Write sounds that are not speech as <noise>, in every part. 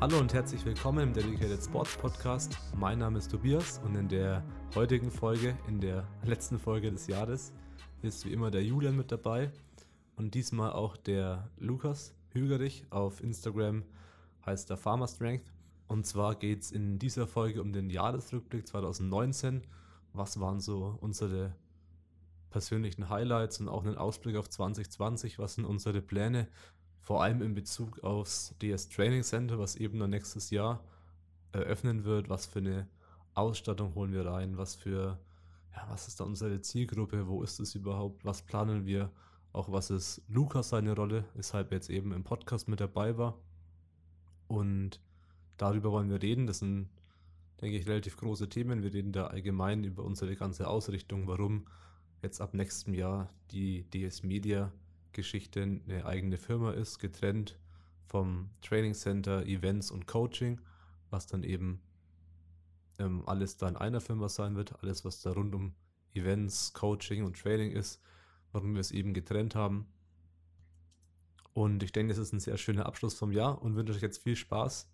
Hallo und herzlich willkommen im Dedicated Sports Podcast. Mein Name ist Tobias und in der heutigen Folge, in der letzten Folge des Jahres, ist wie immer der Julian mit dabei und diesmal auch der Lukas Hügerich auf Instagram heißt der Farmer Strength. Und zwar geht es in dieser Folge um den Jahresrückblick 2019. Was waren so unsere persönlichen Highlights und auch einen Ausblick auf 2020? Was sind unsere Pläne vor allem in Bezug aufs DS Training Center, was eben noch nächstes Jahr eröffnen wird, was für eine Ausstattung holen wir rein, was für, ja, was ist da unsere Zielgruppe, wo ist es überhaupt, was planen wir, auch was ist Lukas seine Rolle, weshalb er jetzt eben im Podcast mit dabei war. Und darüber wollen wir reden. Das sind, denke ich, relativ große Themen. Wir reden da allgemein über unsere ganze Ausrichtung, warum jetzt ab nächstem Jahr die DS Media Geschichte eine eigene Firma ist, getrennt vom Training Center, Events und Coaching, was dann eben ähm, alles da in einer Firma sein wird, alles was da rund um Events, Coaching und Training ist, warum wir es eben getrennt haben. Und ich denke, es ist ein sehr schöner Abschluss vom Jahr und wünsche euch jetzt viel Spaß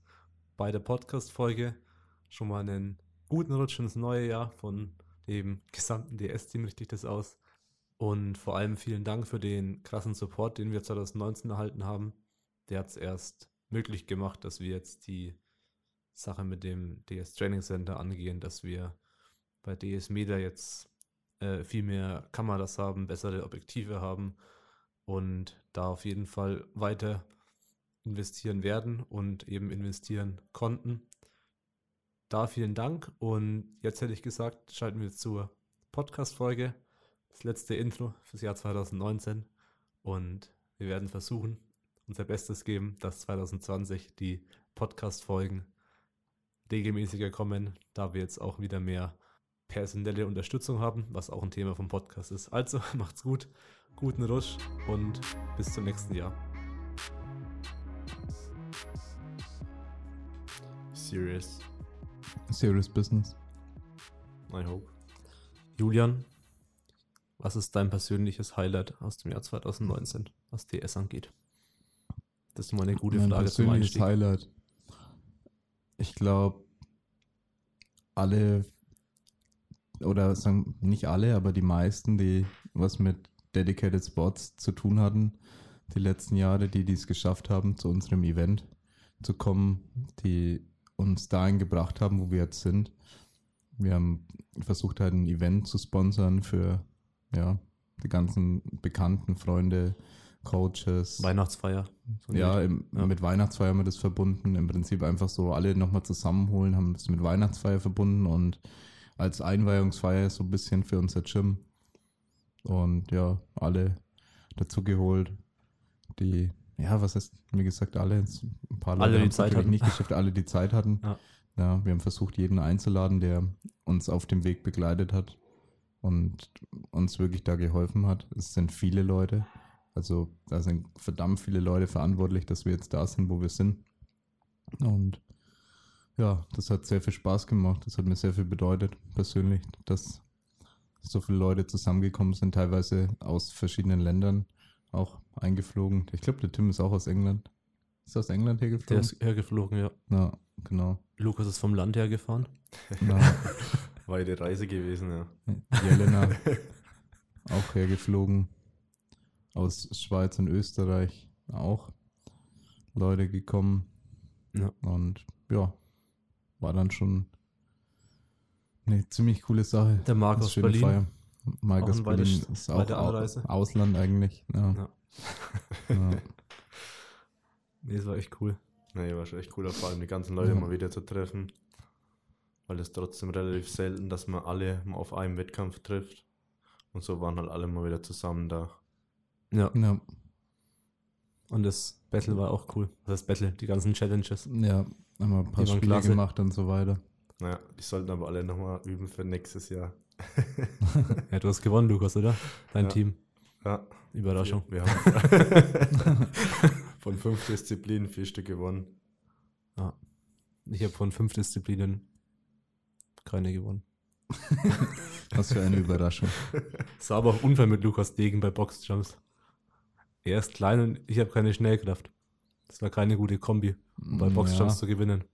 bei der Podcast-Folge. Schon mal einen guten Rutsch ins neue Jahr von dem gesamten DS-Team, richtig das aus. Und vor allem vielen Dank für den krassen Support, den wir 2019 erhalten haben. Der hat es erst möglich gemacht, dass wir jetzt die Sache mit dem DS Training Center angehen, dass wir bei DS Media jetzt äh, viel mehr Kameras haben, bessere Objektive haben und da auf jeden Fall weiter investieren werden und eben investieren konnten. Da vielen Dank und jetzt hätte ich gesagt, schalten wir zur Podcast-Folge das letzte Intro fürs Jahr 2019 und wir werden versuchen, unser Bestes geben, dass 2020 die Podcast-Folgen regelmäßiger kommen, da wir jetzt auch wieder mehr personelle Unterstützung haben, was auch ein Thema vom Podcast ist. Also <laughs> macht's gut, guten Rutsch und bis zum nächsten Jahr. Serious. Serious Business. I hope. Julian, was ist dein persönliches Highlight aus dem Jahr 2019, was DS angeht? Das ist mal eine gute mein Frage zum Einstieg. Highlight. Ich glaube, alle oder sagen nicht alle, aber die meisten, die was mit Dedicated Sports zu tun hatten, die letzten Jahre, die dies geschafft haben, zu unserem Event zu kommen, die uns dahin gebracht haben, wo wir jetzt sind. Wir haben versucht, halt ein Event zu sponsern für ja, die ganzen bekannten Freunde, Coaches. Weihnachtsfeier. So ja, im, ja, mit Weihnachtsfeier haben wir das verbunden. Im Prinzip einfach so alle nochmal zusammenholen, haben es mit Weihnachtsfeier verbunden und als Einweihungsfeier so ein bisschen für unser Gym. Und ja, alle dazu geholt, die, ja, was heißt, wie gesagt, alle, ein paar alle, die Zeit hatten. nicht geschafft, alle die Zeit hatten. Ja. ja, wir haben versucht, jeden einzuladen, der uns auf dem Weg begleitet hat und uns wirklich da geholfen hat. Es sind viele Leute. Also da sind verdammt viele Leute verantwortlich, dass wir jetzt da sind, wo wir sind. Und ja, das hat sehr viel Spaß gemacht. Das hat mir sehr viel bedeutet, persönlich, dass so viele Leute zusammengekommen sind, teilweise aus verschiedenen Ländern auch eingeflogen. Ich glaube, der Tim ist auch aus England. Ist er aus England hergeflogen? Der ist hergeflogen, ja. Ja, genau. Lukas ist vom Land hergefahren. Ja. <laughs> Weite Reise gewesen, ja. Jelena <laughs> auch hergeflogen. Aus Schweiz und Österreich auch Leute gekommen. Ja. Und ja, war dann schon eine ziemlich coole Sache. Der Markus Berlin. Feier. Markus Berlin ist auch Ausland eigentlich. Ja. ja. ja. <laughs> Nee, es war echt cool. Nee, war schon echt cool, vor allem die ganzen Leute ja. mal wieder zu treffen weil es trotzdem relativ selten, dass man alle mal auf einem Wettkampf trifft. Und so waren halt alle mal wieder zusammen da. Ja. ja. Und das Battle war auch cool. Das Battle, die ganzen Challenges. Ja, haben wir ein paar Spiele klasse. gemacht und so weiter. Naja, die sollten aber alle nochmal üben für nächstes Jahr. <laughs> ja, du hast gewonnen, Lukas, oder? Dein ja. Team. Ja. Überraschung. Wir, wir haben <laughs> von fünf Disziplinen vier Stück gewonnen. Ja. Ich habe von fünf Disziplinen keine gewonnen. <laughs> Was für eine Überraschung. Es war aber auch Unfall mit Lukas Degen bei Boxjumps. Er ist klein und ich habe keine Schnellkraft. Das war keine gute Kombi, um bei Boxjumps ja. zu gewinnen.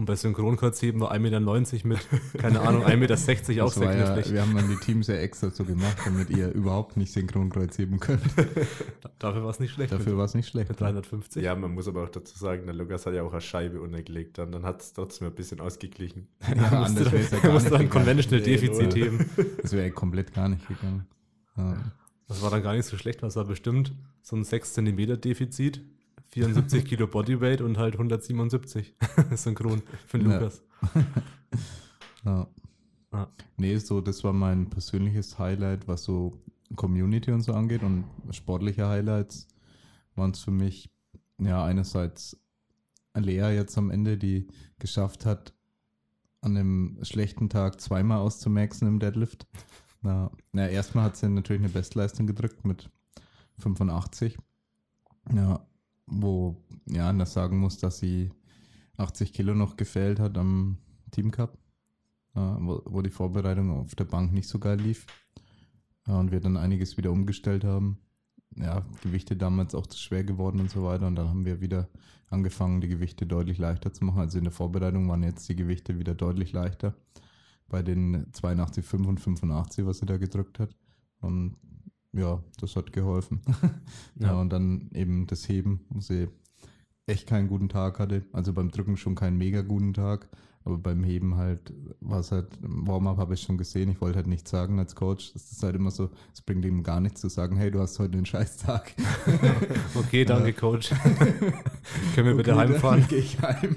Und bei Synchronkreuzheben war 1,90 Meter mit, keine Ahnung, 1,60 Meter auch sehr ja, Wir haben dann die Teams ja extra so gemacht, damit ihr überhaupt nicht Synchronkreuzheben könnt. Dafür war es nicht schlecht. Dafür war es nicht schlecht. Mit 350. Ja, man muss aber auch dazu sagen, der Lukas hat ja auch eine Scheibe untergelegt. Dann, dann hat es trotzdem ein bisschen ausgeglichen. <laughs> Ja, anders wäre es ja gar nicht ein Conventional Defizit nee, heben. Das wäre komplett gar nicht gegangen. Ja. Das war dann gar nicht so schlecht, das war bestimmt so ein 6 cm Defizit 74 Kilo Bodyweight und halt 177 synchron <laughs> für Lukas. <laughs> ja. ja. Nee, so, das war mein persönliches Highlight, was so Community und so angeht und sportliche Highlights waren es für mich, ja, einerseits Lea jetzt am Ende, die geschafft hat, an einem schlechten Tag zweimal auszumaxen im Deadlift. Na, na erstmal hat sie natürlich eine Bestleistung gedrückt mit 85. Ja, wo ja, Anders sagen muss, dass sie 80 Kilo noch gefällt hat am Team Cup, äh, wo, wo, die Vorbereitung auf der Bank nicht so geil lief äh, und wir dann einiges wieder umgestellt haben. Ja, Gewichte damals auch zu schwer geworden und so weiter und dann haben wir wieder angefangen, die Gewichte deutlich leichter zu machen. Also in der Vorbereitung waren jetzt die Gewichte wieder deutlich leichter bei den 82,5 und 85, was sie da gedrückt hat. Und ja, das hat geholfen. <laughs> ja. ja. und dann eben das Heben, wo sie echt keinen guten Tag hatte. Also beim Drücken schon keinen mega guten Tag, aber beim Heben halt war es halt, Warm-up habe ich schon gesehen, ich wollte halt nichts sagen als Coach. Das ist halt immer so, es bringt ihm gar nichts zu sagen, hey, du hast heute einen Scheißtag. <laughs> okay, danke, Coach. <laughs> Können wir okay, bitte heimfahren? gehe ich heim.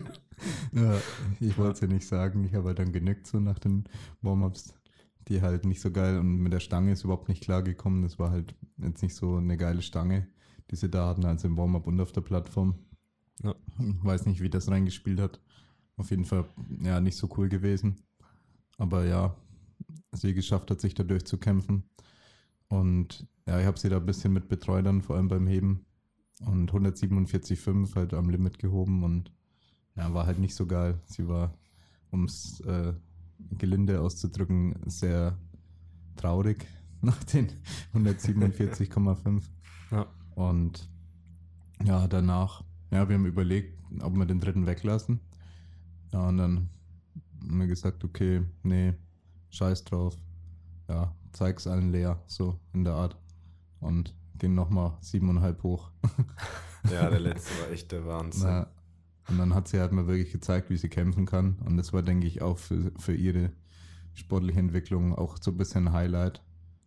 Ja, ich wollte es ja nicht sagen, ich habe halt dann genickt so nach den Warm-ups die halt nicht so geil und mit der Stange ist überhaupt nicht klar gekommen. Das war halt jetzt nicht so eine geile Stange, die sie da hatten, also im Warm-up und auf der Plattform. Ja. Weiß nicht, wie das reingespielt hat. Auf jeden Fall, ja, nicht so cool gewesen. Aber ja, sie geschafft hat, sich da durchzukämpfen. Und ja, ich habe sie da ein bisschen mit betreut dann, vor allem beim Heben. Und 147,5 halt am Limit gehoben und ja, war halt nicht so geil. Sie war ums äh, gelinde auszudrücken, sehr traurig <laughs> nach den 147,5. Ja. Und ja, danach, ja, wir haben überlegt, ob wir den dritten weglassen. Ja, und dann haben wir gesagt, okay, nee, scheiß drauf. Ja, zeig's allen leer, so in der Art. Und gehen nochmal siebeneinhalb hoch. <laughs> ja, der <laughs> letzte war echt der Wahnsinn. Ja, und dann hat sie halt mal wirklich gezeigt, wie sie kämpfen kann. Und das war, denke ich, auch für, für ihre sportliche Entwicklung auch so ein bisschen ein Highlight,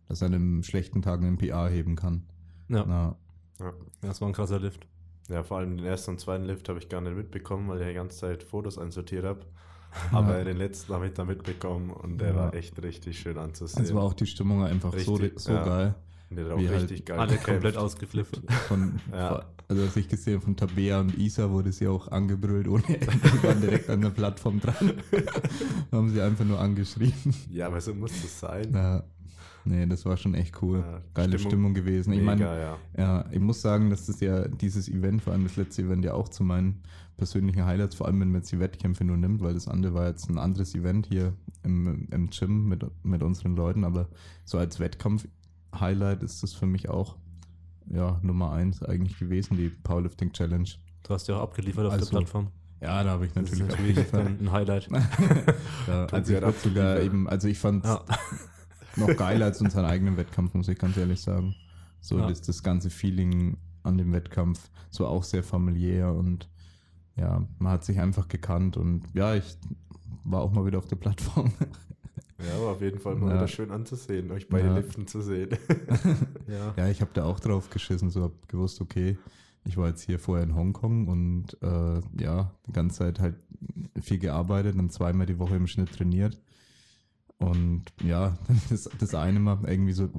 dass er an einem schlechten Tag einen PA heben kann. Ja. Na, ja. Das war ein krasser Lift. Ja, vor allem den ersten und zweiten Lift habe ich gar nicht mitbekommen, weil ich die ganze Zeit Fotos einsortiert habe. <laughs> Aber ja. den letzten habe ich da mitbekommen und der ja. war echt richtig schön anzusehen. Es war auch die Stimmung einfach richtig, so, so ja. geil. Der hat auch Wie richtig halt geil. Alle komplett ausgeflippt. Von, <laughs> ja. Also was ich gesehen von Tabea und Isa wurde sie auch angebrüllt ohne Ende. Die waren direkt an der Plattform dran. <laughs> haben sie einfach nur angeschrieben. Ja, aber so muss das sein. Ja. Nee, das war schon echt cool. Ja, Geile Stimmung, Stimmung gewesen. Mega, ich meine, ja. ja. ich muss sagen, dass das ja dieses Event, vor allem das letzte Event, ja auch zu meinen persönlichen Highlights, vor allem wenn man jetzt die Wettkämpfe nur nimmt, weil das andere war jetzt ein anderes Event hier im, im Gym mit, mit unseren Leuten, aber so als Wettkampf-Highlight ist das für mich auch ja, Nummer eins eigentlich gewesen, die Powerlifting Challenge. Du hast ja auch abgeliefert auf also, der Plattform. Ja, da habe ich natürlich, natürlich ein Highlight. <laughs> ja, <laughs> also ich sogar eben, also ich fand ja. <laughs> noch geiler als unseren eigenen Wettkampf, muss ich ganz ehrlich sagen. So ja. das, das ganze Feeling an dem Wettkampf, so auch sehr familiär und ja, man hat sich einfach gekannt und ja, ich war auch mal wieder auf der Plattform. Ja, aber auf jeden Fall mal wieder schön anzusehen, euch beide ja. liften zu sehen. <laughs> ja. ja, ich habe da auch drauf geschissen, so habe gewusst, okay, ich war jetzt hier vorher in Hongkong und äh, ja, die ganze Zeit halt viel gearbeitet und zweimal die Woche im Schnitt trainiert. Und ja, <laughs> das, das eine Mal irgendwie so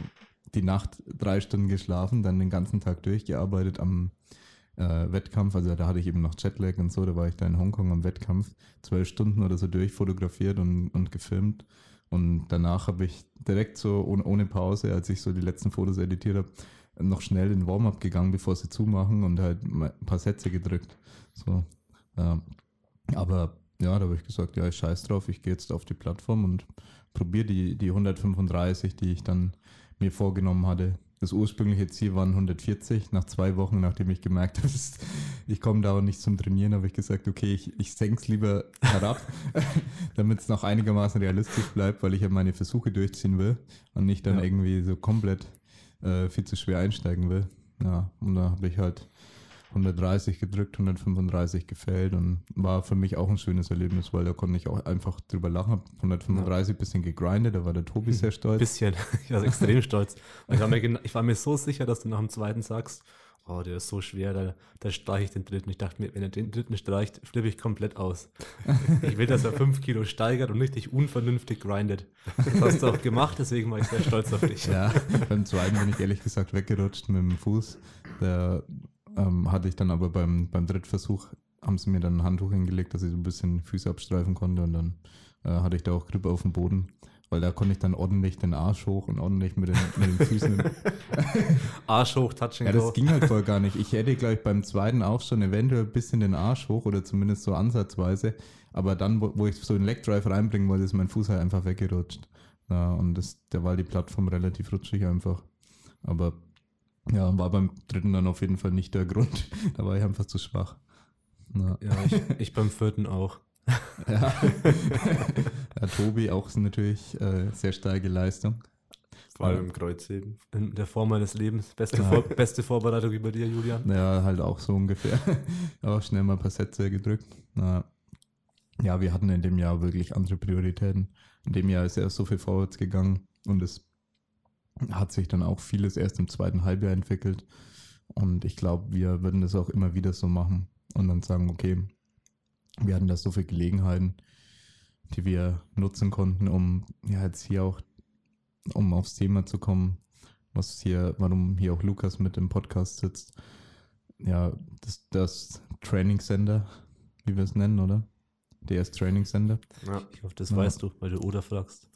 die Nacht drei Stunden geschlafen, dann den ganzen Tag durchgearbeitet am äh, Wettkampf. Also da hatte ich eben noch Jetlag und so, da war ich da in Hongkong am Wettkampf, zwölf Stunden oder so durchfotografiert und, und gefilmt. Und danach habe ich direkt so ohne, ohne Pause, als ich so die letzten Fotos editiert habe, noch schnell in Warm-up gegangen, bevor sie zumachen und halt ein paar Sätze gedrückt. So, ja. Aber ja, da habe ich gesagt, ja, ich scheiß drauf, ich gehe jetzt auf die Plattform und probiere die, die 135, die ich dann mir vorgenommen hatte. Das ursprüngliche Ziel waren 140. Nach zwei Wochen, nachdem ich gemerkt habe, <laughs> ich komme da auch nicht zum Trainieren, habe ich gesagt, okay, ich, ich senke es lieber herab, <laughs> damit es noch einigermaßen realistisch bleibt, weil ich ja meine Versuche durchziehen will und nicht dann ja. irgendwie so komplett äh, viel zu schwer einsteigen will. Ja, und da habe ich halt 130 gedrückt, 135 gefällt und war für mich auch ein schönes Erlebnis, weil da konnte ich auch einfach drüber lachen. Hab 135 ja. bisschen gegrindet, da war der Tobi sehr <laughs> stolz. Bisschen, ich war extrem stolz. Ich war, mir, ich war mir so sicher, dass du nach dem zweiten sagst, oh, der ist so schwer, da, da streiche ich den dritten. Ich dachte mir, wenn er den dritten streicht, flippe ich komplett aus. Ich will, dass er 5 Kilo steigert und richtig unvernünftig grindet. Das hast du auch gemacht, deswegen war ich sehr stolz auf dich. Ja, beim zweiten bin ich ehrlich gesagt weggerutscht mit dem Fuß. Der ähm, hatte ich dann aber beim, beim Drittversuch, haben sie mir dann ein Handtuch hingelegt, dass ich so ein bisschen Füße abstreifen konnte und dann äh, hatte ich da auch Grip auf dem Boden. Weil da konnte ich dann ordentlich den Arsch hoch und ordentlich mit den, mit den Füßen. <laughs> Arsch hoch, Touch Ja, das ging halt voll gar nicht. <laughs> Ich hätte gleich beim zweiten auch schon eventuell ein bisschen den Arsch hoch oder zumindest so ansatzweise. Aber dann, wo, wo ich so einen Leg Drive reinbringen wollte, ist mein Fuß halt einfach weggerutscht. Ja, und das, da war die Plattform relativ rutschig einfach. Aber ja, war beim dritten dann auf jeden Fall nicht der Grund. <laughs> da war ich einfach zu schwach. Ja, ja ich, ich beim vierten auch. <laughs> ja. ja, Tobi auch natürlich äh, sehr starke Leistung. Vor allem im Kreuzheben. In der Form meines Lebens. Beste, ja. Vor beste Vorbereitung über dir, Julian. Ja, halt auch so ungefähr. <laughs> auch schnell mal ein paar Sätze gedrückt. Na, ja, wir hatten in dem Jahr wirklich andere Prioritäten. In dem Jahr ist er so viel vorwärts gegangen und es hat sich dann auch vieles erst im zweiten Halbjahr entwickelt. Und ich glaube, wir würden das auch immer wieder so machen und dann sagen, okay, wir hatten da so viele Gelegenheiten, die wir nutzen konnten, um ja jetzt hier auch, um aufs Thema zu kommen, was hier, warum hier auch Lukas mit im Podcast sitzt. Ja, das, das Training Center, wie wir es nennen, oder? DS Training Center. Ja. Ich hoffe, das ja. weißt du, weil du Oder fragst.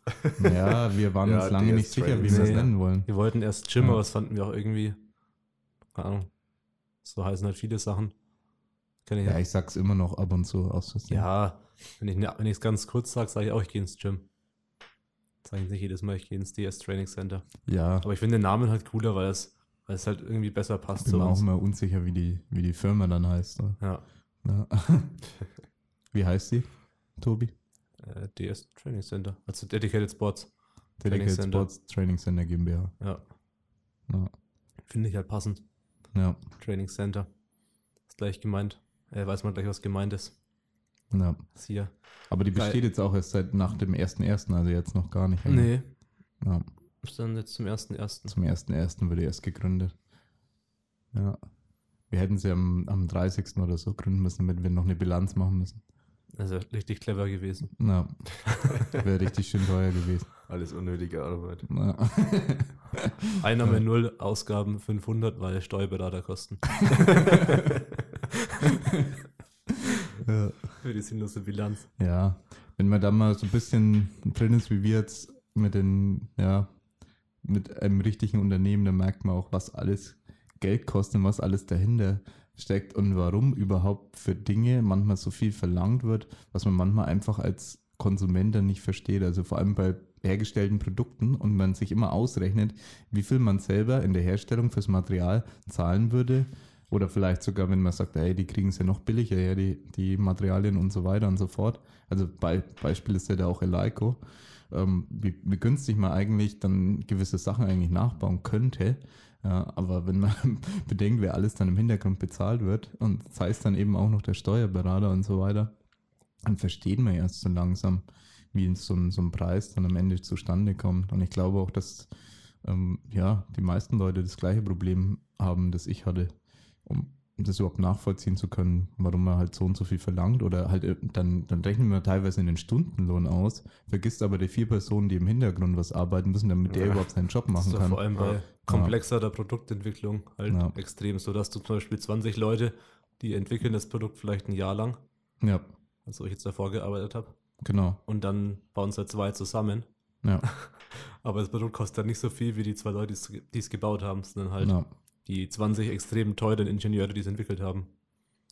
Ja, wir waren ja, uns lange DS nicht sicher, wie wir es nennen wollen. Wir wollten erst Gym, aber das fanden wir auch irgendwie, keine Ahnung, so heißen halt viele Sachen. Ich ja, ich sag's immer noch ab und zu aus Versehen. Ja, wenn ich ne, es ganz kurz sage, sage ich auch, ich gehe ins Gym. Sage ich nicht jedes Mal, ich gehe ins DS Training Center. Ja. Aber ich finde den Namen halt cooler, weil es, weil es halt irgendwie besser passt. Ich bin mir auch immer unsicher, wie die, wie die Firma dann heißt. Oder? Ja. ja. <laughs> wie heißt sie, Tobi? Äh, DS Training Center. Also Dedicated Sports. Dedicated Training Sports Center. Training Center GmbH. Ja. ja. Finde ich halt passend. Ja. Training Center. Ist gleich gemeint. Äh, weiß man gleich, was gemeint ist. Ja. Ist hier. Aber die besteht Geil. jetzt auch erst seit nach dem 1.1., also jetzt noch gar nicht. Nee. Ja. Ist dann jetzt zum 1.1. Zum 1.1. wurde erst gegründet. Ja. Wir hätten sie am, am 30. oder so gründen müssen, damit wir noch eine Bilanz machen müssen. Also richtig clever gewesen. Ja. Wäre richtig schön teuer gewesen. Alles unnötige Arbeit. Ja. <laughs> Einnahme 0, Ausgaben 500, weil Steuerberaterkosten. <laughs> ja. <laughs> Für die sinnlose Bilanz. Ja. Wenn man da mal so ein bisschen drin ist, wie wir jetzt mit den, ja, mit einem richtigen Unternehmen, dann merkt man auch, was alles Geld kostet und was alles dahinter steckt und warum überhaupt für Dinge manchmal so viel verlangt wird, was man manchmal einfach als Konsument dann nicht versteht. Also vor allem bei hergestellten Produkten und man sich immer ausrechnet, wie viel man selber in der Herstellung fürs Material zahlen würde. Oder vielleicht sogar, wenn man sagt, hey, die kriegen es ja noch billiger, ja, die, die Materialien und so weiter und so fort. Also Be Beispiel ist ja da auch Eleiko. Ähm, wie, wie günstig man eigentlich dann gewisse Sachen eigentlich nachbauen könnte. Ja, aber wenn man <laughs> bedenkt, wer alles dann im Hintergrund bezahlt wird und sei es dann eben auch noch der Steuerberater und so weiter, dann versteht man erst so langsam, wie so ein, so ein Preis dann am Ende zustande kommt. Und ich glaube auch, dass ähm, ja, die meisten Leute das gleiche Problem haben, das ich hatte, um das überhaupt nachvollziehen zu können, warum man halt so und so viel verlangt oder halt äh, dann, dann rechnen wir teilweise in den Stundenlohn aus, vergisst aber die vier Personen, die im Hintergrund was arbeiten müssen, damit der überhaupt seinen Job machen kann. Vor allem bei komplexerer Produktentwicklung halt ja. extrem, so dass du zum Beispiel 20 Leute, die entwickeln das Produkt vielleicht ein Jahr lang, ja. also ich jetzt davor gearbeitet habe. Genau. Und dann bauen es halt zwei zusammen. Ja. <laughs> aber das Produkt kostet dann nicht so viel wie die zwei Leute, die es gebaut haben, sondern halt ja die 20 extrem teuren Ingenieure, die es entwickelt haben.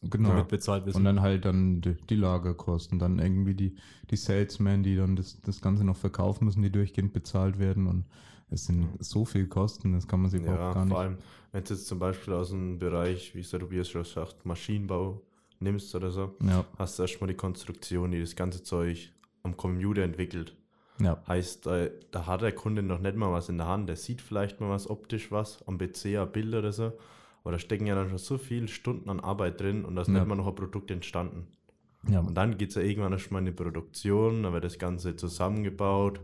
genau. mit bezahlt wissen. Und dann halt dann die, die, Lagerkosten, dann irgendwie die, die Salesmen, die dann das, das Ganze noch verkaufen müssen, die durchgehend bezahlt werden und es sind so viel Kosten, das kann man sich ja, überhaupt gar nicht. Vor allem, wenn du jetzt zum Beispiel aus einem Bereich, wie es der Tobias schon sagt, Maschinenbau nimmst oder so, ja. hast du erstmal die Konstruktion, die das ganze Zeug am Computer entwickelt. Ja. Heißt, da, da, hat der Kunde noch nicht mal was in der Hand. Der sieht vielleicht mal was optisch was am PC, ein Bild oder so. Aber da stecken ja dann schon so viele Stunden an Arbeit drin und da ist ja. nicht mal noch ein Produkt entstanden. Ja. Und dann geht es ja irgendwann erstmal in die Produktion, dann wird das Ganze zusammengebaut,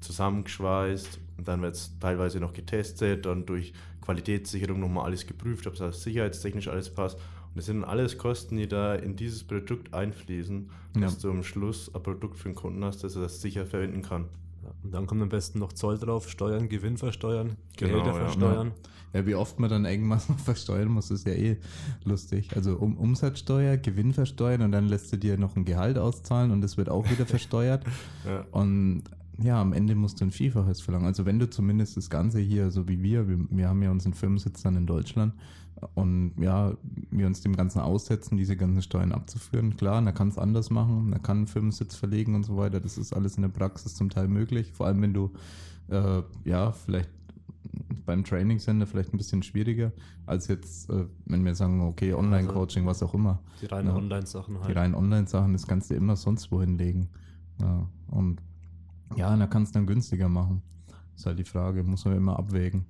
zusammengeschweißt und dann wird es teilweise noch getestet und durch Qualitätssicherung nochmal alles geprüft, ob es sicherheitstechnisch alles passt. Und das sind alles Kosten, die da in dieses Produkt einfließen, ja. dass du am Schluss ein Produkt für den Kunden hast, das er das sicher verwenden kann. Ja, und dann kommt am besten noch Zoll drauf, Steuern, Gewinn versteuern, genau, Gehälter ja. versteuern. Ja, wie oft man dann irgendwas <laughs> versteuern muss, ist ja eh lustig. Also um, Umsatzsteuer, Gewinn versteuern und dann lässt du dir noch ein Gehalt auszahlen und das wird auch wieder <laughs> versteuert. ja. Und ja, am Ende musst du ein Vielfaches verlangen. Also wenn du zumindest das Ganze hier, so wie wir, wir, wir haben ja unseren Firmensitz dann in Deutschland und ja, wir uns dem Ganzen aussetzen, diese ganzen Steuern abzuführen. Klar, da kann es anders machen, da kann einen Firmensitz verlegen und so weiter. Das ist alles in der Praxis zum Teil möglich. Vor allem, wenn du äh, ja, vielleicht beim Training Center vielleicht ein bisschen schwieriger, als jetzt, äh, wenn wir sagen, okay, Online-Coaching, was auch immer. Die reinen Online-Sachen halt. Die reinen Online-Sachen, das kannst du immer sonst wohin legen. Ja, und ja, da kannst du dann günstiger machen. Ist halt die Frage, muss man immer abwägen.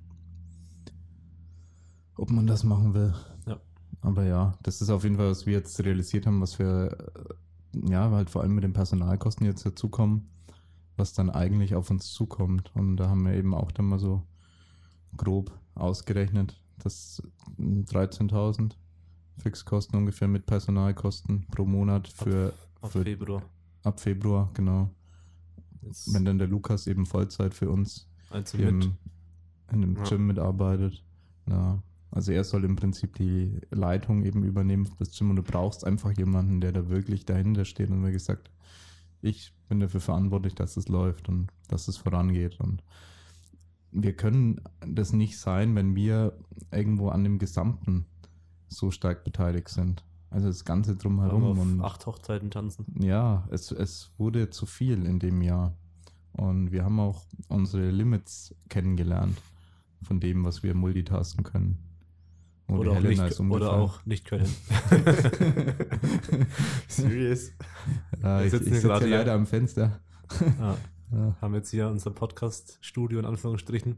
Ob man das machen will. Ja. Aber ja, das ist auf jeden Fall, was wir jetzt realisiert haben, was wir, ja, halt vor allem mit den Personalkosten jetzt dazukommen, was dann eigentlich auf uns zukommt. Und da haben wir eben auch dann mal so grob ausgerechnet, dass 13.000 Fixkosten ungefähr mit Personalkosten pro Monat für, ab, ab für Februar. Ab Februar, genau. Jetzt Wenn dann der Lukas eben Vollzeit für uns im, in dem ja. Gym mitarbeitet. Ja. Also er soll im Prinzip die Leitung eben übernehmen für das Gym und du brauchst einfach jemanden, der da wirklich dahinter steht und mir gesagt, ich bin dafür verantwortlich, dass es läuft und dass es vorangeht und wir können das nicht sein, wenn wir irgendwo an dem Gesamten so stark beteiligt sind. Also das Ganze drumherum. und acht Hochzeiten tanzen. Ja, es, es wurde zu viel in dem Jahr. Und wir haben auch unsere Limits kennengelernt von dem, was wir multitasken können. Und oder, auch nicht, oder auch nicht können. Serious? Ja, ich, ich sitze leider am Fenster. Ah, <laughs> ja. Haben jetzt hier unser Podcast-Studio in Anführungsstrichen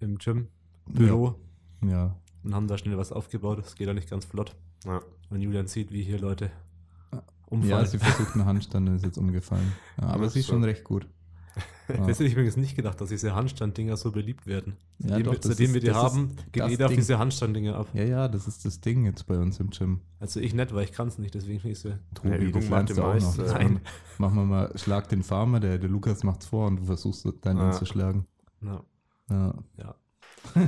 im Gym, Büro. Ja. ja. Und haben da schnell was aufgebaut. Das geht ja nicht ganz flott. Ja. Und Julian sieht, wie hier Leute umfallen. Ja, sie versucht einen Handstand und ist jetzt umgefallen. Ja, aber sie ist schon recht gut. <laughs> Ja. Das hätte ich übrigens nicht gedacht, dass diese Handstanddinger so beliebt werden. Ja, seitdem, doch, seitdem wir die haben, geht jeder auf diese Handstanddinger ab. Ja, ja, das ist das Ding jetzt bei uns im Gym. Also ich nicht, weil ich kann es nicht, deswegen finde ich es so. Tobi, das lernst du auch noch. Nein. <laughs> Machen wir mal, schlag den Farmer, der, der Lukas macht's vor und du versuchst ah. ihn zu schlagen. Ja. Ja. ja. <laughs>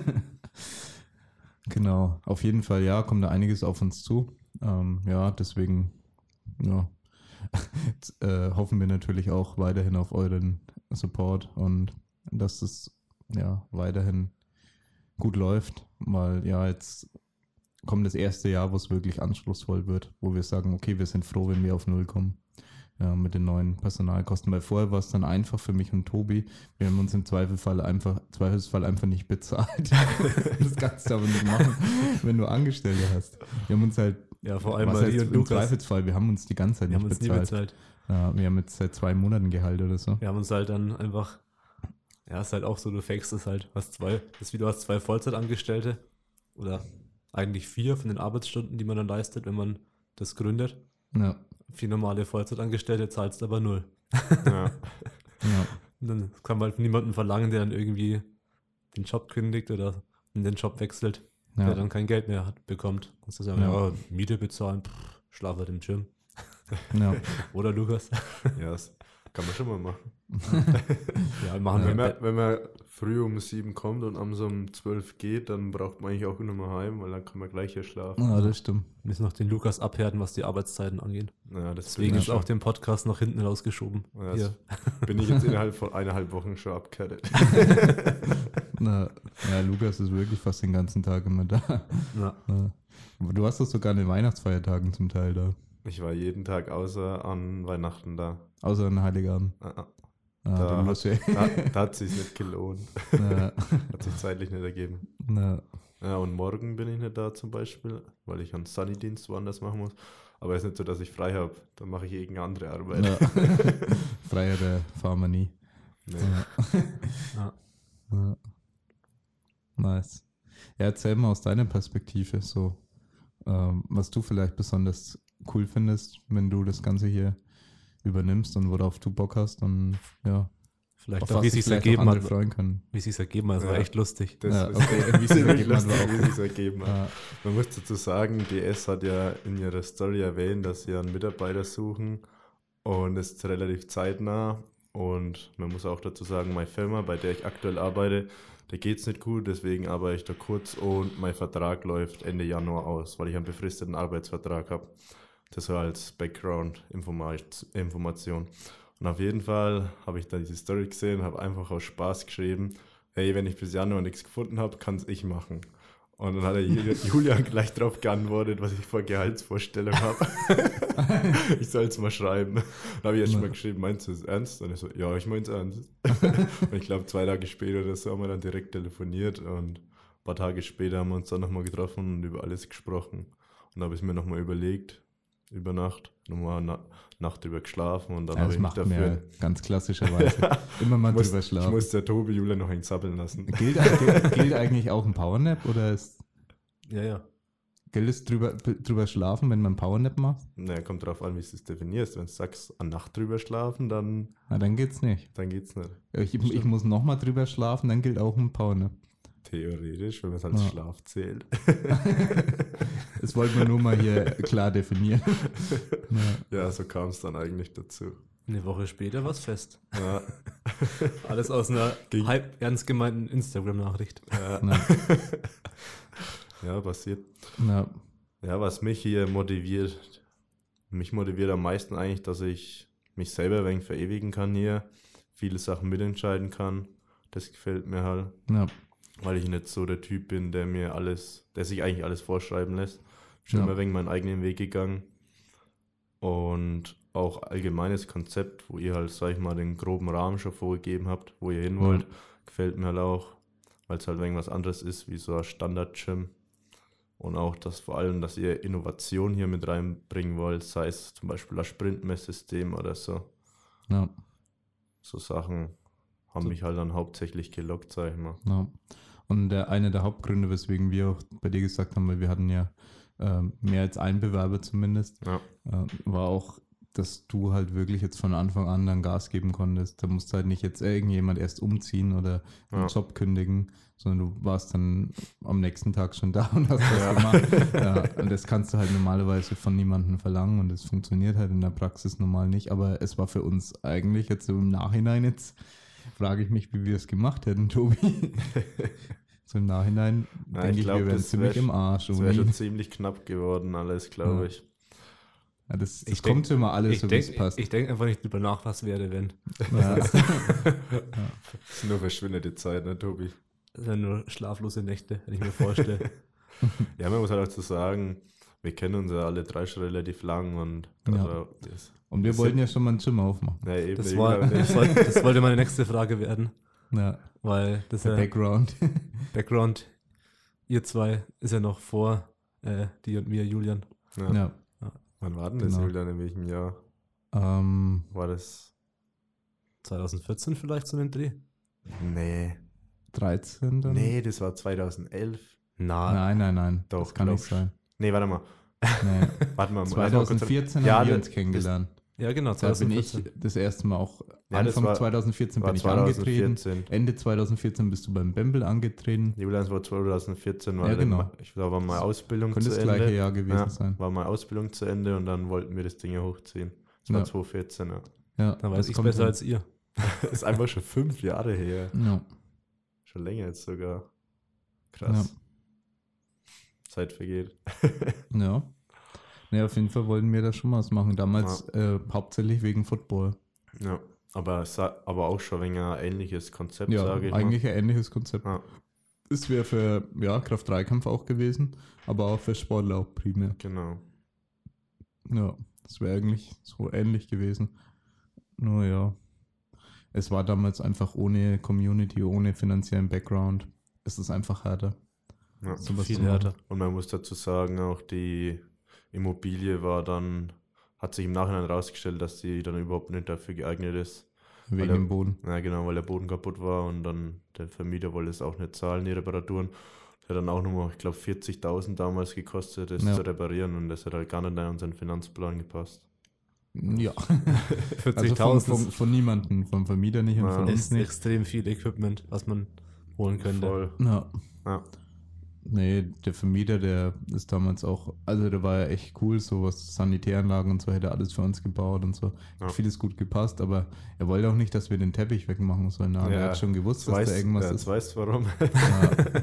genau, auf jeden Fall, ja, kommt da einiges auf uns zu. Ähm, ja, deswegen, ja, <laughs> äh, hoffen wir natürlich auch weiterhin auf euren Support und dass es ja weiterhin gut läuft, weil ja jetzt kommt das erste Jahr, wo es wirklich anspruchsvoll wird, wo wir sagen, okay, wir sind froh, wenn wir auf Null kommen. Ja, mit den neuen Personalkosten. Weil vorher war es dann einfach für mich und Tobi. Wir haben uns im Zweifelsfall einfach, Zweifelsfall einfach nicht bezahlt. <laughs> das kannst du aber nicht machen, wenn du Angestellte hast. Wir haben uns halt ja, vor allem bei dir und Im Zweifelsfall, wir haben uns die ganze Zeit wir nicht bezahlt. bezahlt. Ja, wir haben jetzt seit zwei Monaten Gehalt oder so. Wir haben uns halt dann einfach, ja, ist halt auch so, du fakest es halt, hast zwei, das du hast zwei Vollzeitangestellte oder eigentlich vier von den Arbeitsstunden, die man dann leistet, wenn man das gründet. Ja. Vier normale Vollzeitangestellte zahlst aber null. Ja. <laughs> ja. Und dann kann man halt niemanden verlangen, der dann irgendwie den Job kündigt oder in den Job wechselt ja. der dann kein Geld mehr hat, bekommt. Kannst du sagen, ja, ja Miete bezahlen, pff, schlaf halt im Gym. Ja. <laughs> Oder Lukas? Ja, kann man schon mal machen. <laughs> ja, machen wir. Wenn man, wenn man früh um sieben kommt und am so um zwölf geht, dann braucht man eigentlich auch nur mal heim, weil dann kann man gleich hier schlafen. Ja, das stimmt. Wir müssen noch den Lukas abhärten, was die Arbeitszeiten angeht. Ja, Deswegen ist auch den Podcast nach hinten rausgeschoben. Ja, <laughs> bin ich jetzt innerhalb von eineinhalb Wochen schon abgehärtet. <laughs> Na, ja, Lukas ist wirklich fast den ganzen Tag immer da. Ja. Du warst doch sogar an den Weihnachtsfeiertagen zum Teil da. Ich war jeden Tag außer an Weihnachten da. Außer an Heiligabend. Ah, ah. Ah, da, hat, da, da hat sich nicht gelohnt. <laughs> Ja. hat sich zeitlich nicht ergeben. Ja. ja. und morgen bin ich nicht da zum Beispiel, weil ich einen Sunny-Dienst woanders machen muss. Aber es ist nicht so, dass ich frei habe. Dann mache ich irgendeine andere Arbeit. Ja. <laughs> Freier fahren wir nie. Nee. Ja. ja. Nice. Ja, erzähl mal aus deiner Perspektive so, ähm, was du vielleicht besonders cool findest, wenn du das Ganze hier übernimmst und worauf du Bock hast und ja. Vielleicht auch, wie sich ergeben hat. Freuen können. Wie sich ergeben hat, das ja. war echt lustig. Das ja, okay. <laughs> wie sich ergeben hat, wie sich ergeben hat. Ja. Man muss dazu sagen, DS hat ja in ihrer Story erwähnt, dass sie einen Mitarbeiter suchen und es ist relativ zeitnah. Und man muss auch dazu sagen, meine Firma, bei der ich aktuell arbeite, da geht es nicht gut, deswegen arbeite ich da kurz und mein Vertrag läuft Ende Januar aus, weil ich einen befristeten Arbeitsvertrag habe. Das war als Background-Information. Und auf jeden Fall habe ich da diese Story gesehen, habe einfach aus Spaß geschrieben, hey, wenn ich bis Januar nichts gefunden habe, kann es ich machen. Und dann hat er <laughs> Julian gleich drauf geantwortet, was ich vor Gehaltsvorstellung habe. <laughs> ich soll es mal schreiben. Dann habe ich jetzt schon mal geschrieben, meinst du es ernst? Und er so, ja, ich meine es ernst. <laughs> und ich glaube, zwei Tage später oder so haben wir dann direkt telefoniert und ein paar Tage später haben wir uns dann nochmal getroffen und über alles gesprochen. Und da habe ich mir nochmal überlegt, über Nacht, nochmal eine Nacht drüber geschlafen und dann ja, habe ich mich dafür. ganz klassischerweise. <laughs> Immer mal muss, drüber schlafen. Ich muss der Tobi Jule noch einen zappeln lassen. Gilt, gilt eigentlich auch ein Powernap oder ist. Ja, ja. Gilt es drüber, drüber schlafen, wenn man Powernap macht? Naja, kommt drauf an, wie du es definierst. Wenn du sagst, eine Nacht drüber schlafen, dann. Na, dann geht's nicht. Dann geht's nicht. Ich, ich muss nochmal drüber schlafen, dann gilt auch ein Powernap. Theoretisch, wenn man es als ja. Schlaf zählt. <laughs> das wollten wir nur mal hier klar definieren. <laughs> Ja, ja so kam es dann eigentlich dazu. Eine Woche später war es fest. Ja. <laughs> Alles aus einer Ging. halb ernst gemeinten Instagram-Nachricht. Ja. ja, passiert. Ja. ja, was mich hier motiviert, mich motiviert am meisten eigentlich, dass ich mich selber ein wenig verewigen kann hier, viele Sachen mitentscheiden kann. Das gefällt mir halt. Ja weil ich nicht so der Typ bin, der mir alles, der sich eigentlich alles vorschreiben lässt. Ich bin ja. immer wegen meinen eigenen Weg gegangen. Und auch allgemeines Konzept, wo ihr halt, sag ich mal, den groben Rahmen schon vorgegeben habt, wo ihr hin wollt, ja. gefällt mir halt auch, weil es halt irgendwas anderes ist, wie so ein Standard-Gym. Und auch das vor allem, dass ihr Innovation hier mit reinbringen wollt, sei es zum Beispiel ein Sprintmesssystem oder so. Ja. So Sachen haben so. mich halt dann hauptsächlich gelockt, sag ich mal. Ja. Und der, einer der Hauptgründe, weswegen wir auch bei dir gesagt haben, weil wir hatten ja äh, mehr als einen Bewerber zumindest, ja. äh, war auch, dass du halt wirklich jetzt von Anfang an dann Gas geben konntest. Da musste halt nicht jetzt irgendjemand erst umziehen oder einen ja. Job kündigen, sondern du warst dann am nächsten Tag schon <laughs> da und hast das ja. gemacht. <laughs> ja, und das kannst du halt normalerweise von niemandem verlangen und es funktioniert halt in der Praxis normal nicht. Aber es war für uns eigentlich jetzt im Nachhinein jetzt frage ich mich, wie wir es gemacht hätten, <laughs> Tobi. so im Nachhinein ja, denke ich, glaub, wir wären ziemlich wär, im Arsch. Das wäre schon ziemlich knapp geworden, alles, glaube ja. ich. Ja, das, das kommt denk, immer alles so, wie es passt. Ich denke einfach nicht drüber nach, was wäre, wenn. Ja. <laughs> das ist nur verschwindete Zeit, ne, Tobi? Das sind nur schlaflose Nächte, wenn ich mir vorstelle. <laughs> ja, man muss halt auch zu sagen, wir kennen uns ja alle drei schon relativ lang und ja. das, und wir wollten ja schon mal ein Gym aufmachen. Ja, eben, das, war, <laughs> das, wollte, das, wollte meine nächste Frage werden. Ja. Weil das Der ja Background. <laughs> Background, ihr zwei ist ja noch vor äh, die und mir, Julian. Ja. ja. Wann war denn das, genau. Julian, in welchem Jahr? Ähm, war das 2014 vielleicht so ein Dreh? Nee. 13 dann? Nee, das war 2011. Nein, nein, nein. nein. Doch, das kann nicht sein. Nee, warte mal. Nee. <laughs> warte mal. 2014 mal haben wir uns kennengelernt. Ja, genau. 2014. Da bin ich das erste Mal auch. Ja, Anfang war, 2014 bin ich 2014. angetreten. Ende 2014 bist du beim Bembel angetreten. Julian war 2014, war ja, genau. ich glaube, war meine Ausbildung Könnte zu Ende. das gleiche Jahr gewesen ja, sein. War meine Ausbildung zu Ende und dann wollten wir das Ding ja hochziehen. Das war ja. 2014, ja. Ja, dann weiß ich besser hin. als ihr. <laughs> das ist einfach schon fünf Jahre her. Ja. Schon länger jetzt sogar. Krass. Zeit vergeht. <laughs> ja. Ja, auf jeden Fall wollten wir da schon mal was machen. Damals ja. äh, hauptsächlich wegen Football. Ja, aber, aber auch schon wegen ein ähnliches Konzept, ja, sage ich eigentlich mal. ein ähnliches Konzept. Ja. Das wäre für ja, Kraft-3-Kampf auch gewesen, aber auch für Sportler auch primär. Genau. Ja, das wäre eigentlich so ähnlich gewesen. Nur ja, es war damals einfach ohne Community, ohne finanziellen Background. Es ist einfach härter. Ja, so viel härter. Und man muss dazu sagen, auch die Immobilie war dann, hat sich im Nachhinein herausgestellt, dass sie dann überhaupt nicht dafür geeignet ist. Wegen dem Boden. Ja, genau, weil der Boden kaputt war und dann der Vermieter wollte es auch nicht zahlen, die Reparaturen. Der hat dann auch nochmal, ich glaube, 40.000 damals gekostet, das ja. zu reparieren und das hat halt gar nicht in unseren Finanzplan gepasst. Ja. <laughs> 40.000 also von, von, von niemandem, vom Vermieter nicht und ja. von uns nicht. extrem viel Equipment, was man holen könnte. Voll. Ja. ja. Nee, der Vermieter, der ist damals auch, also der war ja echt cool, so was Sanitäranlagen und so, hätte alles für uns gebaut und so. Ja. Vieles gut gepasst, aber er wollte auch nicht, dass wir den Teppich wegmachen sollen. Ja, er hat schon gewusst, dass weiß, da irgendwas ja, ist. weißt warum. Ja. <laughs>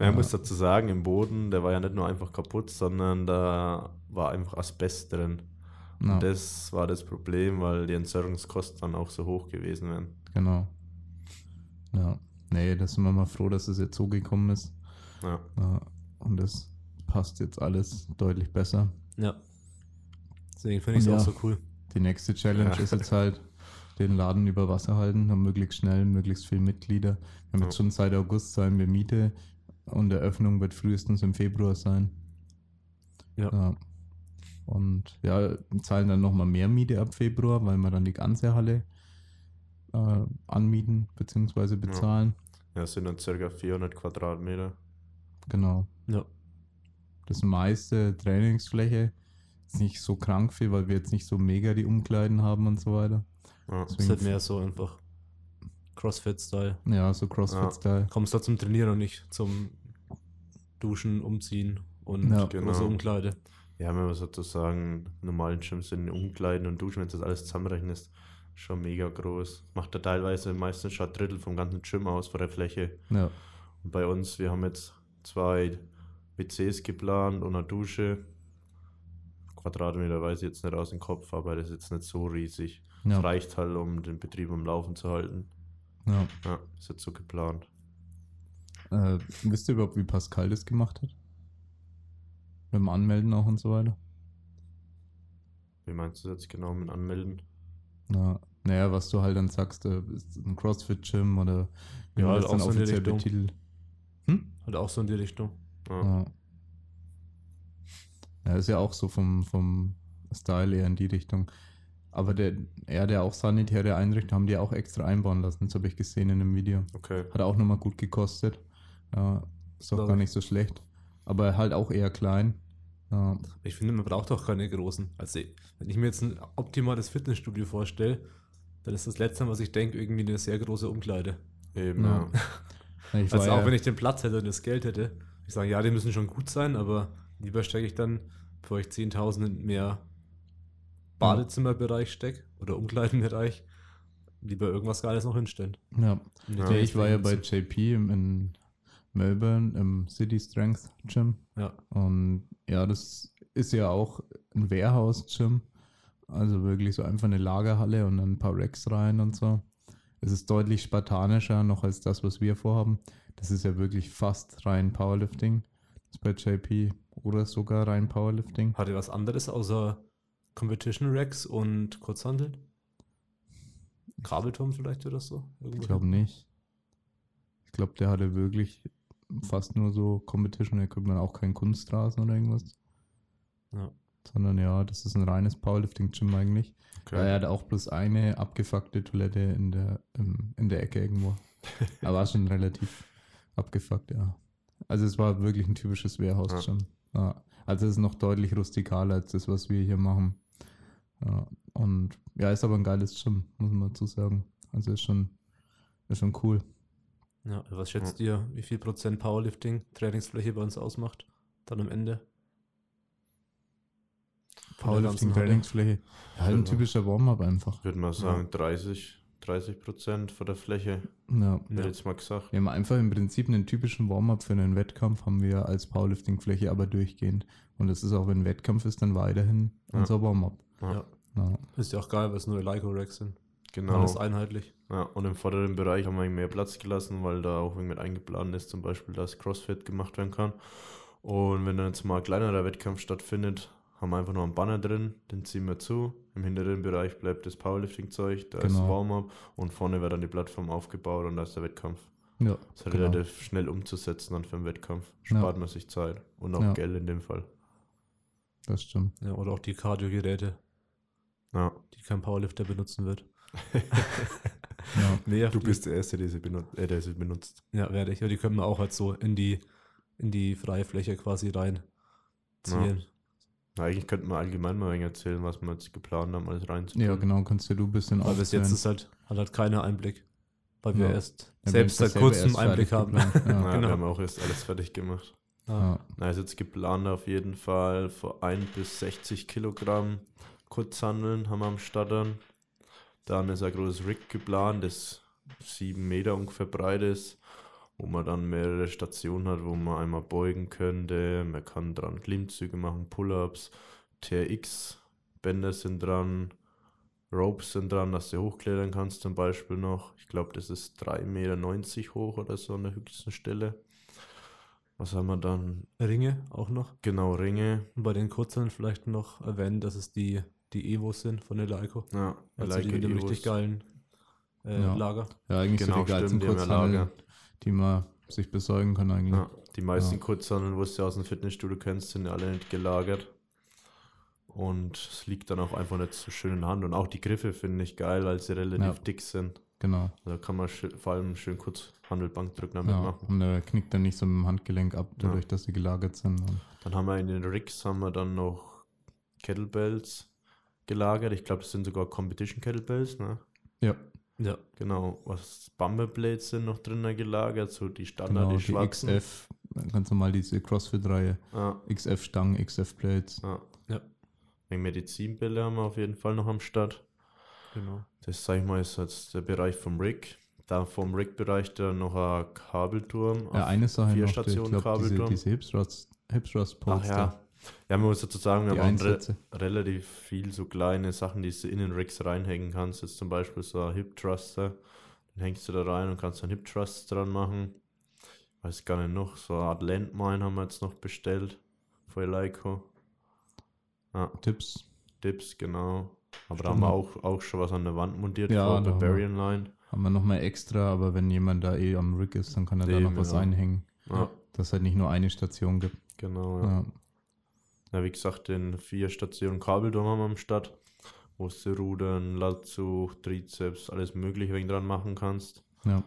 Er ja. muss dazu sagen, im Boden, der war ja nicht nur einfach kaputt, sondern da war einfach Asbest drin. Ja. Und das war das Problem, weil die Entsorgungskosten dann auch so hoch gewesen wären. Genau. Ja. Nee, da sind wir mal froh, dass es jetzt so gekommen ist. Ja. Und das passt jetzt alles deutlich besser. Ja. Deswegen finde ich es ja, auch so cool. Die nächste Challenge ja. ist jetzt halt, den Laden über Wasser halten, haben möglichst schnell, möglichst viele Mitglieder. Wir haben jetzt schon seit August zahlen wir Miete und Eröffnung wird frühestens im Februar sein. Ja. ja. Und ja, zahlen dann nochmal mehr Miete ab Februar, weil wir dann die ganze Halle äh, anmieten bzw. bezahlen. Ja, es sind dann circa 400 Quadratmeter. Genau. Ja. Das meiste Trainingsfläche ist nicht so krank viel, weil wir jetzt nicht so mega die Umkleiden haben und so weiter. Ja. Es ist halt mehr so einfach Crossfit-Style. Ja, so Crossfit-Style. Ja. Kommst da zum Trainieren und nicht zum Duschen, Umziehen und ja. genau. große Umkleide. Ja, wenn man sozusagen normalen Gyms sind Umkleiden und Duschen, wenn du das alles zusammenrechnest, schon mega groß. Macht er teilweise meistens schon ein Drittel vom ganzen Gym aus, von der Fläche. Ja. Und bei uns, wir haben jetzt zwei WCs geplant und eine Dusche. Quadratmeter weiß ich jetzt nicht aus dem Kopf, aber das ist jetzt nicht so riesig. Es ja. reicht halt, um den Betrieb am Laufen zu halten. Ja. Ja, ist jetzt so geplant. Äh, wisst ihr überhaupt, wie Pascal das gemacht hat? Mit dem Anmelden auch und so weiter? Wie meinst du das jetzt genau mit Anmelden? Na, naja, was du halt dann sagst, äh, ist ein CrossFit-Gym oder wie ja, man das dann offiziell betitelt. Halt auch so in die Richtung. Ja. ja. Ja, ist ja auch so vom, vom Style eher in die Richtung. Aber der, er, der auch sanitäre Einrichtung, haben die auch extra einbauen lassen. Das habe ich gesehen in einem Video. Okay. Hat auch nochmal gut gekostet. Ja, ist auch gar nicht so schlecht. Aber halt auch eher klein. Ja. Ich finde, man braucht auch keine großen. Also, wenn ich mir jetzt ein optimales Fitnessstudio vorstelle, dann ist das Letzte, was ich denke, irgendwie eine sehr große Umkleide. Eben, ja. ja. Also, auch ja wenn ich den Platz hätte und das Geld hätte, ich sage, ja, die müssen schon gut sein, aber lieber stecke ich dann, bevor ich 10.000 mehr Badezimmerbereich stecke oder Umkleidenbereich, lieber irgendwas Geiles noch hinstellen. Ja, ja ich war ja bei JP in Melbourne im City Strength Gym. Ja. Und ja, das ist ja auch ein Warehouse-Gym. Also wirklich so einfach eine Lagerhalle und dann ein paar Racks rein und so. Es ist deutlich spartanischer noch als das, was wir vorhaben. Das ist ja wirklich fast rein Powerlifting. Das ist bei JP oder sogar rein Powerlifting. Hat ihr was anderes außer Competition Racks und Kurzhandel? Kabelturm vielleicht oder so? Irgendwo ich glaube nicht. Ich glaube, der hatte wirklich fast nur so Competition Equipment, auch kein Kunstrasen oder irgendwas. Ja. Sondern ja, das ist ein reines Powerlifting-Gym eigentlich. Okay. Er hat auch bloß eine abgefuckte Toilette in der, in der Ecke irgendwo. Aber <laughs> war schon relativ abgefuckt, ja. Also es war wirklich ein typisches Warehouse-Gym. Ja. ja. Also es ist noch deutlich rustikaler als das, was wir hier machen. Ja. Und ja, ist aber ein geiles Gym, muss man dazu sagen. Also ist schon, ist schon cool. Ja, was schätzt ihr, wie viel Prozent Powerlifting Trainingsfläche bei uns ausmacht? Dann am Ende? Powerlifting Trainingsfläche. Ja, halt ein typischer Warm-up einfach. Ich würde mal sagen, ja. 30, 30 Prozent von der Fläche. Ja. Hätte ja. jetzt mal gesagt. Wir haben einfach im Prinzip einen typischen Warm-up für einen Wettkampf, haben wir als Powerlifting-Fläche aber durchgehend. Und das ist auch, wenn Wettkampf ist, dann weiterhin ja. unser Warm-up. Ja. ja. Ist ja auch geil, weil es nur Lyco-Racks sind. Genau. Alles einheitlich. Ja, und im vorderen Bereich haben wir mehr Platz gelassen, weil da auch mit eingeplant ist, zum Beispiel, dass Crossfit gemacht werden kann. Und wenn dann jetzt mal ein kleinerer Wettkampf stattfindet, haben wir einfach noch einen Banner drin, den ziehen wir zu. Im hinteren Bereich bleibt das Powerlifting-Zeug, da genau. ist Warm-up und vorne wird dann die Plattform aufgebaut und da ist der Wettkampf. Ja, das ist genau. relativ schnell umzusetzen dann für einen Wettkampf. Spart ja. man sich Zeit und auch ja. Geld in dem Fall. Das stimmt. Ja, oder auch die Cardio-Geräte, ja. die kein Powerlifter benutzen wird. <laughs> ja. nee, du bist der Erste, der sie, benut äh, der sie benutzt. Ja, werde ich. Ja, die können wir auch halt so in die, in die freie Fläche quasi reinziehen. Ja. Eigentlich könnten wir allgemein mal erzählen, was wir jetzt geplant haben, alles reinzutun. Ja, genau, kannst ja du ein bisschen Aber bis jetzt ist halt, hat halt keiner Einblick. Weil wir ja. erst ja, selbst seit kurzem Einblick haben. Ja, <laughs> ja, genau. Wir haben auch erst alles fertig gemacht. Ja. Na, ist jetzt geplant auf jeden Fall vor 1 bis 60 Kilogramm Kurzhandeln haben wir am Startern. Dann ist ein großes Rig geplant, das 7 Meter ungefähr breit ist, wo man dann mehrere Stationen hat, wo man einmal beugen könnte. Man kann dran Klimmzüge machen, Pull-ups, TRX-Bänder sind dran, Ropes sind dran, dass du hochklettern kannst zum Beispiel noch. Ich glaube, das ist 3,90 Meter hoch oder so an der höchsten Stelle. Was haben wir dann? Ringe auch noch. Genau, Ringe. Und bei den kurzen vielleicht noch erwähnen, dass es die, die Evos sind von der Leico. Ja, also Leico die mit dem richtig geilen äh, ja. Lager. Ja, eigentlich genau, so die geilsten Kurzhandeln, die man sich besorgen kann eigentlich. Ja, die meisten ja. Kurzhandeln, wo du aus dem Fitnessstudio kennst, sind ja alle nicht gelagert. Und es liegt dann auch einfach nicht so schön in der Hand. Und auch die Griffe finde ich geil, weil sie relativ ja. dick sind. Genau. Da kann man vor allem schön kurz Handelbankdrücken damit ja, machen. Und der knickt dann nicht so im Handgelenk ab, dadurch, ja. dass sie gelagert sind. Dann haben wir in den Rigs haben wir dann noch Kettlebells gelagert. Ich glaube, das sind sogar Competition Kettlebells, ne? Ja. Ja. Genau. Was Bumperblades sind noch drinnen gelagert, so die Standard, genau, die, die XF, ganz normal diese CrossFit-Reihe. Ja. XF-Stangen, XF-Blades. Ja. ja. Medizinbälle haben wir auf jeden Fall noch am Start. Genau. Das, sag ich mal, ist jetzt der Bereich vom Rig. Da vom Rig-Bereich dann noch ein Kabelturm. Ja, eine Sache vier noch, Stationen ich glaub, Kabelturm. Diese, diese Hipstrust-Polster. Ja. Ja, man muss dazu sagen, wir haben re relativ viel so kleine Sachen, die du in den Rigs reinhängen kannst. Jetzt zum Beispiel so ein Hip-Thruster. Den hängst du da rein und kannst einen Hip-Thrust dran machen. Weiß gar nicht noch. So eine Art Landmine haben wir jetzt noch bestellt. Für Leico. Ja. Tipps. Tipps, genau. Aber da haben wir auch, auch schon was an der Wand montiert ja, vor Barbarian Line. Haben wir nochmal extra, aber wenn jemand da eh am Rig ist, dann kann er Dem, da noch was ja. einhängen. Ja. Dass es halt nicht nur eine Station gibt. Genau, ja. ja. Ja wie gesagt, den vier Stationen Kabeldom haben wir am Start, wo du Rudern, Latzug, Trizeps, alles mögliche wegen dran machen kannst. Ja.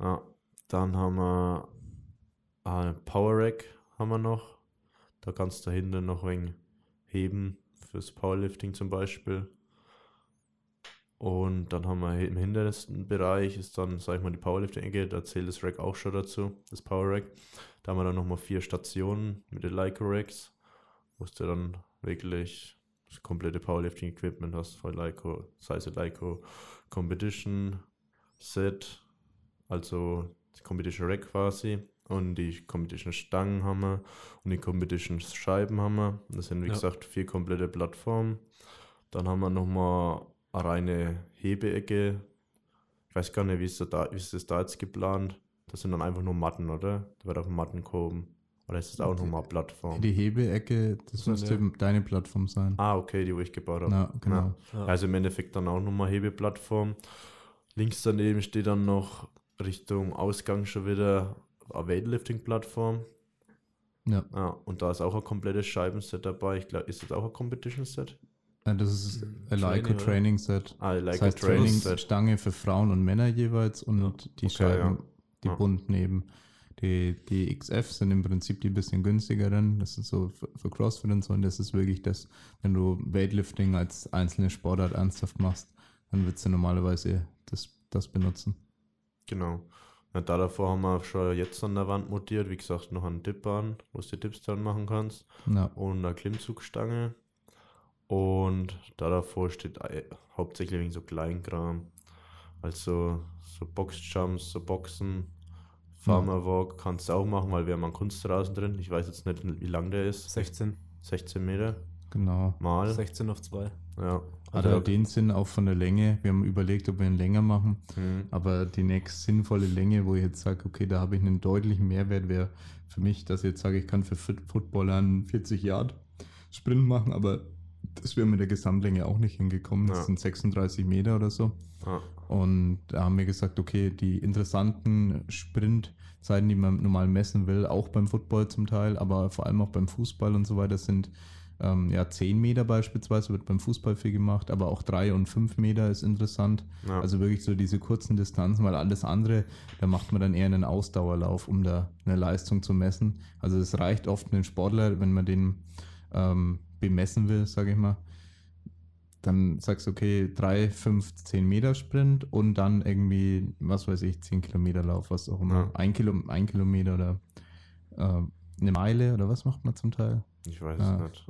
ja. Dann haben wir ein Power Rack haben wir noch. Da kannst du dahinter noch wegen heben fürs Powerlifting zum Beispiel. Und dann haben wir im hintersten Bereich ist dann, sag ich mal, die Powerlifting-Ecke, da zählt das Rack auch schon dazu, das Power Rack. Da haben wir dann nochmal vier Stationen mit den Leica Racks, wo du dann wirklich das komplette Powerlifting-Equipment hast von Leica, sei es Leica Competition Set, also das Competition Rack quasi. Und die Competition Stangen haben wir und die Competition Scheiben haben wir. Das sind wie ja. gesagt vier komplette Plattformen. Dann haben wir nochmal eine reine Hebeecke. Ich weiß gar nicht, wie ist, da, wie ist das da jetzt geplant? Das sind dann einfach nur Matten, oder? Da wird auf Matten kommen. Oder ist das auch nochmal eine Plattform? Die Hebeecke, das müsste ja. deine Plattform sein. Ah, okay, die, wo ich gebaut habe. Ja, genau. Ja. Also im Endeffekt dann auch nochmal Hebeplattform. Links daneben steht dann noch Richtung Ausgang schon wieder eine Weightlifting-Plattform. Ja. ja. Und da ist auch ein komplettes Scheibenset dabei. Ich glaube, ist das auch ein Competition-Set? Ja, das ist ein Leica Training Set. Ah, Leica das heißt Training. Stange für Frauen und Männer jeweils und die okay, Scheiben, ja. die ja. bunten eben. Die, die XF sind im Prinzip die bisschen günstigeren. Das ist so für, für CrossFit und so. Und das ist wirklich das, wenn du Weightlifting als einzelne Sportart ernsthaft machst, dann würdest du normalerweise das, das benutzen. Genau. Ja, da davor haben wir schon jetzt an der Wand montiert, wie gesagt, noch einen Dipbahn, wo du die Dips dran machen kannst. Ja. Und eine Klimmzugstange. Und da davor steht hauptsächlich wegen so Kleinkram. Also so Boxjumps, so Boxen, Farmer Walk kannst du auch machen, weil wir haben einen Kunstrasen drin. Ich weiß jetzt nicht, wie lang der ist. 16. 16 Meter. Genau. Mal. 16 auf 2. Ja. Hat also den Sinn auch von der Länge. Wir haben überlegt, ob wir ihn länger machen. Mhm. Aber die nächste sinnvolle Länge, wo ich jetzt sage, okay, da habe ich einen deutlichen Mehrwert, wäre für mich, dass ich jetzt sage, ich kann für Footballer einen 40 Yard Sprint machen, aber das wäre mit der Gesamtlänge auch nicht hingekommen. Das ja. sind 36 Meter oder so. Ja. Und da haben wir gesagt, okay, die interessanten Sprintzeiten, die man normal messen will, auch beim Football zum Teil, aber vor allem auch beim Fußball und so weiter, sind ähm, ja 10 Meter beispielsweise, wird beim Fußball viel gemacht, aber auch 3 und 5 Meter ist interessant. Ja. Also wirklich so diese kurzen Distanzen, weil alles andere, da macht man dann eher einen Ausdauerlauf, um da eine Leistung zu messen. Also es reicht oft einen Sportler, wenn man den ähm, bemessen will, sage ich mal, dann sagst du, okay, 3, 5, 10 Meter Sprint und dann irgendwie, was weiß ich, 10 Kilometer Lauf, was auch immer. Ja. Ein, Kilo, ein Kilometer oder äh, eine Meile oder was macht man zum Teil? Ich weiß es nicht.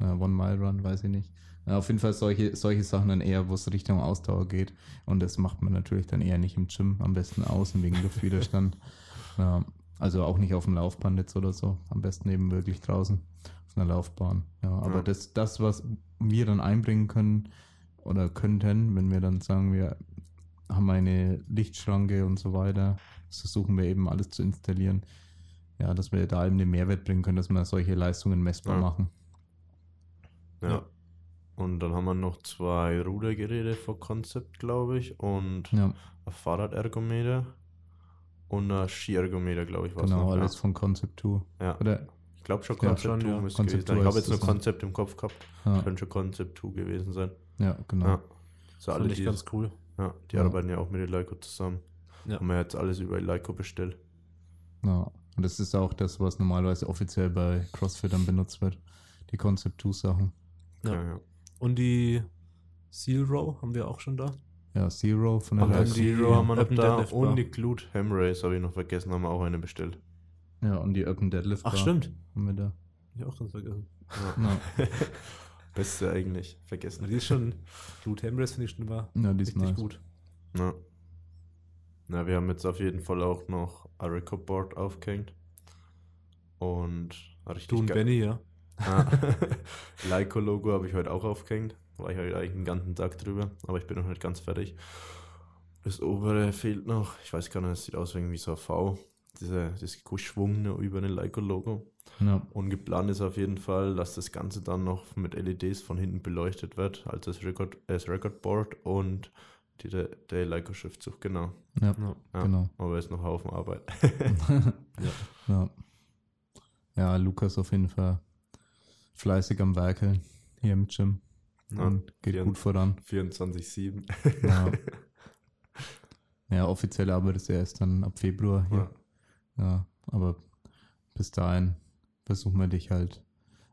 Ja, One Mile Run, weiß ich nicht. Auf jeden Fall solche, solche Sachen dann eher, wo es Richtung Ausdauer geht. Und das macht man natürlich dann eher nicht im Gym, am besten außen wegen Luftwiderstand. <laughs> ja, also auch nicht auf dem Laufband jetzt oder so. Am besten eben wirklich draußen auf einer Laufbahn. Ja, aber ja. Das, das, was wir dann einbringen können oder könnten, wenn wir dann sagen, wir haben eine Lichtschranke und so weiter, versuchen wir eben alles zu installieren. Ja, dass wir da eben den Mehrwert bringen können, dass wir solche Leistungen messbar ja. machen. Ja. ja. Und dann haben wir noch zwei Rudergeräte vor Concept, glaube ich, und ja. ein Fahrradergometer und ein Skiergometer, glaube ich, Genau, alles von Concept 2. Ja. Oder glaube schon Concept 2 ja, müsste gewesen sein. Ich habe jetzt nur Concept im Kopf gehabt. Ja. Könnte schon Concept 2 gewesen sein. Ja, genau. Ja. So alle die, ganz cool. Ja, die ja. arbeiten ja auch mit Leico zusammen. Ja. Haben wir jetzt alles über Leico bestellt. Ja, und das ist auch das, was normalerweise offiziell bei CrossFit dann benutzt wird. Die Concept 2 Sachen. Ja. ja. Und die Seal Row haben wir auch schon da. Ja, Zero von der Und Zero haben wir noch da. Und die Glute Ham Race habe ich noch vergessen, haben wir auch eine bestellt. Ja, und die Open Deadlift. Ach, stimmt. Haben wir da. Ich auch ganz vergessen. Ja. <laughs> Beste eigentlich. Vergessen. Die ist schon. Blue Hambrace finde ich schon immer ja, die ist richtig nice. gut. Ja. Na, wir haben jetzt auf jeden Fall auch noch Record Board aufgehängt. Und richtig. Du und Benny, ja. Ah, <laughs> Leico-Logo habe ich heute auch aufgehängt. War ich heute eigentlich den ganzen Tag drüber, aber ich bin noch nicht ganz fertig. Das obere fehlt noch. Ich weiß gar nicht, es sieht aus wie so ein V dieser, das geschwungene über den Leica-Logo. Ja. Und geplant ist auf jeden Fall, dass das Ganze dann noch mit LEDs von hinten beleuchtet wird, als das Record, das Record Board und die, der, der Leica-Schriftzug, genau. Ja, ja, genau. Aber es ist noch Haufen Arbeit. <laughs> ja. ja. Ja, Lukas auf jeden Fall fleißig am Werkeln hier im Gym. Ja, und geht 24, gut voran. 24-7. Ja. <laughs> ja, offiziell arbeitet er erst dann ab Februar hier. Ja. Aber bis dahin versuchen wir dich halt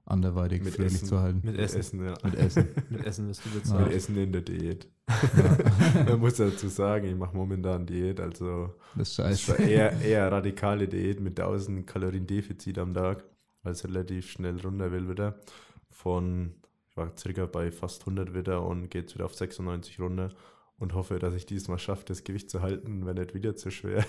anderweitig mit fröhlich zu halten. Mit Essen. Essen ja. Mit Essen. <laughs> mit Essen wirst du bezahlt. Mit Essen in der Diät. Ja. Man muss dazu sagen, ich mache momentan Diät, also das ist scheiße. Das eher, eher radikale Diät mit 1000 Kalorien Defizit am Tag, weil es relativ schnell runter will wieder. Von, ich war circa bei fast 100 wieder und geht wieder auf 96 runter und hoffe, dass ich diesmal schaffe, das Gewicht zu halten, wenn nicht wieder zu schwer.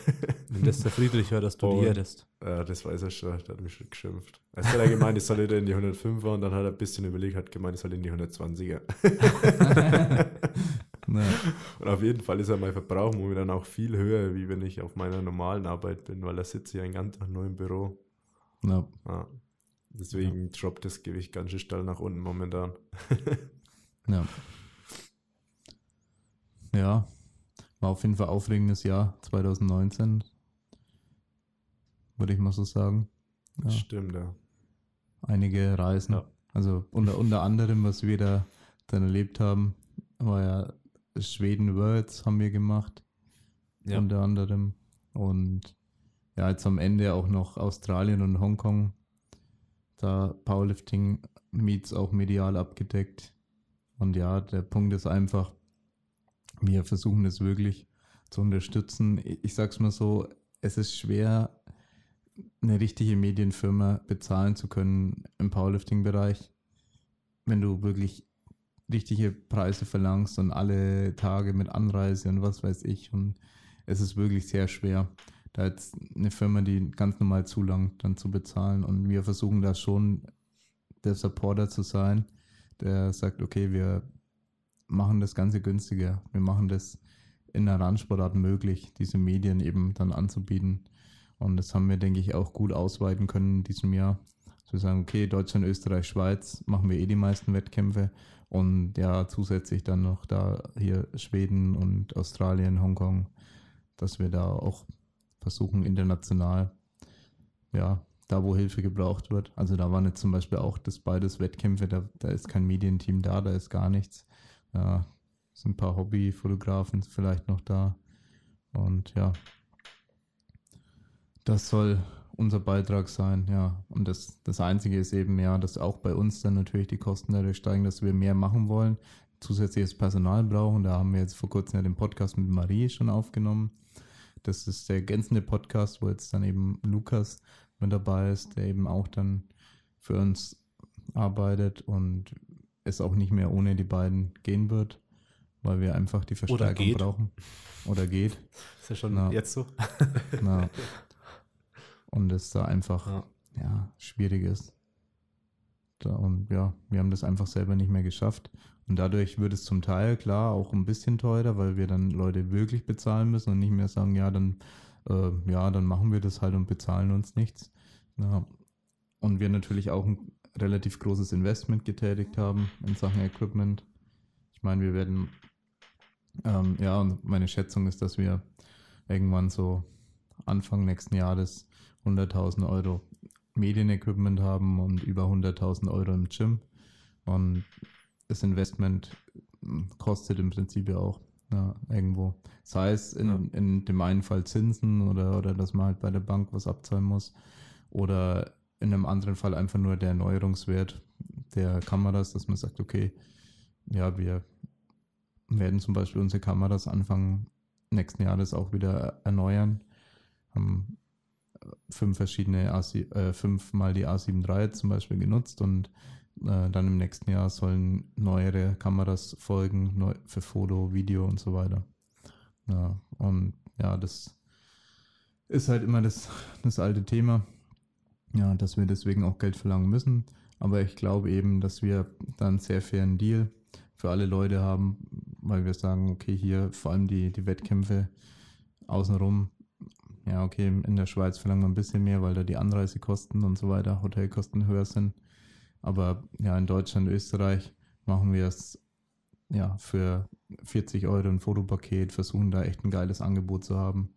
Der Friedrich hört, dass du und, diätest. Ja, das weiß er schon, der hat mich schon geschimpft. Erst hat er gemeint, ich soll in die 105er und dann hat er ein bisschen überlegt, hat gemeint, ich soll in die 120er. <laughs> und auf jeden Fall ist ja mein Verbrauch momentan auch viel höher, wie wenn ich auf meiner normalen Arbeit bin, weil da sitze ich einen ganzen Tag nur im Büro. Ja. ja. Deswegen ja. droppt das Gewicht ganz schön steil nach unten momentan. ja. <laughs> Ja, war auf jeden Fall aufregendes Jahr 2019. Würde ich mal so sagen. Ja. Stimmt, ja. Einige Reisen. Ja. Also unter, unter anderem, was wir da dann erlebt haben, war ja Schweden Worlds haben wir gemacht. Ja. Unter anderem. Und ja, jetzt am Ende auch noch Australien und Hongkong. Da Powerlifting Meets auch medial abgedeckt. Und ja, der Punkt ist einfach, wir versuchen das wirklich zu unterstützen. Ich sag's mal so, es ist schwer, eine richtige Medienfirma bezahlen zu können im Powerlifting-Bereich, wenn du wirklich richtige Preise verlangst und alle Tage mit Anreise und was weiß ich. Und es ist wirklich sehr schwer, da jetzt eine Firma, die ganz normal zulangt, dann zu bezahlen. Und wir versuchen da schon der Supporter zu sein, der sagt, okay, wir machen das Ganze günstiger. Wir machen das in der Randsportart möglich, diese Medien eben dann anzubieten. Und das haben wir, denke ich, auch gut ausweiten können in diesem Jahr. Wir sagen, okay, Deutschland, Österreich, Schweiz machen wir eh die meisten Wettkämpfe. Und ja, zusätzlich dann noch da hier Schweden und Australien, Hongkong, dass wir da auch versuchen, international, ja, da wo Hilfe gebraucht wird. Also da waren jetzt zum Beispiel auch das beides Wettkämpfe, da, da ist kein Medienteam da, da ist gar nichts. Ja, sind ein paar Hobbyfotografen vielleicht noch da. Und ja, das soll unser Beitrag sein, ja. Und das, das Einzige ist eben, ja, dass auch bei uns dann natürlich die Kosten dadurch steigen, dass wir mehr machen wollen, zusätzliches Personal brauchen. Da haben wir jetzt vor kurzem ja den Podcast mit Marie schon aufgenommen. Das ist der ergänzende Podcast, wo jetzt dann eben Lukas mit dabei ist, der eben auch dann für uns arbeitet und es auch nicht mehr ohne die beiden gehen wird, weil wir einfach die Verstärkung Oder brauchen. Oder geht. <laughs> Ist ja schon na, jetzt so. <laughs> na. Und es da einfach ja. ja schwierig ist. Da, und ja, wir haben das einfach selber nicht mehr geschafft. Und dadurch wird es zum Teil klar auch ein bisschen teurer, weil wir dann Leute wirklich bezahlen müssen und nicht mehr sagen, ja, dann, äh, ja, dann machen wir das halt und bezahlen uns nichts. Ja. Und wir natürlich auch ein relativ großes Investment getätigt haben in Sachen Equipment. Ich meine, wir werden, ähm, ja, und meine Schätzung ist, dass wir irgendwann so Anfang nächsten Jahres 100.000 Euro Medienequipment haben und über 100.000 Euro im Gym. Und das Investment kostet im Prinzip ja auch ja, irgendwo. Sei es in, ja. in dem einen Fall Zinsen oder, oder dass man halt bei der Bank was abzahlen muss. Oder in einem anderen Fall einfach nur der Erneuerungswert der Kameras, dass man sagt, okay, ja, wir werden zum Beispiel unsere Kameras Anfang nächsten Jahres auch wieder erneuern. Haben fünf verschiedene A, äh, fünfmal die A7 III zum Beispiel genutzt und äh, dann im nächsten Jahr sollen neuere Kameras folgen neu, für Foto, Video und so weiter. Ja, und ja, das ist halt immer das, das alte Thema, ja, dass wir deswegen auch Geld verlangen müssen. Aber ich glaube eben, dass wir dann sehr fairen Deal für alle Leute haben, weil wir sagen, okay, hier vor allem die, die Wettkämpfe außenrum, ja, okay, in der Schweiz verlangen wir ein bisschen mehr, weil da die Anreisekosten und so weiter, Hotelkosten höher sind. Aber ja, in Deutschland, Österreich machen wir es ja für 40 Euro ein Fotopaket, versuchen da echt ein geiles Angebot zu haben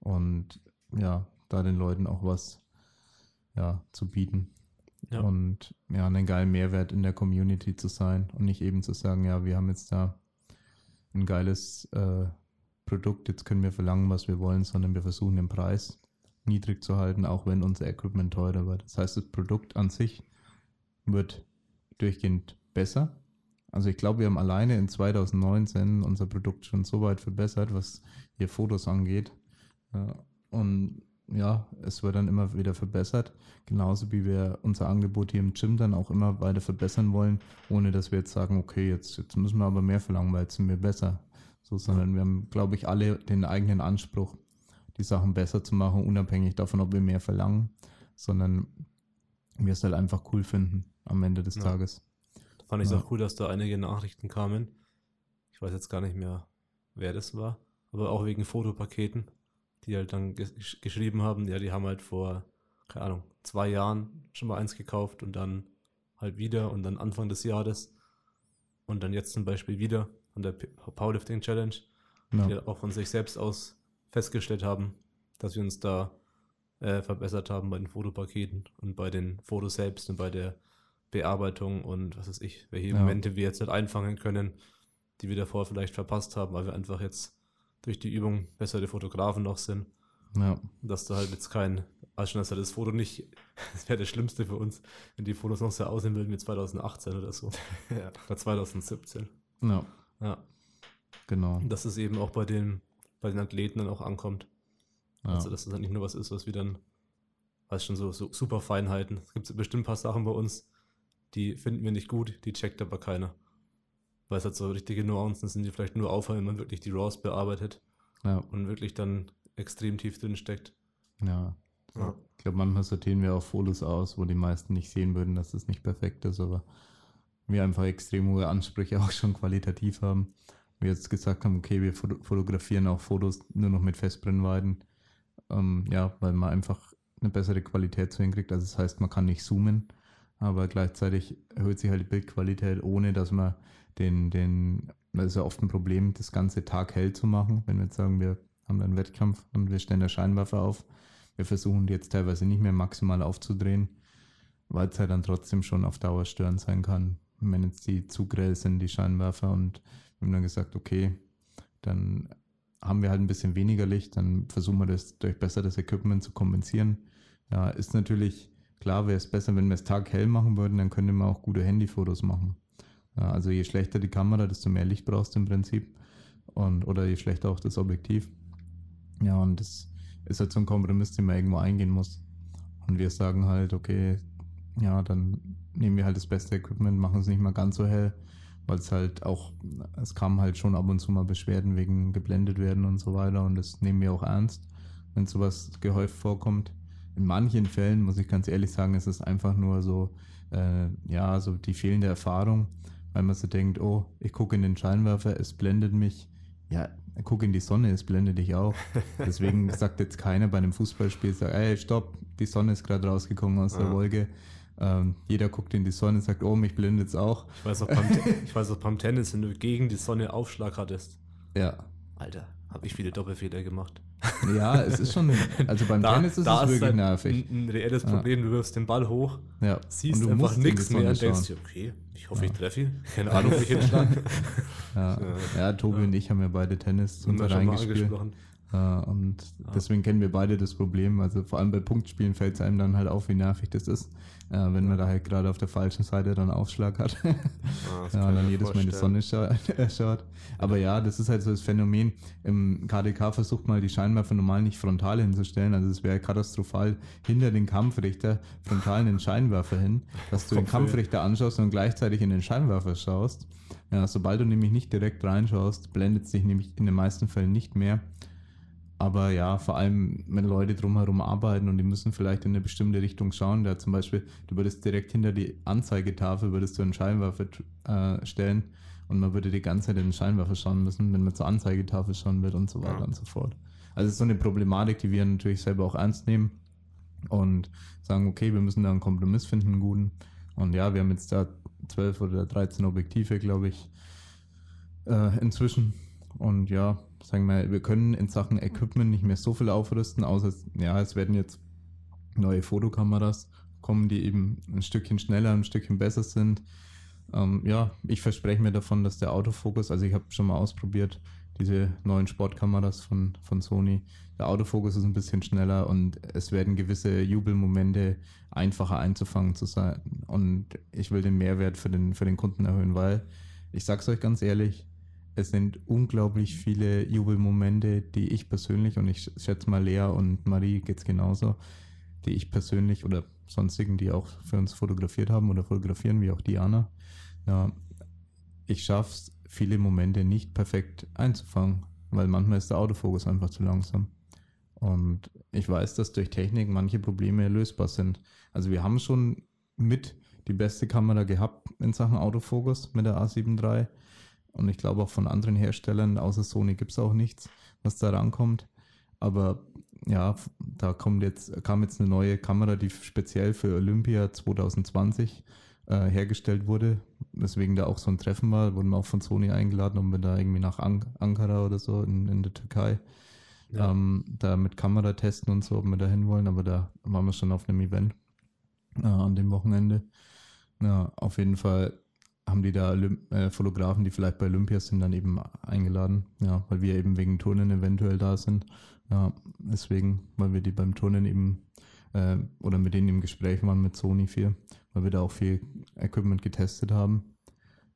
und ja, da den Leuten auch was ja, zu bieten. Ja. Und ja, einen geilen Mehrwert in der Community zu sein und nicht eben zu sagen, ja, wir haben jetzt da ein geiles äh, Produkt, jetzt können wir verlangen, was wir wollen, sondern wir versuchen den Preis niedrig zu halten, auch wenn unser Equipment teurer wird. Das heißt, das Produkt an sich wird durchgehend besser. Also ich glaube, wir haben alleine in 2019 unser Produkt schon so weit verbessert, was hier Fotos angeht. Und ja, es wird dann immer wieder verbessert. Genauso wie wir unser Angebot hier im Gym dann auch immer weiter verbessern wollen, ohne dass wir jetzt sagen, okay, jetzt, jetzt müssen wir aber mehr verlangen, weil jetzt sind wir besser. So, sondern wir haben, glaube ich, alle den eigenen Anspruch, die Sachen besser zu machen, unabhängig davon, ob wir mehr verlangen, sondern wir es halt einfach cool finden am Ende des ja. Tages. Da fand ich es ja. auch cool, dass da einige Nachrichten kamen. Ich weiß jetzt gar nicht mehr, wer das war, aber auch wegen Fotopaketen, die halt dann ges geschrieben haben, ja, die haben halt vor, keine Ahnung, zwei Jahren schon mal eins gekauft und dann halt wieder und dann Anfang des Jahres und dann jetzt zum Beispiel wieder von der Powerlifting Challenge, ja. die auch von sich selbst aus festgestellt haben, dass wir uns da äh, verbessert haben bei den Fotopaketen und bei den Fotos selbst und bei der Bearbeitung und was weiß ich, welche ja. Momente wir jetzt halt einfangen können, die wir davor vielleicht verpasst haben, weil wir einfach jetzt durch die Übung bessere Fotografen noch sind. Ja. Dass da halt jetzt kein, also schon, dass das Foto nicht, <laughs> das wäre das Schlimmste für uns, wenn die Fotos noch so aussehen würden wie 2018 oder so. <laughs> ja. Oder 2017. Ja. Ja. Genau. Dass es eben auch bei den, bei den Athleten dann auch ankommt. Ja. Also, dass es halt nicht nur was ist, was wir dann, weiß schon, so, so super Feinheiten. Es gibt bestimmt ein paar Sachen bei uns, die finden wir nicht gut, die checkt aber keiner. Weil es halt so richtige Nuancen sind, die vielleicht nur auffallen, wenn man wirklich die RAWs bearbeitet. Ja. Und wirklich dann extrem tief drin steckt. Ja. Ja. Ich glaube, manchmal sortieren wir auch Fotos aus, wo die meisten nicht sehen würden, dass das nicht perfekt ist, aber wir einfach extrem hohe Ansprüche <laughs> auch schon qualitativ haben. Wir jetzt gesagt haben, okay, wir fotografieren auch Fotos nur noch mit Festbrennweiten. Ähm, ja, weil man einfach eine bessere Qualität zu hinkriegt. Also das heißt, man kann nicht zoomen, aber gleichzeitig erhöht sich halt die Bildqualität, ohne dass man den, den, das ist ja oft ein Problem, das ganze Tag hell zu machen. Wenn wir jetzt sagen, wir haben einen Wettkampf und wir stellen eine Scheinwerfer auf, wir versuchen jetzt teilweise nicht mehr maximal aufzudrehen, weil es halt dann trotzdem schon auf Dauer störend sein kann. wenn jetzt die zu grell sind, die Scheinwerfer, und wir haben dann gesagt, okay, dann haben wir halt ein bisschen weniger Licht, dann versuchen wir das durch besseres Equipment zu kompensieren. Ja, ist natürlich klar, wäre es besser, wenn wir es taghell machen würden, dann könnte man auch gute Handyfotos machen. Ja, also je schlechter die Kamera, desto mehr Licht brauchst du im Prinzip. Und, oder je schlechter auch das Objektiv. Ja, und das ist halt so ein Kompromiss, den man irgendwo eingehen muss. Und wir sagen halt, okay, ja, dann nehmen wir halt das beste Equipment, machen es nicht mal ganz so hell, weil es halt auch, es kam halt schon ab und zu mal Beschwerden wegen geblendet werden und so weiter und das nehmen wir auch ernst, wenn sowas gehäuft vorkommt. In manchen Fällen, muss ich ganz ehrlich sagen, ist es einfach nur so, äh, ja, so die fehlende Erfahrung, weil man so denkt, oh, ich gucke in den Scheinwerfer, es blendet mich. Ja, guck in die Sonne, es blendet dich auch. <laughs> Deswegen sagt jetzt keiner bei einem Fußballspiel, sagt, ey, stopp, die Sonne ist gerade rausgekommen aus der Wolke. Ähm, jeder guckt in die Sonne und sagt, oh, mich blendet es auch. Ich weiß, auch beim, <laughs> ich weiß auch beim Tennis, wenn du gegen die Sonne Aufschlag hattest. Ja. Alter, habe ich viele Doppelfehler gemacht. Ja, es ist schon, also beim da, Tennis ist es wirklich halt nervig. Ein, ein reelles Problem, du wirfst den Ball hoch, ja. siehst einfach nichts mehr und denkst dir, okay, ich hoffe, ja. ich treffe ihn. Keine Ahnung, ob ich hinschlage. <laughs> ja. ja, Tobi und ich haben ja beide Tennis zum Verein gespielt. und deswegen kennen wir beide das Problem. Also vor allem bei Punktspielen fällt es einem dann halt auf, wie nervig das ist äh, wenn man da halt gerade auf der falschen Seite dann Aufschlag hat. Ah, <laughs> ja, und dann jedes Mal in die Sonne scha <laughs> schaut. Aber ja, das ist halt so das Phänomen. Im KDK versucht man die Scheinwerfer normal nicht frontal hinzustellen. Also es wäre katastrophal hinter den Kampfrichter frontal in den Scheinwerfer hin, dass du den Kampfrichter anschaust und gleichzeitig in den Scheinwerfer schaust. Ja, sobald du nämlich nicht direkt reinschaust, blendet es dich nämlich in den meisten Fällen nicht mehr. Aber ja, vor allem, wenn Leute drumherum arbeiten und die müssen vielleicht in eine bestimmte Richtung schauen, da zum Beispiel, du würdest direkt hinter die Anzeigetafel, würdest du einen Scheinwerfer äh, stellen und man würde die ganze Zeit in den Scheinwerfer schauen müssen, wenn man zur Anzeigetafel schauen wird und so weiter ja. und so fort. Also es ist so eine Problematik, die wir natürlich selber auch ernst nehmen und sagen, okay, wir müssen da einen Kompromiss finden, einen guten. Und ja, wir haben jetzt da 12 oder 13 Objektive, glaube ich, äh, inzwischen. Und ja, sagen wir, wir können in Sachen Equipment nicht mehr so viel aufrüsten, außer ja, es werden jetzt neue Fotokameras kommen, die eben ein Stückchen schneller, ein Stückchen besser sind. Ähm, ja, ich verspreche mir davon, dass der Autofokus, also ich habe schon mal ausprobiert, diese neuen Sportkameras von, von Sony. Der Autofokus ist ein bisschen schneller und es werden gewisse Jubelmomente einfacher einzufangen zu sein. Und ich will den Mehrwert für den, für den Kunden erhöhen, weil ich sage es euch ganz ehrlich, es sind unglaublich viele Jubelmomente, die ich persönlich, und ich schätze mal Lea und Marie geht es genauso, die ich persönlich oder sonstigen, die auch für uns fotografiert haben oder fotografieren, wie auch Diana, ja, ich schaffe es, viele Momente nicht perfekt einzufangen, weil manchmal ist der Autofokus einfach zu langsam. Und ich weiß, dass durch Technik manche Probleme lösbar sind. Also wir haben schon mit die beste Kamera gehabt in Sachen Autofokus mit der A7 III. Und ich glaube auch von anderen Herstellern, außer Sony, gibt es auch nichts, was da rankommt. Aber ja, da kommt jetzt, kam jetzt eine neue Kamera, die speziell für Olympia 2020 äh, hergestellt wurde, weswegen da auch so ein Treffen war. Wurden wir auch von Sony eingeladen, um wir da irgendwie nach An Ankara oder so in, in der Türkei ja. ähm, da mit Kamera testen und so, ob wir da hin wollen. Aber da waren wir schon auf einem Event äh, an dem Wochenende. Ja, auf jeden Fall haben die da äh, Fotografen, die vielleicht bei Olympia sind, dann eben eingeladen. Ja, weil wir eben wegen Turnen eventuell da sind. Ja, deswegen, weil wir die beim Turnen eben äh, oder mit denen im Gespräch waren mit Sony 4, weil wir da auch viel Equipment getestet haben.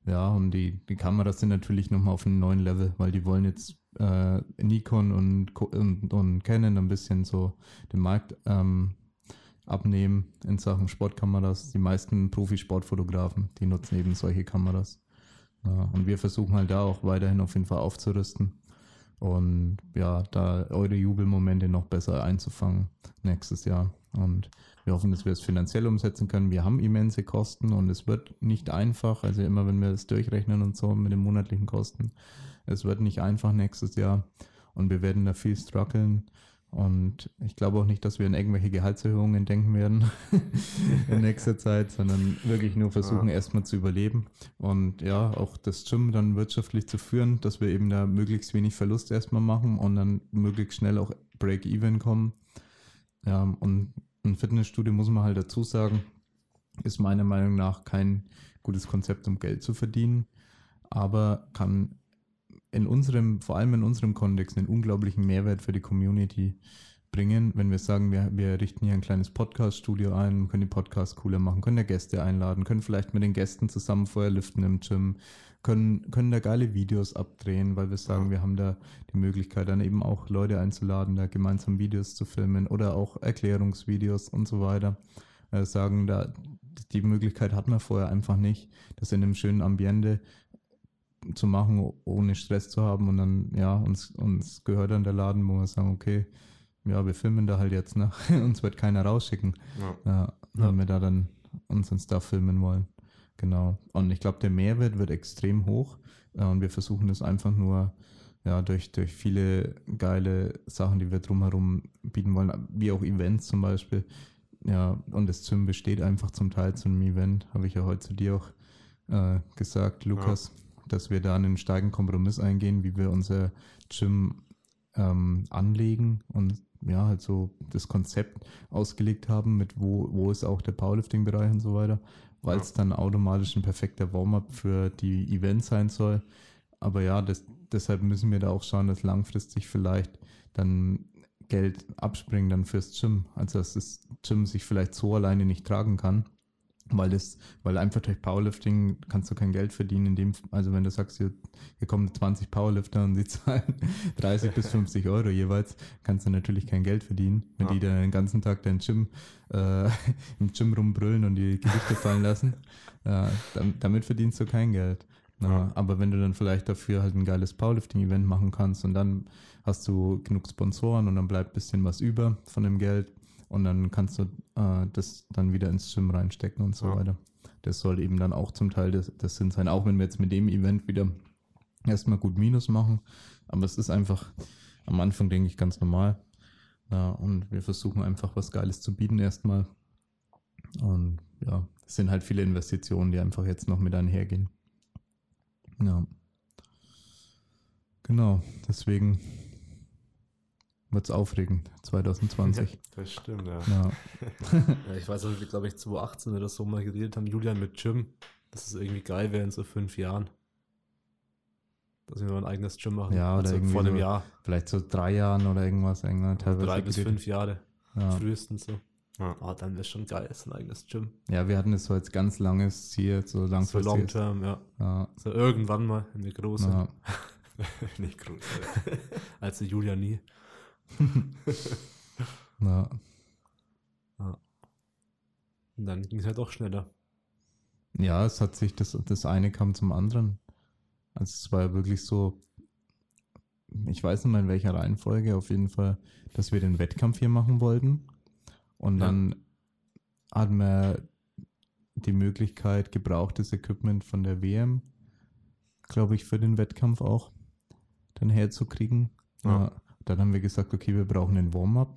Ja, und die, die Kameras sind natürlich nochmal auf einem neuen Level, weil die wollen jetzt äh, Nikon und, und, und Canon ein bisschen so den Markt ähm, abnehmen in Sachen Sportkameras. Die meisten Profisportfotografen, die nutzen eben solche Kameras. Ja, und wir versuchen halt da auch weiterhin auf jeden Fall aufzurüsten. und ja, da eure Jubelmomente noch besser einzufangen nächstes Jahr. Und wir hoffen, dass wir es finanziell umsetzen können. Wir haben immense Kosten und es wird nicht einfach. Also immer, wenn wir es durchrechnen und so mit den monatlichen Kosten, es wird nicht einfach nächstes Jahr und wir werden da viel strugglen. Und ich glaube auch nicht, dass wir an irgendwelche Gehaltserhöhungen denken werden <laughs> in nächster Zeit, sondern wirklich nur versuchen, ja. erstmal zu überleben und ja, auch das Gym dann wirtschaftlich zu führen, dass wir eben da möglichst wenig Verlust erstmal machen und dann möglichst schnell auch Break-Even kommen. Ja, und ein Fitnessstudio, muss man halt dazu sagen, ist meiner Meinung nach kein gutes Konzept, um Geld zu verdienen, aber kann in unserem, vor allem in unserem Kontext, einen unglaublichen Mehrwert für die Community bringen, wenn wir sagen, wir, wir richten hier ein kleines Podcast-Studio ein, können die Podcasts cooler machen, können da Gäste einladen, können vielleicht mit den Gästen zusammen vorher lüften im Gym, können, können da geile Videos abdrehen, weil wir sagen, ja. wir haben da die Möglichkeit, dann eben auch Leute einzuladen, da gemeinsam Videos zu filmen oder auch Erklärungsvideos und so weiter. Äh, sagen, da die Möglichkeit hat man vorher einfach nicht, das in einem schönen Ambiente zu machen, ohne Stress zu haben. Und dann, ja, uns, uns gehört dann der Laden, wo wir sagen, okay, ja, wir filmen da halt jetzt, ne? <laughs> uns wird keiner rausschicken, ja. Ja, wenn ja. wir da dann unseren Stuff filmen wollen. Genau. Und ich glaube, der Mehrwert wird extrem hoch. Und wir versuchen das einfach nur ja, durch, durch viele geile Sachen, die wir drumherum bieten wollen, wie auch Events zum Beispiel. Ja, und das Gym besteht einfach zum Teil zu einem Event, habe ich ja heute zu dir auch äh, gesagt, Lukas. Ja dass wir da einen starken Kompromiss eingehen, wie wir unser Gym ähm, anlegen und ja, halt so das Konzept ausgelegt haben, mit wo, wo ist auch der Powerlifting-Bereich und so weiter, weil es ja. dann automatisch ein perfekter Warm-up für die Events sein soll. Aber ja, das, deshalb müssen wir da auch schauen, dass langfristig vielleicht dann Geld abspringen dann fürs Gym. Also dass das Gym sich vielleicht so alleine nicht tragen kann weil das, weil einfach durch Powerlifting kannst du kein Geld verdienen, in dem, also wenn du sagst, hier, hier kommen 20 Powerlifter und die <laughs> zahlen 30 bis 50 Euro jeweils, kannst du natürlich kein Geld verdienen, wenn ja. die dann den ganzen Tag dein Gym, äh, <laughs> im Gym rumbrüllen und die Gewichte fallen lassen, <laughs> äh, damit verdienst du kein Geld. Ja. Aber wenn du dann vielleicht dafür halt ein geiles Powerlifting-Event machen kannst und dann hast du genug Sponsoren und dann bleibt ein bisschen was über von dem Geld, und dann kannst du äh, das dann wieder ins Gym reinstecken und so ja. weiter. Das soll eben dann auch zum Teil das, das Sinn sein, auch wenn wir jetzt mit dem Event wieder erstmal gut Minus machen. Aber es ist einfach am Anfang, denke ich, ganz normal. Ja, und wir versuchen einfach was Geiles zu bieten erstmal. Und ja, es sind halt viele Investitionen, die einfach jetzt noch mit einhergehen. Ja. Genau, deswegen wird es aufregend, 2020. das stimmt, ja. Ja. <laughs> ja ich weiß, dass wir, glaube ich, 2018 oder so mal geredet haben, Julian mit Jim, dass es irgendwie geil wäre in so fünf Jahren. Dass wir mal ein eigenes Gym machen. Ja, oder also irgendwie vor einem so, Jahr. Vielleicht so drei Jahren oder irgendwas. Teilweise drei bis fünf Jahre. Ja. Frühestens so. Ja. Oh, dann wäre schon geil, ist ein eigenes Gym. Ja, wir hatten es so als ganz langes Ziel, so langfristig. So long term, ja. ja. So irgendwann mal eine große. Ja. <laughs> Nicht groß. <laughs> Als Julia nie. <laughs> ja. ja. Und dann ging es halt auch schneller. Ja, es hat sich, das, das eine kam zum anderen. Also es war ja wirklich so, ich weiß nicht mal in welcher Reihenfolge, auf jeden Fall, dass wir den Wettkampf hier machen wollten. Und ja. dann hatten wir die Möglichkeit, gebrauchtes Equipment von der WM, glaube ich, für den Wettkampf auch dann herzukriegen. Ja. Dann haben wir gesagt, okay, wir brauchen einen Warm-up.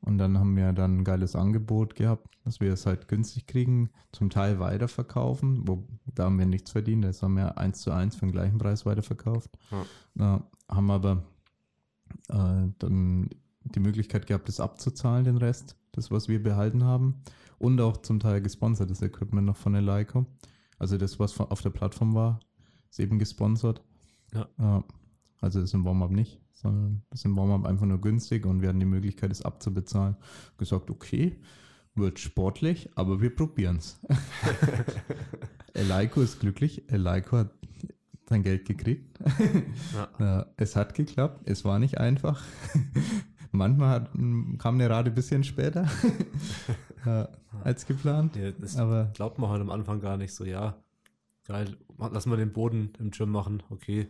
Und dann haben wir dann ein geiles Angebot gehabt, dass wir es halt günstig kriegen, zum Teil weiterverkaufen. Wo, da haben wir nichts verdient, das haben wir eins zu eins für den gleichen Preis weiterverkauft. Ja. Äh, haben aber äh, dann die Möglichkeit gehabt, das abzuzahlen, den Rest, das, was wir behalten haben. Und auch zum Teil gesponsertes Equipment noch von der Leico. Also das, was auf der Plattform war, ist eben gesponsert. Ja. Äh, also das ist im Warm-up nicht sondern das ist im Warm-up einfach nur günstig und wir hatten die Möglichkeit, es abzubezahlen. Gesagt, okay, wird sportlich, aber wir probieren es. <laughs> Eleiko ist glücklich. Eleiko hat sein Geld gekriegt. Ja. <laughs> es hat geklappt. Es war nicht einfach. <laughs> Manchmal hat, kam eine Rade ein bisschen später als geplant. Ja, das aber glaubt man halt am Anfang gar nicht so, ja, geil, lass mal den Boden im Gym machen, okay,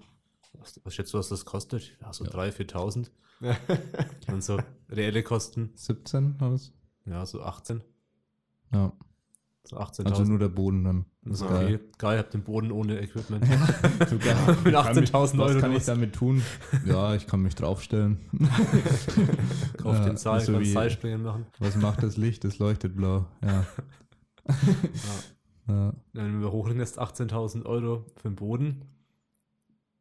was, was schätzt du, was das kostet? Ja, so ja. 3.000, 4.000. <laughs> Und so reelle Kosten. 17 oder was? Ja, so 18. Ja. So 18.000. Also nur der Boden dann. Das okay. geil. Geil, hab den Boden ohne Equipment. Sogar <laughs> mit 18.000 Euro. Was kann ich damit tun? Ja, ich kann mich draufstellen. <laughs> Kauf ja, den Seil, so kannst Seilspringen machen. Was macht das Licht? Es leuchtet blau. Ja. ja. ja. Wenn wir hochlässt 18.000 Euro für den Boden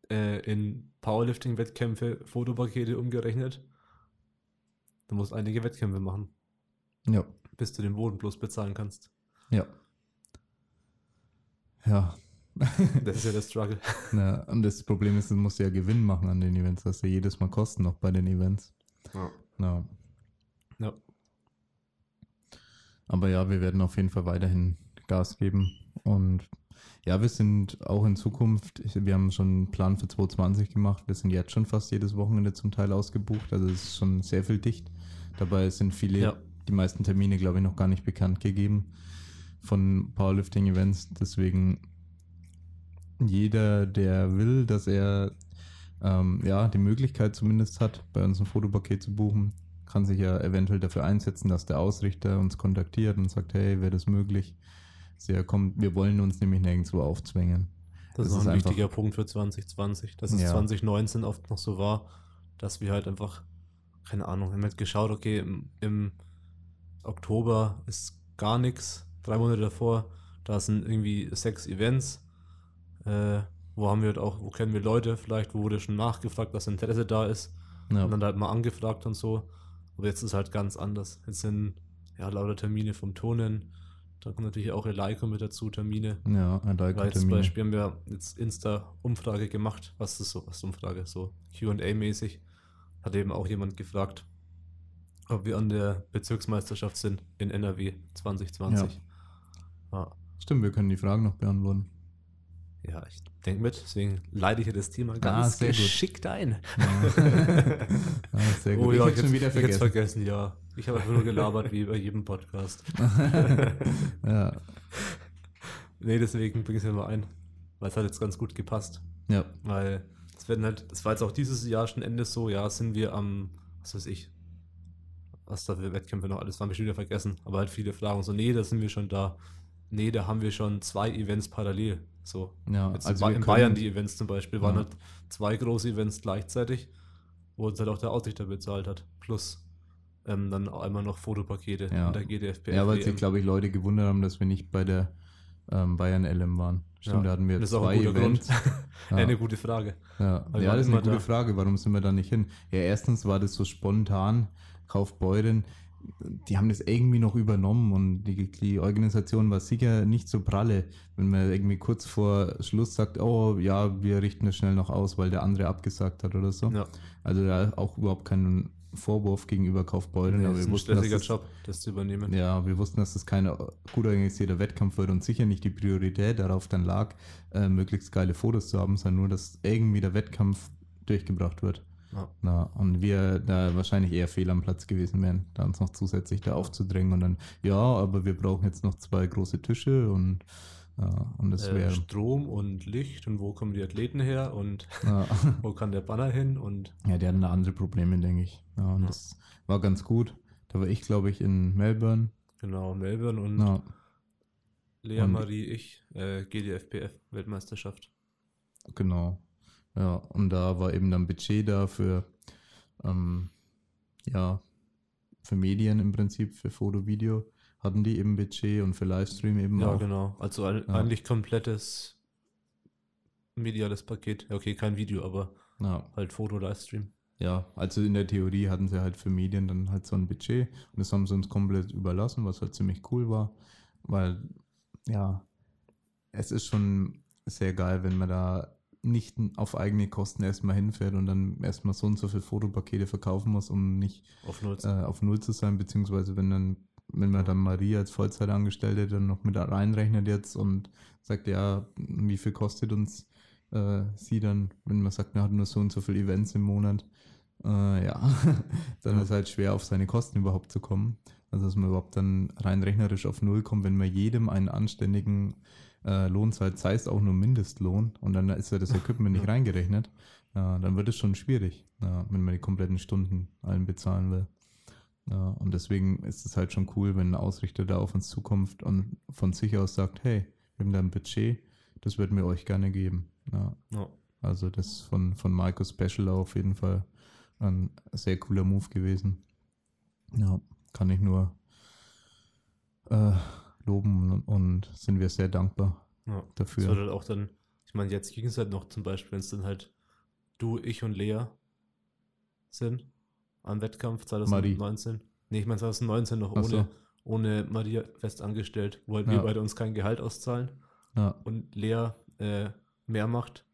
äh, in Powerlifting-Wettkämpfe, Fotopakete umgerechnet, du musst einige Wettkämpfe machen. Ja. Bis du den Boden bloß bezahlen kannst. Ja. Ja. das ist ja der Struggle. <laughs> Ja, und das Problem ist, du musst ja Gewinn machen an den Events. Das hast ja jedes Mal Kosten noch bei den Events. Ja. ja. Ja. Aber ja, wir werden auf jeden Fall weiterhin Gas geben. Und ja, wir sind auch in Zukunft, wir haben schon einen Plan für 2020 gemacht. Wir sind jetzt schon fast jedes Wochenende zum Teil ausgebucht. Also es ist schon sehr viel dicht. Dabei sind viele, ja. die meisten Termine, glaube ich, noch gar nicht bekannt gegeben von Powerlifting-Events. Deswegen jeder, der will, dass er ähm, ja die Möglichkeit zumindest hat, bei uns ein Fotopaket zu buchen, kann sich ja eventuell dafür einsetzen, dass der Ausrichter uns kontaktiert und sagt, hey, wäre das möglich? Sehr kommt, wir wollen uns nämlich nirgendwo aufzwängen. Das, das ist, ein einfach, wichtiger Punkt für 2020, dass es ja. 2019 oft noch so war, dass wir halt einfach, keine Ahnung, wir haben halt geschaut, okay, im, im Oktober ist gar nichts, drei Monate davor, da sind irgendwie sechs Events. Äh, wo haben wir halt auch, wo kennen wir Leute vielleicht, wo wurde schon nachgefragt, dass Interesse da ist. Ja. Und dann halt mal angefragt und so. Aber jetzt ist halt ganz anders. Jetzt sind ja lauter Termine vom Tonen. Da kommt natürlich auch Eleiko mit dazu, Termine. Ja, Eleiko Weil zum Beispiel haben wir jetzt Insta-Umfrage gemacht. Was ist so, was ist Umfrage? So QA-mäßig. Hat eben auch jemand gefragt, ob wir an der Bezirksmeisterschaft sind in NRW 2020. Ja. Ja. Stimmt, wir können die Fragen noch beantworten. Ja, ich denke mit, deswegen leite ich ja das Thema ah, ganz ah, geschickt gut. ein. Ja. <laughs> ah, sehr gut. Oh, ja, ich, ich schon wieder vergessen. vergessen, ja. Ich habe einfach nur gelabert wie bei jedem Podcast. <laughs> ja. Nee, deswegen bringe ich es mir mal ein. Weil es hat jetzt ganz gut gepasst. Ja. Weil es werden halt, es war jetzt auch dieses Jahr schon Ende so, ja, sind wir am, was weiß ich, was da für Wettkämpfe noch alles waren, wir schon wieder vergessen. Aber halt viele Fragen so, nee, da sind wir schon da nee, da haben wir schon zwei Events parallel. So. Ja, Jetzt also in Bayern die Events zum Beispiel waren ja. halt zwei große Events gleichzeitig, wo uns halt auch der Ausrichter bezahlt hat. Plus ähm, dann auch einmal noch Fotopakete ja. der GDFP. Ja, weil sich, glaube ich, Leute gewundert haben, dass wir nicht bei der ähm, Bayern LM waren. Stimmt, ja, da hatten wir das zwei ist auch ein Events. <laughs> Grund. ja. Eine gute Frage. Ja, ja das ist eine gute da. Frage. Warum sind wir da nicht hin? Ja, erstens war das so spontan. Kaufbeuren die haben das irgendwie noch übernommen und die, die Organisation war sicher nicht so pralle, wenn man irgendwie kurz vor Schluss sagt, oh ja, wir richten das schnell noch aus, weil der andere abgesagt hat oder so. Ja. Also da auch überhaupt keinen Vorwurf gegenüber Kaufbeuren. Ja, aber wir wussten, dass das, Job, das zu übernehmen. Ja, wir wussten, dass das kein gut organisierter Wettkampf wird und sicher nicht die Priorität darauf dann lag, äh, möglichst geile Fotos zu haben, sondern nur, dass irgendwie der Wettkampf durchgebracht wird. Ja. Na, und wir da wahrscheinlich eher fehl am Platz gewesen wären, da uns noch zusätzlich da aufzudrängen und dann, ja, aber wir brauchen jetzt noch zwei große Tische und, ja, und das wäre. Äh, Strom und Licht und wo kommen die Athleten her und ja. <laughs> wo kann der Banner hin und. Ja, die hatten da andere Probleme, denke ich. Ja, und das war ganz gut. Da war ich, glaube ich, in Melbourne. Genau, Melbourne und Lea und Marie, ich, äh, GDFPF Weltmeisterschaft. Genau. Ja, und da war eben dann Budget da für, ähm, ja, für Medien im Prinzip, für Foto, Video hatten die eben Budget und für Livestream eben ja, auch. Ja, genau. Also ja. eigentlich komplettes mediales Paket. Okay, kein Video, aber ja. halt Foto, Livestream. Ja, also in der Theorie hatten sie halt für Medien dann halt so ein Budget und das haben sie uns komplett überlassen, was halt ziemlich cool war, weil ja, es ist schon sehr geil, wenn man da nicht auf eigene Kosten erstmal hinfährt und dann erstmal so und so viele Fotopakete verkaufen muss, um nicht auf Null, äh, auf Null zu sein, beziehungsweise wenn dann, wenn man dann Marie als Vollzeitangestellte dann noch mit reinrechnet jetzt und sagt, ja, wie viel kostet uns äh, sie dann, wenn man sagt, man hat nur so und so viele Events im Monat, äh, ja, <laughs> dann ja. ist es halt schwer auf seine Kosten überhaupt zu kommen. Also dass man überhaupt dann rein rechnerisch auf Null kommt, wenn man jedem einen anständigen äh, Lohn zahlt, sei es auch nur Mindestlohn und dann ist ja das Equipment nicht reingerechnet. ja, dann wird es schon schwierig, ja, wenn man die kompletten Stunden allen bezahlen will. Ja, und deswegen ist es halt schon cool, wenn ein Ausrichter da auf uns zukommt und von sich aus sagt, hey, wir haben da ein Budget, das würden wir euch gerne geben. Ja. ja. Also das von, von Marco Special auf jeden Fall ein sehr cooler Move gewesen. Ja, kann ich nur äh, loben und, sind wir sehr dankbar ja, dafür. Das wird halt auch dann, ich meine, jetzt ging es halt noch zum Beispiel, wenn es dann halt du, ich und Lea sind am Wettkampf 2019. Mari. Nee, ich meine 2019 noch ohne, so. ohne Maria fest angestellt, wo halt ja. wir beide uns kein Gehalt auszahlen. Ja. Und Lea äh, mehr macht,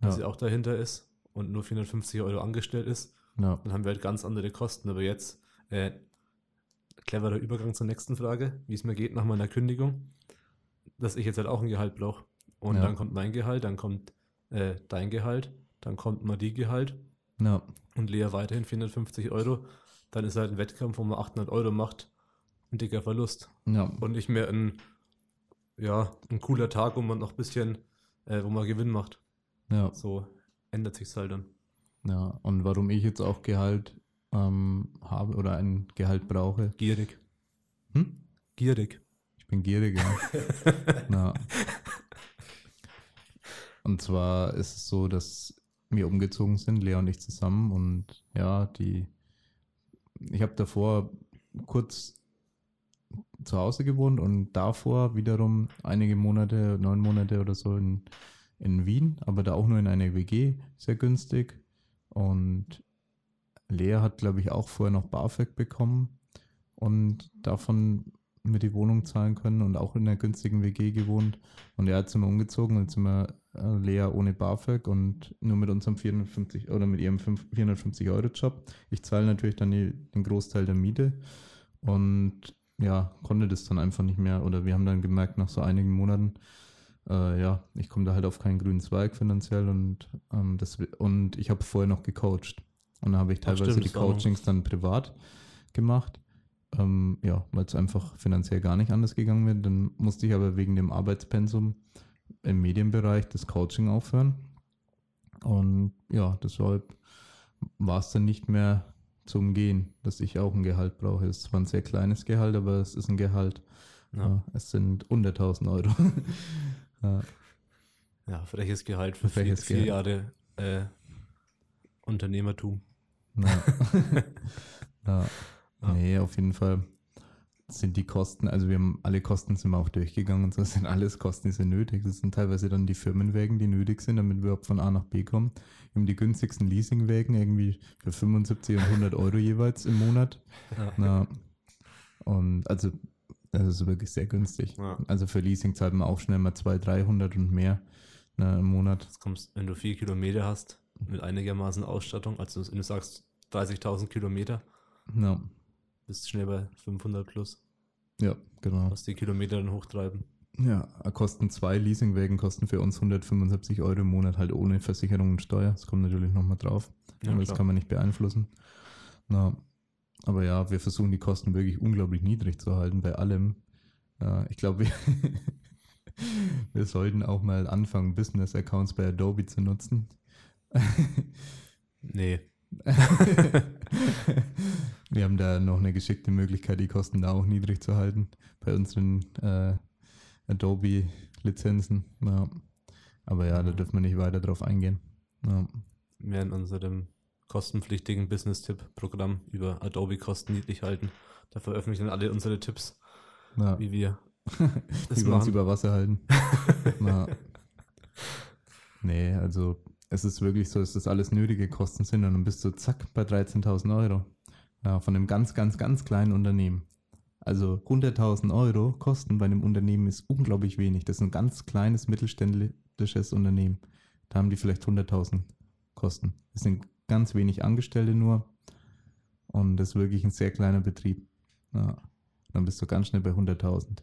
weil sie auch dahinter ist und nur 450 Euro angestellt ist. Dann haben wir halt ganz andere Kosten. Aber jetzt, äh, cleverer Übergang zur nächsten Frage, wie es mir geht nach meiner Kündigung, dass ich jetzt halt auch ein Gehalt brauche. Und ja. dann kommt mein Gehalt, dann kommt äh, dein Gehalt, dann kommt Marie Gehalt ja. und Lea weiterhin 450 Euro. Dann ist halt ein Wettkampf, wo man 800 Euro macht, ein dicker Verlust. Ja. Und nicht mehr ein, ja, ein cooler Tag, wo man noch ein bisschen, äh, wo man Gewinn macht. Ja. So ändert sich halt dann. Ja, und warum ich jetzt auch Gehalt ähm, habe oder ein Gehalt brauche. Gierig. Hm? Gierig. Ich bin gierig, ja. <laughs> ja. Und zwar ist es so, dass wir umgezogen sind, Lea und ich zusammen. Und ja, die, ich habe davor kurz zu Hause gewohnt und davor wiederum einige Monate, neun Monate oder so in, in Wien, aber da auch nur in einer WG, sehr günstig. Und Lea hat, glaube ich, auch vorher noch BAföG bekommen und davon mit die Wohnung zahlen können und auch in einer günstigen WG gewohnt. Und er hat immer umgezogen und jetzt sind wir äh, Lea ohne BAföG und nur mit unserem 450 oder mit ihrem 450 Euro Job. Ich zahle natürlich dann die, den Großteil der Miete und ja, konnte das dann einfach nicht mehr. Oder wir haben dann gemerkt, nach so einigen Monaten, äh, ja, ich komme da halt auf keinen grünen Zweig finanziell und, ähm, das, und ich habe vorher noch gecoacht. Und dann habe ich teilweise stimmt, die Coachings dann privat gemacht. Ähm, ja, weil es einfach finanziell gar nicht anders gegangen wäre. Dann musste ich aber wegen dem Arbeitspensum im Medienbereich das Coaching aufhören. Und ja, deshalb war es dann nicht mehr zu umgehen, dass ich auch ein Gehalt brauche. Es war ein sehr kleines Gehalt, aber es ist ein Gehalt. Ja. Es sind 100.000 Euro. <laughs> ja. ja, freches Gehalt für freches vier, vier Jahre äh, Unternehmertum. <laughs> Ja. ja. Nee, auf jeden Fall sind die Kosten, also wir haben alle Kosten sind wir auch durchgegangen und so sind alles Kosten, die sind nötig. Das sind teilweise dann die Firmenwägen, die nötig sind, damit wir überhaupt von A nach B kommen. Wir haben die günstigsten Leasingwägen irgendwie für 75 und 100 Euro jeweils im Monat. Ja. Na, und also das ist wirklich sehr günstig. Ja. Also für Leasing zahlt man auch schnell mal 200, 300 und mehr na, im Monat. Das kommst, wenn du vier Kilometer hast, mit einigermaßen Ausstattung, also wenn du sagst 30.000 Kilometer, ja. bist schnell bei 500 plus. Ja, genau. Was die Kilometer dann hochtreiben. Ja, kosten zwei Leasingwägen, kosten für uns 175 Euro im Monat, halt ohne Versicherung und Steuer. Das kommt natürlich nochmal drauf. Ja, aber klar. das kann man nicht beeinflussen. Na, aber ja, wir versuchen die Kosten wirklich unglaublich niedrig zu halten bei allem. Ja, ich glaube, <laughs> wir, wir sollten auch mal anfangen, Business-Accounts bei Adobe zu nutzen. <laughs> nee. <laughs> Wir haben da noch eine geschickte Möglichkeit, die Kosten da auch niedrig zu halten bei unseren äh, Adobe-Lizenzen. Ja. Aber ja, da dürfen wir nicht weiter drauf eingehen. Ja. Wir in unserem kostenpflichtigen Business-Tipp-Programm über Adobe Kosten niedrig halten. Da veröffentlichen alle unsere Tipps, ja. wie wir <laughs> wie wir uns über Wasser halten. <laughs> Nee, also es ist wirklich so, dass das alles nötige Kosten sind und dann bist du zack bei 13.000 Euro. Ja, von einem ganz, ganz, ganz kleinen Unternehmen. Also 100.000 Euro Kosten bei einem Unternehmen ist unglaublich wenig. Das ist ein ganz kleines mittelständisches Unternehmen. Da haben die vielleicht 100.000 Kosten. Das sind ganz wenig Angestellte nur und das ist wirklich ein sehr kleiner Betrieb. Ja, dann bist du ganz schnell bei 100.000,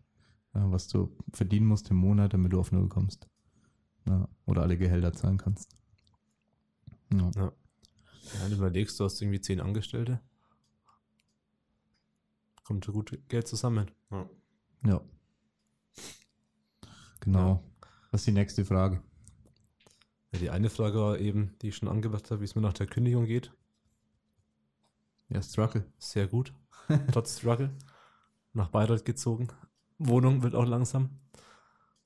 ja, was du verdienen musst im Monat, damit du auf Null kommst. Ja, oder alle Gehälter zahlen kannst. Ja. ja. ja du überlegst, du hast irgendwie zehn Angestellte. Kommt gut Geld zusammen. Ja. ja. Genau. Was ist die nächste Frage? Ja, die eine Frage war eben, die ich schon angebracht habe, wie es mir nach der Kündigung geht. Ja, Struggle. Sehr gut. <laughs> Trotz Struggle. Nach Bayreuth gezogen. Wohnung wird auch langsam.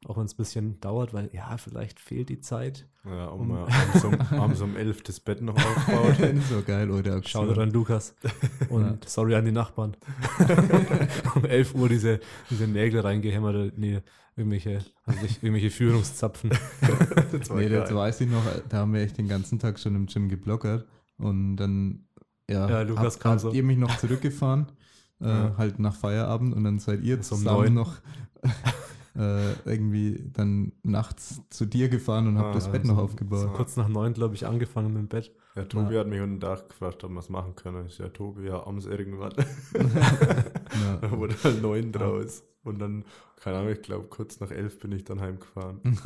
Auch wenn es ein bisschen dauert, weil ja, vielleicht fehlt die Zeit. Ja, um, um abends, um, abends um elf das Bett noch aufbaut. <laughs> so geil, oder? Schau dir an Lukas. <laughs> Und ja. sorry an die Nachbarn. <laughs> um 11 Uhr diese, diese Nägel reingehämmert, nee, irgendwelche, also nicht, irgendwelche Führungszapfen. das nee, das weiß ich noch, da haben wir echt den ganzen Tag schon im Gym geblockert. Und dann, ja, ja Lukas hab, habt so. ihr mich noch zurückgefahren, äh, ja. halt nach Feierabend und dann seid ihr zusammen noch äh, irgendwie dann nachts zu dir gefahren und habe ah, das Bett noch aufgebaut. So kurz nach neun, glaube ich, angefangen mit dem Bett. Ja, Tobi ja. hat mich unten Tag gefragt, ob wir es machen können. Ich ja, Tobi, ja, abends irgendwann. <laughs> ja. Da <laughs> wurde halt neun draus. Und dann, keine Ahnung, ich glaube, kurz nach elf bin ich dann heimgefahren. <laughs>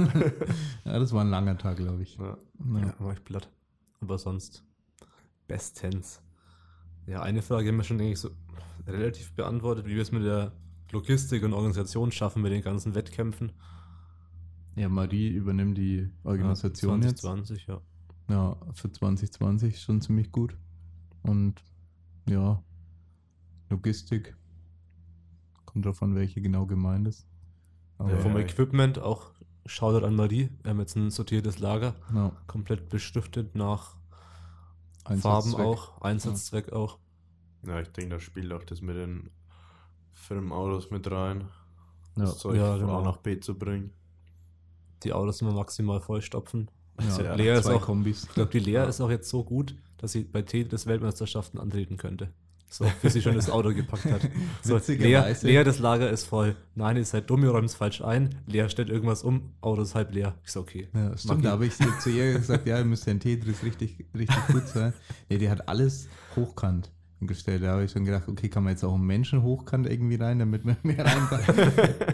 ja, das war ein langer Tag, glaube ich. Ja, ja. war ich platt. Aber sonst bestens. Ja, eine Frage haben wir schon, denke ich, so relativ beantwortet, wie wir es mit der Logistik und Organisation schaffen mit den ganzen Wettkämpfen. Ja, Marie übernimmt die Organisation ja, 2020, jetzt. ja. Ja, für 2020 schon ziemlich gut. Und ja, Logistik. Kommt drauf an, welche genau gemeint ist. Aber ja, vom Equipment auch Shoutout an Marie. Wir haben jetzt ein sortiertes Lager. Ja. Komplett beschriftet nach Farben auch, Einsatzzweck ja. auch. Ja, ich denke, da spielt auch das mit den Firmenautos mit rein. Ja, das Zeug ja, von genau. A nach B zu bringen. Die Autos immer maximal vollstopfen. Ja, ja, Lea ist auch, Kombis. Ich glaube, die Lea ja. ist auch jetzt so gut, dass sie bei Tetris Weltmeisterschaften antreten könnte. So, bis sie schon das Auto gepackt hat. <laughs> So, Lea, Lea, das Lager ist voll. Nein, ihr seid dumm, ihr räumt es falsch ein. Lea stellt irgendwas um, Auto ist halb leer. Ich so, okay. Ja, stimmt, da habe ich zu ihr gesagt, ja, ihr müsst ja in Tetris richtig, richtig gut sein. Nee, die hat alles hochkant gestellt. Da habe ich schon gedacht, okay, kann man jetzt auch einen Menschen hochkant irgendwie rein, damit man <laughs> mehr reinpasst.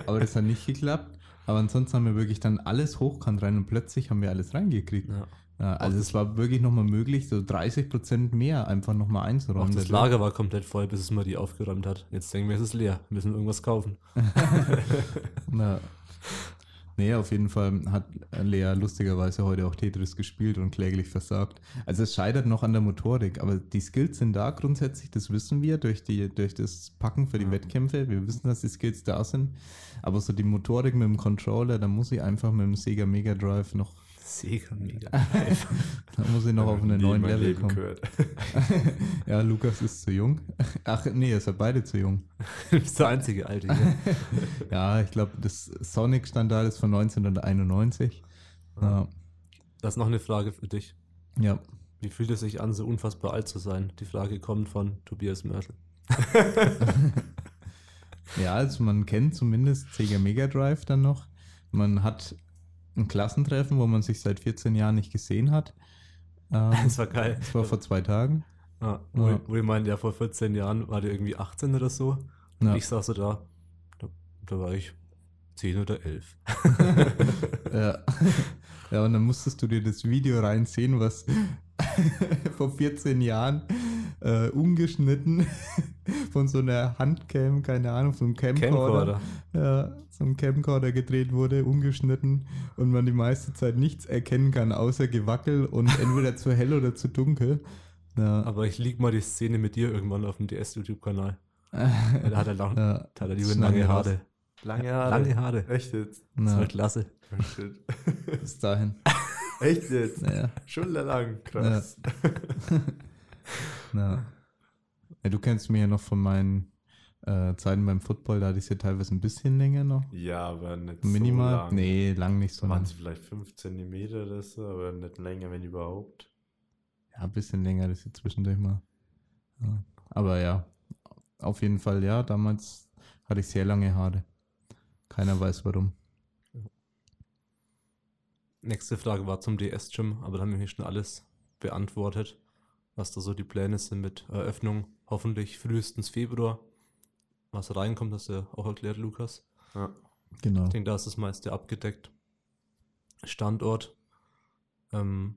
Aber das hat nicht geklappt. Aber ansonsten haben wir wirklich dann alles hochkant rein und plötzlich haben wir alles reingekriegt. Ja. Ja, also es war wirklich nochmal möglich, so 30 Prozent mehr einfach nochmal einzuräumen. Auch das Lager war komplett voll, bis es mal die aufgeräumt hat. Jetzt denken wir, es ist leer. Wir müssen irgendwas kaufen. <laughs> <laughs> Na, Nee, auf jeden Fall hat Lea lustigerweise heute auch Tetris gespielt und kläglich versagt. Also es scheitert noch an der Motorik, aber die Skills sind da grundsätzlich, das wissen wir durch, die, durch das Packen für die ja. Wettkämpfe. Wir wissen, dass die Skills da sind. Aber so die Motorik mit dem Controller, da muss ich einfach mit dem Sega Mega Drive noch Sega Mega <laughs> da muss ich noch auf einen neuen Level Leben kommen. <laughs> ja, Lukas ist zu jung. Ach nee, ist ja beide zu jung. <laughs> du bist der einzige Alte hier. ja, ich glaube, das Sonic-Standard ist von 1991. Ja. Das ist noch eine Frage für dich. Ja. Wie fühlt es sich an, so unfassbar alt zu sein? Die Frage kommt von Tobias Mörtel. ja, also man kennt zumindest Sega Mega Drive dann noch. Man hat ein Klassentreffen, wo man sich seit 14 Jahren nicht gesehen hat. Ähm, das war geil. Das war vor zwei Tagen. Ja, wo, ja. wo ich meinte, ja, vor 14 Jahren war der irgendwie 18 oder so. Und ja. ich saß so da, da, da war ich 10 oder 11. <laughs> ja. <laughs> ja, und dann musstest du dir das Video reinziehen, was <laughs> vor 14 Jahren äh, umgeschnitten <laughs> von so einer Handcam, keine Ahnung, so einem Camcorder. Camcorder. Ja, so ein Camcorder gedreht wurde, umgeschnitten und man die meiste Zeit nichts erkennen kann, außer Gewackel und <laughs> entweder zu hell oder zu dunkel. Ja. Aber ich lieg mal die Szene mit dir irgendwann auf dem DS-YouTube-Kanal. <laughs> da hat er, lang, ja, hat er die lange Haare. Lange Haare. Lange Haare. Echt jetzt? Das war klasse. Oh, Bis dahin. Echt jetzt? Ja. Schulterlang, krass. Ja. Ja. du kennst mich ja noch von meinen äh, Zeiten beim Football, da hatte ich es ja teilweise ein bisschen länger noch. Ja, aber nicht Minimal? so lang. Nee, lang nicht so lang. Manche vielleicht 5 cm oder so, aber nicht länger, wenn überhaupt. Ja, ein bisschen länger, das ist zwischendurch mal. Ja. Aber ja, auf jeden Fall, ja, damals hatte ich sehr lange Haare. Keiner weiß warum. Nächste Frage war zum DS-Gym, aber da haben wir hier schon alles beantwortet, was da so die Pläne sind mit Eröffnung. Hoffentlich frühestens Februar. Was reinkommt, hast du auch erklärt, Lukas. Ja. Genau. Ich denke, da ist das meiste abgedeckt. Standort. Ähm,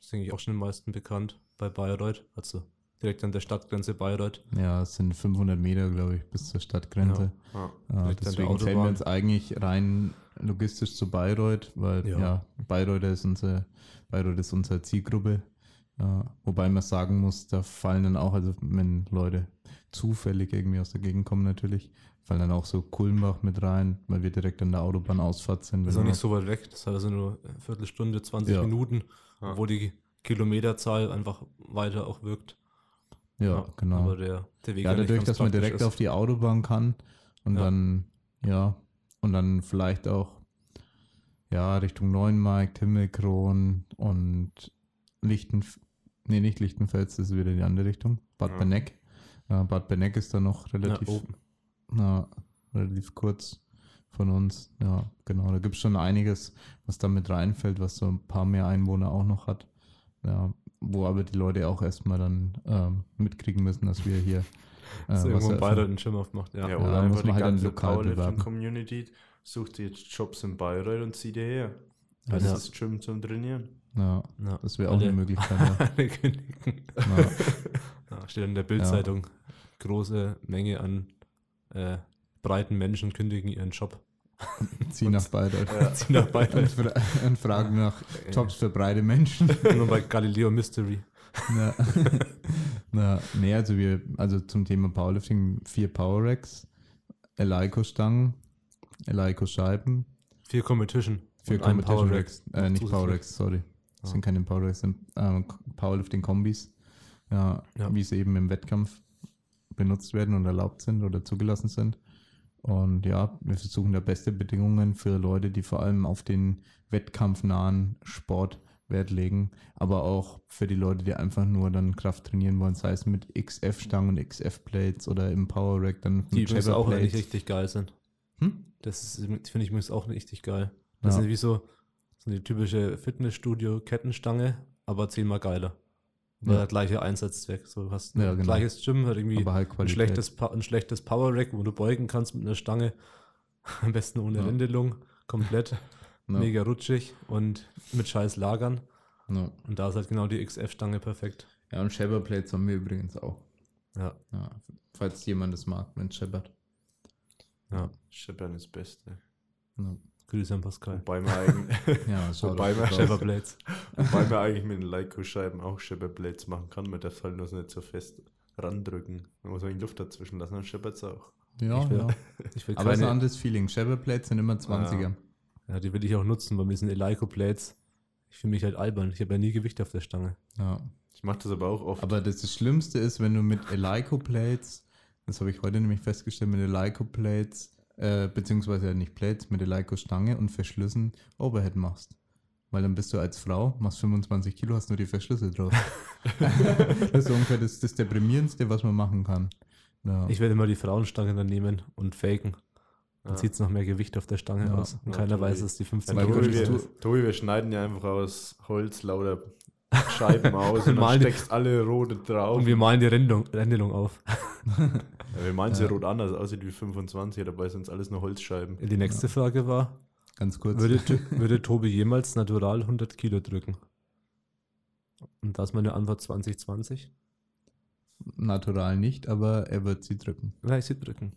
ist, denke ich, auch schon den meisten bekannt bei Bayreuth. Also direkt an der Stadtgrenze Bayreuth. Ja, es sind 500 Meter, glaube ich, bis zur Stadtgrenze. Ja. Ja, deswegen zählen wir uns eigentlich rein logistisch zu Bayreuth, weil ja, ja Bayreuth, ist unsere, Bayreuth ist unsere Zielgruppe. Ja, wobei man sagen muss, da fallen dann auch, also wenn Leute zufällig irgendwie aus der Gegend kommen natürlich, fallen dann auch so Kulmbach mit rein, weil wir direkt an der Autobahnausfahrt sind. Das ist auch nicht so weit weg, das hat also nur eine Viertelstunde, 20 ja. Minuten, ja. wo die Kilometerzahl einfach weiter auch wirkt. Ja, ja genau. Aber der, der Weg ja, dadurch, dass man direkt ist. auf die Autobahn kann und dann, ja, und dann vielleicht auch ja, Richtung Neuenmarkt, Himmelkron und Lichten, nee, nicht Lichtenfels, das ist wieder die andere Richtung, Bad ja. Beneck. Ja, Bad Beneck ist da noch relativ, ja, na, relativ kurz von uns. Ja, genau, da gibt es schon einiges, was da mit reinfällt, was so ein paar mehr Einwohner auch noch hat. Ja, wo aber die Leute auch erstmal dann ähm, mitkriegen müssen, dass wir hier <laughs> äh, so irgendwo beide einen Schirm aufmacht. Ja, ja oder ja, einfach muss man die halt ganze Powerlifting-Community sucht jetzt Jobs in Bayreuth und zieht hierher. Das ja. ist Gym zum Trainieren. Ja, ja. das wäre auch eine Möglichkeit. <laughs> Alle kündigen. <laughs> Steht in der Bildzeitung, große Menge an äh, breiten Menschen kündigen ihren Job. <laughs> Zieh nach Bayreuth. Ja. Zieh nach Bayreuth. Und, und fragen nach Jobs für breite Menschen. Nur bei Galileo Mystery. Ja. Na, nee, also wir, also zum Thema Powerlifting, vier Power Racks, Eleiko-Stangen, Eleiko-Scheiben. Vier Competition. Vier Competition Racks. Äh, nicht Power Racks, sorry. Das sind keine Power Racks, sind äh, Powerlifting-Kombis. Ja, ja. Wie sie eben im Wettkampf benutzt werden und erlaubt sind oder zugelassen sind. Und ja, wir versuchen da beste Bedingungen für Leute, die vor allem auf den wettkampfnahen Sport Wert legen, aber auch für die Leute, die einfach nur dann Kraft trainieren wollen, sei es mit XF-Stangen und XF-Plates oder im Power Rack dann Die übrigens auch nicht richtig geil sind. Hm? Das finde ich übrigens auch richtig geil. Das ja. ist wie so, so eine typische Fitnessstudio-Kettenstange, aber zehnmal geiler. Weil ja. der gleiche Einsatzzweck. So, du hast ein ja, genau. gleiches Gym, hat irgendwie halt ein, schlechtes, ein schlechtes Power Rack, wo du beugen kannst mit einer Stange. <laughs> Am besten ohne ja. Rändelung, komplett. <laughs> No. Mega rutschig und mit scheiß Lagern. No. Und da ist halt genau die XF-Stange perfekt. Ja, und Shabber Plates haben wir übrigens auch. Ja. ja falls jemand das mag, wenn Shabbert. Ja. Shabbern ist das Beste. No. Grüße an Pascal. Wobei wir eigentlich, <laughs> ja, wobei man, Shabber Blades. wobei man <laughs> eigentlich mit den Leico-Scheiben auch Shabber Blades machen kann. Man darf halt nur nicht so fest randrücken. Man muss irgendwie Luft dazwischen lassen, dann scheppert es auch. Ja, ich will, ja. <laughs> Ich will Aber es ist ein anderes Feeling. Shabber Blades sind immer 20er. Ja. Ja, die will ich auch nutzen, weil wir sind Eleiko-Plates. Ich fühle mich halt albern. Ich habe ja nie Gewicht auf der Stange. Ja. Ich mache das aber auch oft. Aber das, das Schlimmste ist, wenn du mit Eleiko-Plates, das habe ich heute nämlich festgestellt, mit Eleiko-Plates, äh, beziehungsweise nicht Plates, mit Eleiko-Stange und Verschlüssen Overhead machst. Weil dann bist du als Frau, machst 25 Kilo, hast nur die Verschlüsse drauf. <laughs> <laughs> das ist ungefähr das, das Deprimierendste, was man machen kann. Ja. Ich werde immer die Frauenstange dann nehmen und faken. Dann ja. zieht es noch mehr Gewicht auf der Stange ja. aus. Und ja, keiner weiß, dass die 15 Kilo Tobi, wir, Tobi, wir schneiden ja einfach aus Holz lauter Scheiben <laughs> aus und, und dann steckst alle rote drauf. Und wir malen die Rändelung, Rändelung auf. Ja, wir malen sie rot anders, aussieht wie 25, dabei sind es alles nur Holzscheiben. Die nächste Frage war, ganz kurz, würde, <laughs> würde Tobi jemals natural 100 Kilo drücken? Und da ist meine Antwort 2020. Natural nicht, aber er wird sie drücken. Ja, ich sie drücken.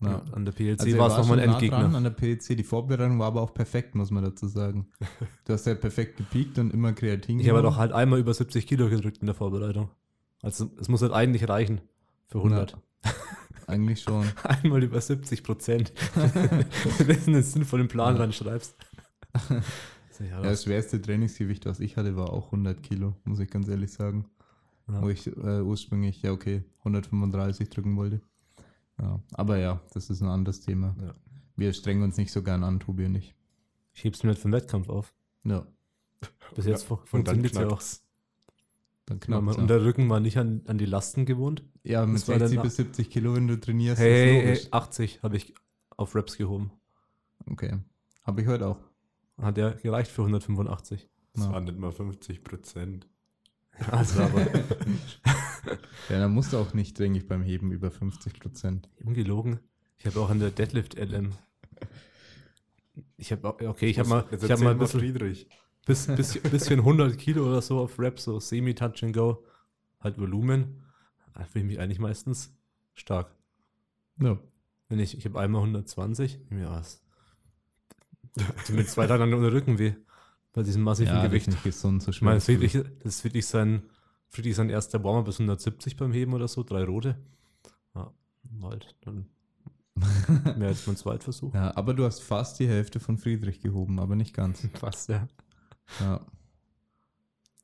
Ja. An der PLC also war es nochmal ein Endgegner. Dran, an der PLC, die Vorbereitung war aber auch perfekt, muss man dazu sagen. <laughs> Du hast ja perfekt gepiekt und immer Kreatin. Ich habe doch halt einmal über 70 Kilo gedrückt in der Vorbereitung. Also es muss halt eigentlich reichen für 100. Ja, eigentlich schon. <laughs> einmal über 70 Prozent. <laughs> Wenn du einen sinnvollen Plan ja. reinschreibst. <laughs> ja, das schwerste Trainingsgewicht, was ich hatte, war auch 100 Kilo, muss ich ganz ehrlich sagen. Ja. Wo ich äh, ursprünglich, ja okay, 135 drücken wollte. Ja, aber ja, das ist ein anderes Thema. Ja. Wir strengen uns nicht so gern an, Tobi und ich. Heb's mir nicht vom Wettkampf auf. Ja. Bis jetzt ja, funktioniert es ja auch. Dann knappt ja. Und der Rücken war nicht an, an die Lasten gewohnt. Ja, mit 60 bis 70 Kilo, wenn du trainierst. Hey, hey 80 habe ich auf Reps gehoben. Okay. Habe ich heute auch. Hat ja gereicht für 185. Das ja. waren nicht mal 50 Prozent. <laughs> Also aber. <laughs> ja, da musst du auch nicht, denke ich, beim Heben über 50 Prozent. Ungelogen. Ich habe auch in der Deadlift LM. Ich habe okay, ich habe mal, ich habe mal ein bisschen, Friedrich. Bis, bis, bisschen 100 Kilo oder so auf Rap, so Semi-Touch and Go. halt Volumen, fühle ich mich eigentlich meistens stark. Ja. Wenn ich, ich habe einmal 120, ja, was? mit zwei Tagen unter Rücken weh. Bei diesem massiven ja, Gewicht. nicht gesund, so schwer. Das ist das wirklich sein, wirklich sein erster Warmer bis 170 beim Heben oder so, drei rote. Ja, halt, dann <laughs> mehr als mein Zweitversuch. Ja, aber du hast fast die Hälfte von Friedrich gehoben, aber nicht ganz. <laughs> fast, ja. Ja.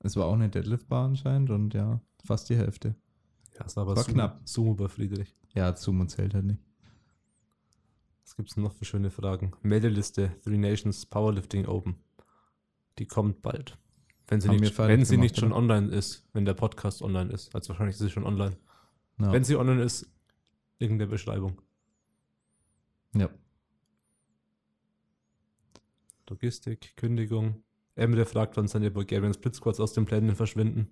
Es war auch eine Deadlift-Bar anscheinend und ja, fast die Hälfte. Ja, es war aber war Sumo, knapp. Sumo bei Friedrich. Ja, Sumo zählt halt nicht. Was gibt es noch für schöne Fragen? Meldeliste Three Nations Powerlifting Open. Die kommt bald. Wenn sie Haben nicht, wenn sie nicht schon online ist, wenn der Podcast online ist. Also wahrscheinlich ist sie schon online. Ja. Wenn sie online ist, in der Beschreibung. Ja. Logistik, Kündigung. Emre fragt, wann seine Bulgarian Split Squads aus den Plänen verschwinden.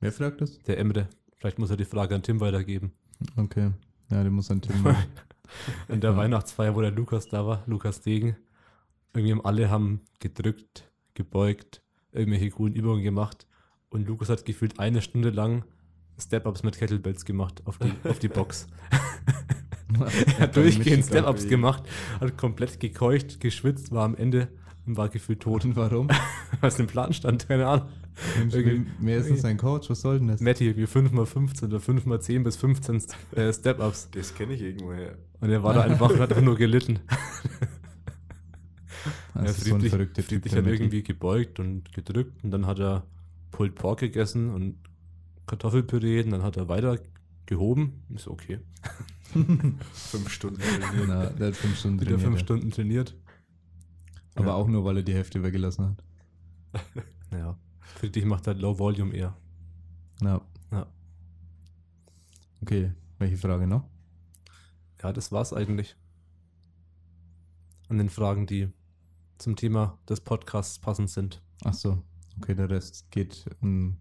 Wer fragt das? Der Emre. Vielleicht muss er die Frage an Tim weitergeben. Okay. Ja, die muss an Tim <laughs> In der ja. Weihnachtsfeier, wo der Lukas da war, Lukas Degen, irgendwie alle haben gedrückt, gebeugt, irgendwelche coolen Übungen gemacht und Lukas hat gefühlt eine Stunde lang Step-Ups mit Kettlebells gemacht auf die, auf die Box. <laughs> <laughs> er hat durchgehend Step-Ups gemacht, hat komplett gekeucht, geschwitzt, war am Ende und war gefühlt tot. Und warum? <laughs> Was im Plan stand, keine Ahnung. Wer ist das sein Coach? Was soll denn das? Matti, irgendwie 5x15 oder 5x10 bis 15 äh, Step-Ups. Das kenne ich irgendwoher. Und er war da einfach und hat einfach nur gelitten. <laughs> Das ja, ist so ein verrückter Friedrich hat irgendwie gebeugt und gedrückt und dann hat er Pulled Pork gegessen und Kartoffelpüree und dann hat er weiter gehoben. Ist okay. <laughs> fünf Stunden trainiert. Na, der hat fünf Stunden trainiert. fünf Stunden trainiert. Aber ja. auch nur, weil er die Hälfte weggelassen hat. <laughs> ja. Für dich macht halt Low Volume eher. Ja. ja. Okay, welche Frage noch? Ja, das war's eigentlich. An den Fragen, die zum Thema des Podcasts passend sind. Ach so, okay, der Rest geht, um,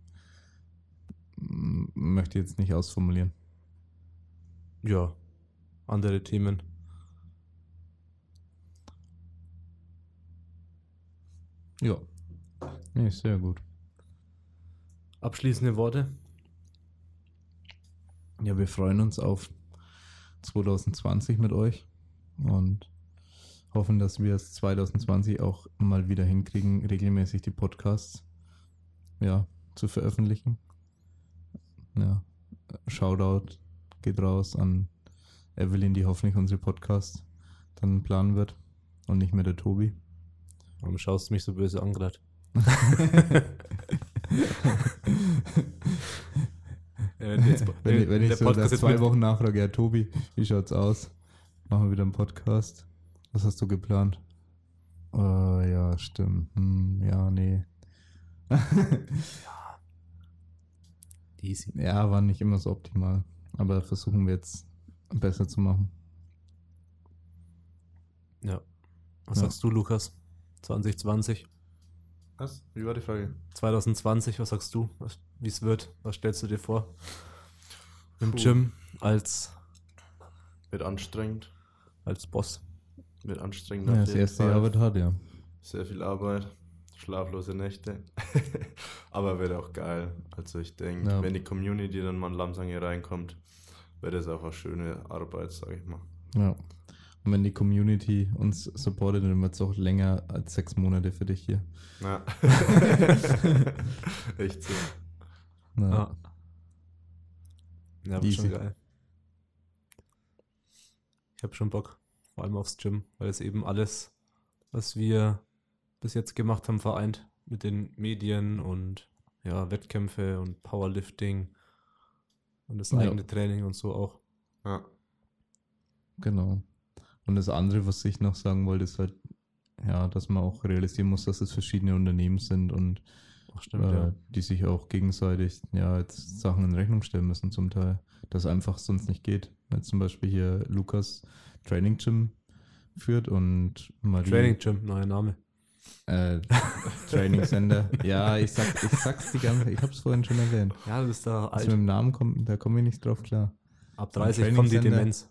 möchte jetzt nicht ausformulieren. Ja, andere Themen. Ja. Nee, sehr gut. Abschließende Worte? Ja, wir freuen uns auf 2020 mit euch und hoffen, dass wir es 2020 auch mal wieder hinkriegen, regelmäßig die Podcasts ja, zu veröffentlichen. Ja, Shoutout geht raus an Evelyn, die hoffentlich unsere Podcasts dann planen wird und nicht mehr der Tobi. Warum schaust du mich so böse an gerade? wenn, <laughs> jetzt, <laughs> wenn, wenn ich so Podcast zwei Wochen nachfrage, ja Tobi, wie schaut's aus? Machen wir wieder einen Podcast. Was hast du geplant? Uh, ja, stimmt. Hm, ja, nee. <laughs> ja. Easy. Ja, war nicht immer so optimal. Aber versuchen wir jetzt besser zu machen. Ja. Was ja. sagst du, Lukas? 2020? Was? Wie war die Frage? 2020, was sagst du? Wie es wird? Was stellst du dir vor? Im Puh. Gym als. Wird anstrengend. Als Boss. Wird anstrengend. Ja, das erste. Jahr wird hart, ja. Sehr viel Arbeit, schlaflose Nächte. <laughs> Aber wird auch geil. Also ich denke, ja. wenn die Community dann mal langsam hier reinkommt, wird es auch eine schöne Arbeit, sag ich mal. Ja. Und wenn die Community uns supportet, dann wird es auch länger als sechs Monate für dich hier. Ja. <laughs> <laughs> Echt so. Ja. Ja, ja schon geil. Ich habe schon Bock, vor allem aufs Gym, weil es eben alles, was wir bis jetzt gemacht haben, vereint mit den Medien und ja, Wettkämpfe und Powerlifting und das eigene ja. Training und so auch. Ja. Genau. Und das andere, was ich noch sagen wollte, ist halt, ja, dass man auch realisieren muss, dass es verschiedene Unternehmen sind und Ach, stimmt, äh, ja. die sich auch gegenseitig ja jetzt Sachen in Rechnung stellen müssen zum Teil, das einfach sonst nicht geht. Wenn zum Beispiel hier Lukas Training Gym führt und Marie. Training Gym, neuer Name. Äh, Training Center. <laughs> ja, ich sag, ich sag's die ganze ich hab's vorhin schon erwähnt. Ja, du bist da alt. Also mit dem Namen kommt, da komme ich nicht drauf klar. Ab 30 kommt die Demenz.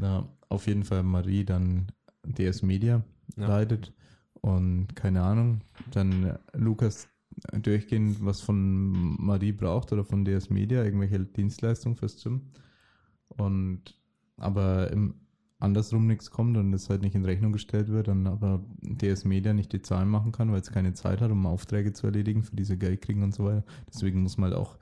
Ja, auf jeden Fall Marie dann DS Media ja. leitet und keine Ahnung, dann Lukas durchgehend was von Marie braucht oder von DS Media, irgendwelche Dienstleistungen fürs Gym. Und aber im, andersrum nichts kommt und es halt nicht in Rechnung gestellt wird, dann aber DS Media nicht die Zahlen machen kann, weil es keine Zeit hat, um Aufträge zu erledigen, für diese Geld kriegen und so weiter. Deswegen muss man halt auch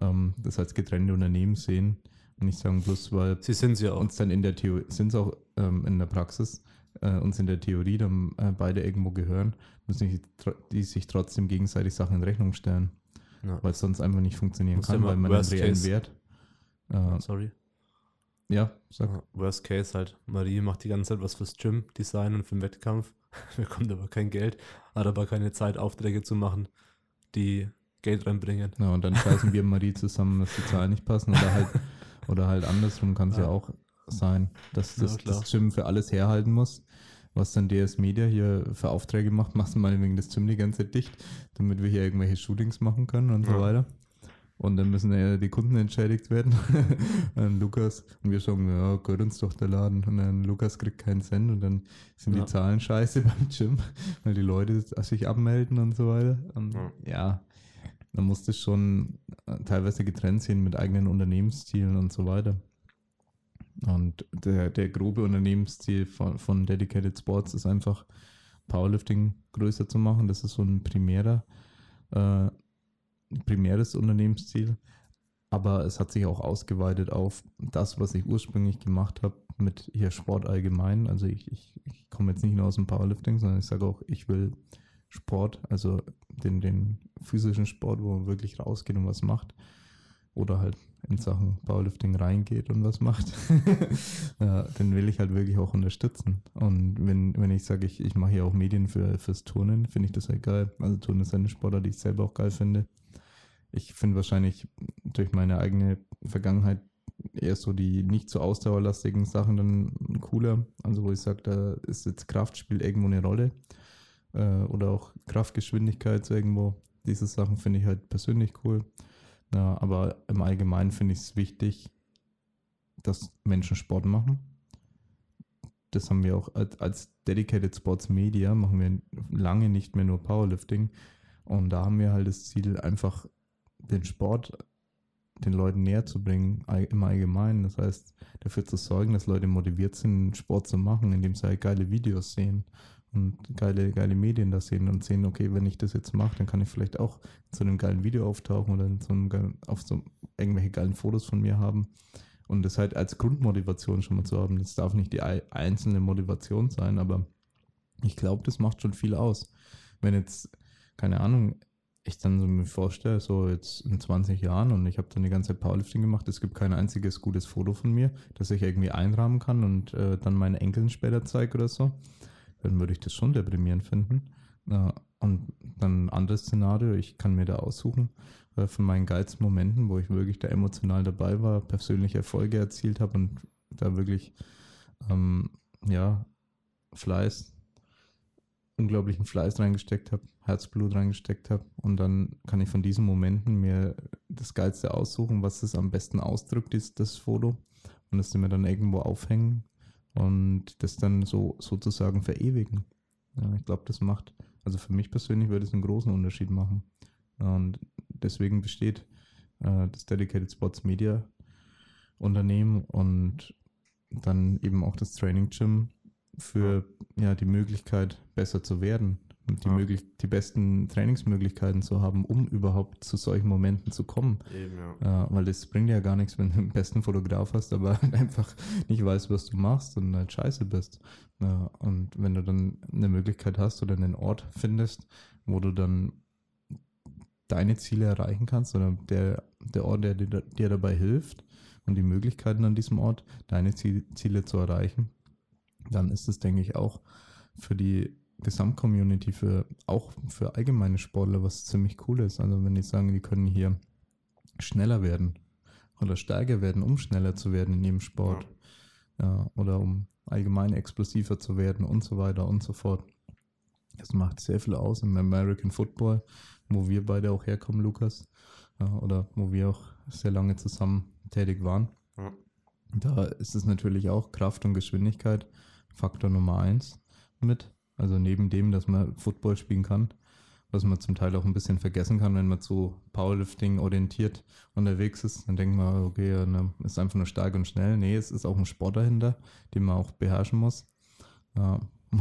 ähm, das als getrennte Unternehmen sehen nicht sagen, bloß weil Sie sind ja auch. uns dann in der Theorie, sind es auch ähm, in der Praxis, äh, uns in der Theorie dann äh, beide irgendwo gehören, müssen die, die, sich trotzdem gegenseitig Sachen in Rechnung stellen. Ja. Weil es sonst einfach nicht funktionieren muss kann, weil man den reellen Wert. Äh, Sorry. Ja, sag. Worst Case halt, Marie macht die ganze Zeit was fürs Gym-Design und für den Wettkampf, <laughs> bekommt aber kein Geld, hat aber keine Zeit, Aufträge zu machen, die Geld reinbringen. Ja, und dann scheißen wir Marie zusammen, dass die Zahlen nicht passen oder halt, <laughs> oder halt andersrum kann es ja. ja. auch sein, dass das, ja, das Gym für alles herhalten muss. Was dann DS Media hier für Aufträge macht, <laughs> machst du mal wegen des Gym die ganze Zeit dicht, damit wir hier irgendwelche Shootings machen können und ja. so weiter. Und dann müssen ja die Kunden entschädigt werden. <laughs> und Lukas, und wir sagen, ja, gehört uns doch der Laden. Und dann Lukas kriegt keinen Cent und dann sind ja. die Zahlen scheiße <laughs> beim Gym, weil die Leute sich abmelden und so weiter. Und ja, ja dann muss das schon äh, teilweise getrennt sehen mit eigenen Unternehmenszielen und so weiter. Und der, der grobe Unternehmensziel von, von Dedicated Sports ist einfach, Powerlifting größer zu machen. Das ist so ein primärer äh, primäres Unternehmensziel, aber es hat sich auch ausgeweitet auf das, was ich ursprünglich gemacht habe mit hier Sport allgemein. Also ich, ich, ich komme jetzt nicht nur aus dem Powerlifting, sondern ich sage auch, ich will Sport, also den, den physischen Sport, wo man wirklich rausgeht und was macht. Oder halt in Sachen Powerlifting reingeht und was macht, <laughs> ja, den will ich halt wirklich auch unterstützen. Und wenn, wenn ich sage, ich, ich mache hier auch Medien für, fürs Turnen, finde ich das halt geil. Also Turnen ist eine Sportart, die ich selber auch geil finde ich finde wahrscheinlich durch meine eigene Vergangenheit eher so die nicht so ausdauerlastigen Sachen dann cooler. Also wo ich sage, da ist jetzt Kraft spielt irgendwo eine Rolle. Äh, oder auch Kraftgeschwindigkeit irgendwo. Diese Sachen finde ich halt persönlich cool. Ja, aber im Allgemeinen finde ich es wichtig, dass Menschen Sport machen. Das haben wir auch als, als Dedicated Sports Media, machen wir lange nicht mehr nur Powerlifting. Und da haben wir halt das Ziel, einfach den Sport den Leuten näher zu bringen, im Allgemeinen. Das heißt, dafür zu sorgen, dass Leute motiviert sind, Sport zu machen, indem sie halt geile Videos sehen und geile, geile Medien da sehen und sehen, okay, wenn ich das jetzt mache, dann kann ich vielleicht auch zu einem geilen Video auftauchen oder so einem, auf so irgendwelche geilen Fotos von mir haben. Und das halt als Grundmotivation schon mal zu haben. Das darf nicht die einzelne Motivation sein, aber ich glaube, das macht schon viel aus. Wenn jetzt, keine Ahnung, ich dann so mir vorstelle, so jetzt in 20 Jahren und ich habe dann die ganze Zeit Powerlifting gemacht, es gibt kein einziges gutes Foto von mir, das ich irgendwie einrahmen kann und äh, dann meinen Enkeln später zeige oder so, dann würde ich das schon deprimierend finden. Und dann ein anderes Szenario, ich kann mir da aussuchen, äh, von meinen geilsten Momenten, wo ich wirklich da emotional dabei war, persönliche Erfolge erzielt habe und da wirklich, ähm, ja, Fleiß, unglaublichen Fleiß reingesteckt habe, Herzblut reingesteckt habe. Und dann kann ich von diesen Momenten mir das Geilste aussuchen, was es am besten ausdrückt, ist das Foto. Und das mir dann irgendwo aufhängen und das dann so sozusagen verewigen. Ja, ich glaube, das macht, also für mich persönlich würde es einen großen Unterschied machen und deswegen besteht äh, das Dedicated Sports Media Unternehmen und dann eben auch das Training Gym für ja, die Möglichkeit, besser zu werden die, ja. die besten Trainingsmöglichkeiten zu haben, um überhaupt zu solchen Momenten zu kommen. Eben, ja. weil das bringt ja gar nichts, wenn du den besten Fotograf hast, aber <laughs> einfach nicht weißt, was du machst und halt scheiße bist. Ja, und wenn du dann eine Möglichkeit hast oder einen Ort findest, wo du dann deine Ziele erreichen kannst oder der, der Ort, der dir, dir dabei hilft und die Möglichkeiten an diesem Ort, deine Ziele zu erreichen, dann ist es, denke ich, auch für die Gesamtcommunity, für auch für allgemeine Sportler was ziemlich cool ist. Also wenn die sagen, die können hier schneller werden oder stärker werden, um schneller zu werden in ihrem Sport. Ja. ja, oder um allgemein explosiver zu werden und so weiter und so fort. Das macht sehr viel aus im American Football, wo wir beide auch herkommen, Lukas. Ja, oder wo wir auch sehr lange zusammen tätig waren. Da ist es natürlich auch Kraft und Geschwindigkeit Faktor Nummer eins mit. Also neben dem, dass man Football spielen kann was man zum Teil auch ein bisschen vergessen kann, wenn man zu Powerlifting orientiert unterwegs ist. Dann denkt man, okay, ist einfach nur stark und schnell. Nee, es ist auch ein Sport dahinter, den man auch beherrschen muss. Ja, <laughs>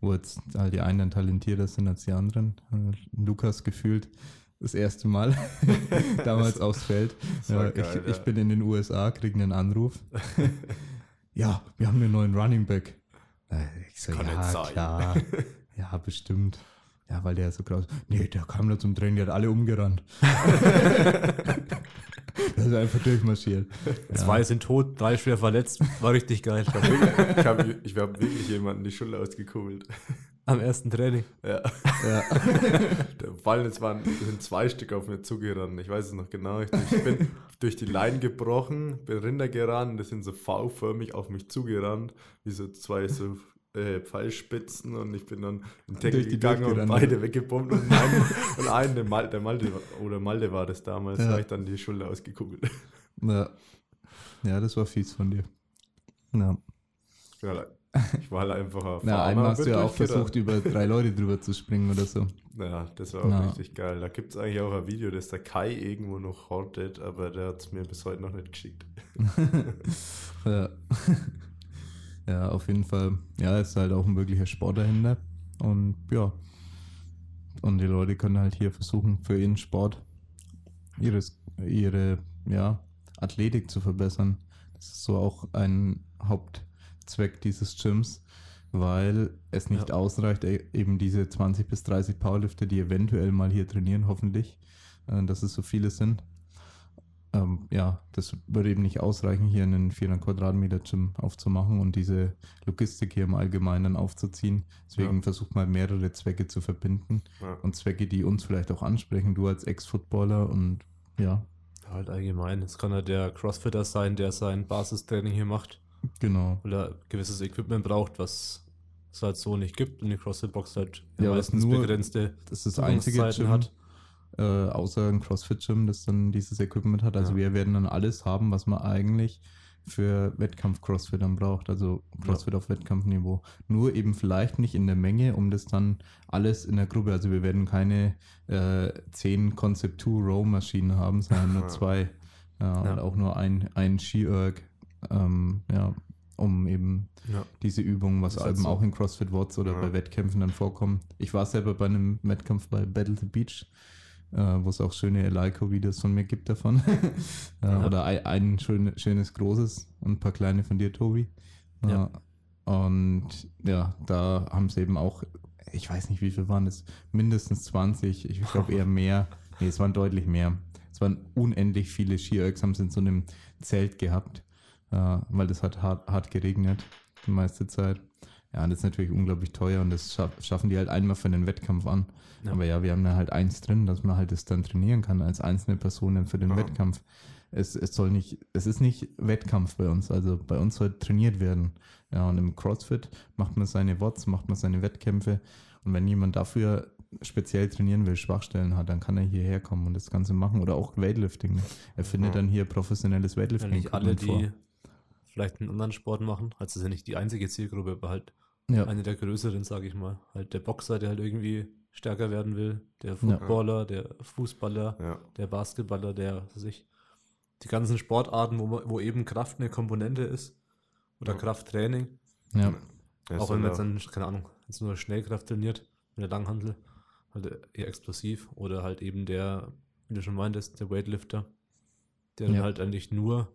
wo jetzt halt die einen talentierter sind als die anderen. Äh, Lukas gefühlt das erste Mal <laughs> damals aufs Feld. Ja, geil, ich, ja. ich, bin in den USA, kriege einen Anruf. <laughs> ja, wir haben einen neuen Running Back. Äh, ich so, Kann ja, klar. <laughs> ja, bestimmt. Ja, weil der so krass. Nee, der kam da zum Training, der hat alle umgerannt. <laughs> der ist einfach durchmarschiert. Zwei ja. sind tot, drei schwer verletzt. War richtig geil. Ich habe wirklich, hab, hab wirklich jemanden die Schulter ausgekurbelt. Am ersten Training. Ja. ja. <laughs> Der Ball, es waren sind zwei Stück auf mir zugerannt. Ich weiß es noch genau. Ich, ich bin durch die Line gebrochen, bin runtergerannt, die sind so V-förmig auf mich zugerannt, wie so zwei so äh, Pfeilspitzen und ich bin dann in den Deckel gegangen und beide weggebombt und, mein, und einen, der Malte, der Malte, oder Malte war das damals, ja. habe ich dann die Schulter ausgekugelt. Ja. ja, das war fies von dir. Ja. ja ich war halt einfach auf Na, einmal hast du ja auch versucht, über drei Leute drüber zu springen oder so. Ja, das war auch ja. richtig geil. Da gibt es eigentlich auch ein Video, das der Kai irgendwo noch hortet, aber der hat es mir bis heute noch nicht geschickt. <laughs> ja. Ja, auf jeden Fall. Ja, ist halt auch ein wirklicher Sport dahinter. Und ja. Und die Leute können halt hier versuchen, für ihren Sport ihres, ihre ja, Athletik zu verbessern. Das ist so auch ein Hauptzweck dieses Gyms, weil es nicht ja. ausreicht, e-, eben diese 20 bis 30 Powerlifter, die eventuell mal hier trainieren, hoffentlich, äh, dass es so viele sind, ähm, ja, das würde eben nicht ausreichen, hier einen 400 Quadratmeter Gym aufzumachen und diese Logistik hier im Allgemeinen aufzuziehen. Deswegen ja. versucht man mehrere Zwecke zu verbinden ja. und Zwecke, die uns vielleicht auch ansprechen, du als Ex-Footballer und ja. Halt allgemein. Es kann ja der Crossfitter sein, der sein Basistraining hier macht. Genau. Oder gewisses Equipment braucht, was es halt so nicht gibt und die CrossFit-Box halt ja, meistens nur, begrenzte das ist das einzige Gym, hat äh, außer ein CrossFit-Gym, das dann dieses Equipment hat. Also ja. wir werden dann alles haben, was man eigentlich für Wettkampf-Crossfit dann braucht, also Crossfit ja. auf Wettkampfniveau. Nur eben vielleicht nicht in der Menge, um das dann alles in der Gruppe, also wir werden keine äh, 10 Concept 2 Row-Maschinen haben, sondern nur zwei. Ja, ja. Und auch nur ein, ein Ski-Erg, ähm, ja, um eben ja. diese Übungen, was eben so. auch in CrossFit Watts oder ja. bei Wettkämpfen dann vorkommen. Ich war selber bei einem Wettkampf bei Battle the Beach äh, wo es auch schöne Eleiko-Videos von mir gibt davon. <laughs> äh, ja. Oder ein, ein schön, schönes großes und ein paar kleine von dir, Tobi. Ja. Und ja, da haben sie eben auch, ich weiß nicht, wie viel waren es, mindestens 20, ich glaube eher mehr. Nee, es waren deutlich mehr. Es waren unendlich viele Ski-Ergs, haben sie in so einem Zelt gehabt, äh, weil das hat hart, hart geregnet die meiste Zeit. Ja, und das ist natürlich unglaublich teuer und das schaffen die halt einmal für den Wettkampf an. Ja. Aber ja, wir haben da halt eins drin, dass man halt das dann trainieren kann als einzelne Person für den ja. Wettkampf. Es, es soll nicht, es ist nicht Wettkampf bei uns, also bei uns soll trainiert werden. Ja, und im CrossFit macht man seine Watts, macht man seine Wettkämpfe und wenn jemand dafür speziell trainieren will, Schwachstellen hat, dann kann er hierher kommen und das Ganze machen oder auch Weightlifting. Er findet ja. dann hier professionelles Weightlifting. Ja, nicht alle, die vor. Vielleicht einen anderen Sport machen, also das ist ja nicht die einzige Zielgruppe, aber halt ja. Eine der größeren, sage ich mal. Halt der Boxer, der halt irgendwie stärker werden will, der Footballer, ja. der Fußballer, ja. der Basketballer, der sich die ganzen Sportarten, wo, wo eben Kraft eine Komponente ist oder Krafttraining. Ja. Auch wenn man jetzt dann, keine Ahnung, jetzt nur Schnellkraft trainiert mit der Langhandel, halt eher explosiv oder halt eben der, wie du schon meintest, der Weightlifter, der dann halt eigentlich nur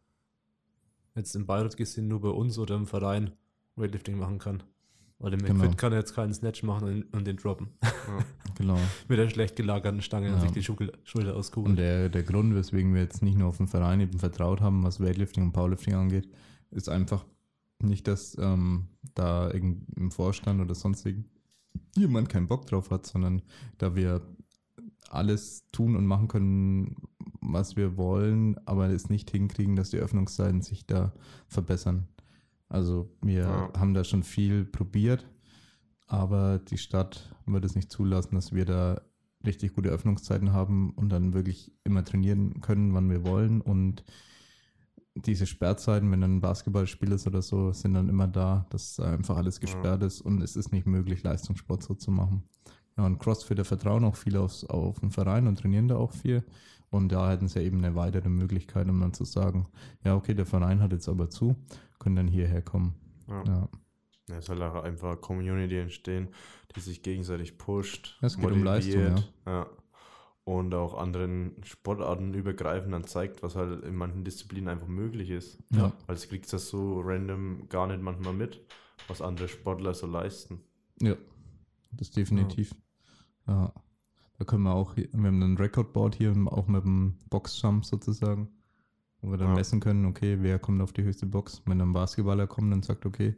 jetzt in Bayreuth gesehen nur bei uns oder im Verein Weightlifting machen kann. Weil der McFit genau. kann jetzt keinen Snatch machen und, den droppen. Ja. <laughs> genau. Mit der schlecht gelagerten Stange ja. und sich die Schulter, Schulter auskugeln. Und der, der Grund, weswegen wir jetzt nicht nur auf den Verein eben vertraut haben, was Weightlifting und Powerlifting angeht, ist einfach nicht, dass ähm, da im Vorstand oder sonst jemand keinen Bock drauf hat, sondern da wir alles tun und machen können, was wir wollen, aber es nicht hinkriegen, dass die Öffnungszeiten sich da verbessern. Also wir ja. haben da schon viel probiert, aber die Stadt wird es nicht zulassen, dass wir da richtig gute Öffnungszeiten haben und dann wirklich immer trainieren können, wann wir wollen. Und diese Sperrzeiten, wenn dann ein Basketballspiel ist oder so, sind dann immer da, dass einfach alles gesperrt ja. ist und es ist nicht möglich, Leistungssport so zu machen. Ja, und Crossfitter vertrauen auch viel aufs, auf den Verein und trainieren da auch viel. Und da hätten sie eben eine weitere Möglichkeit, um dann zu sagen, ja, okay, der Verein hat jetzt aber zu, können dann hierher kommen. Ja. ja. Es soll auch einfach eine Community entstehen, die sich gegenseitig pusht. Es geht um Leistung, ja. ja. Und auch anderen Sportarten übergreifend dann zeigt, was halt in manchen Disziplinen einfach möglich ist. Ja. Weil es kriegt das so random gar nicht manchmal mit, was andere Sportler so leisten. Ja, das definitiv. Ja. Da können wir auch, wir haben ein Recordboard hier, auch mit dem Boxjump sozusagen, wo wir dann ja. messen können, okay, wer kommt auf die höchste Box. Wenn dann ein Basketballer kommt und sagt, okay,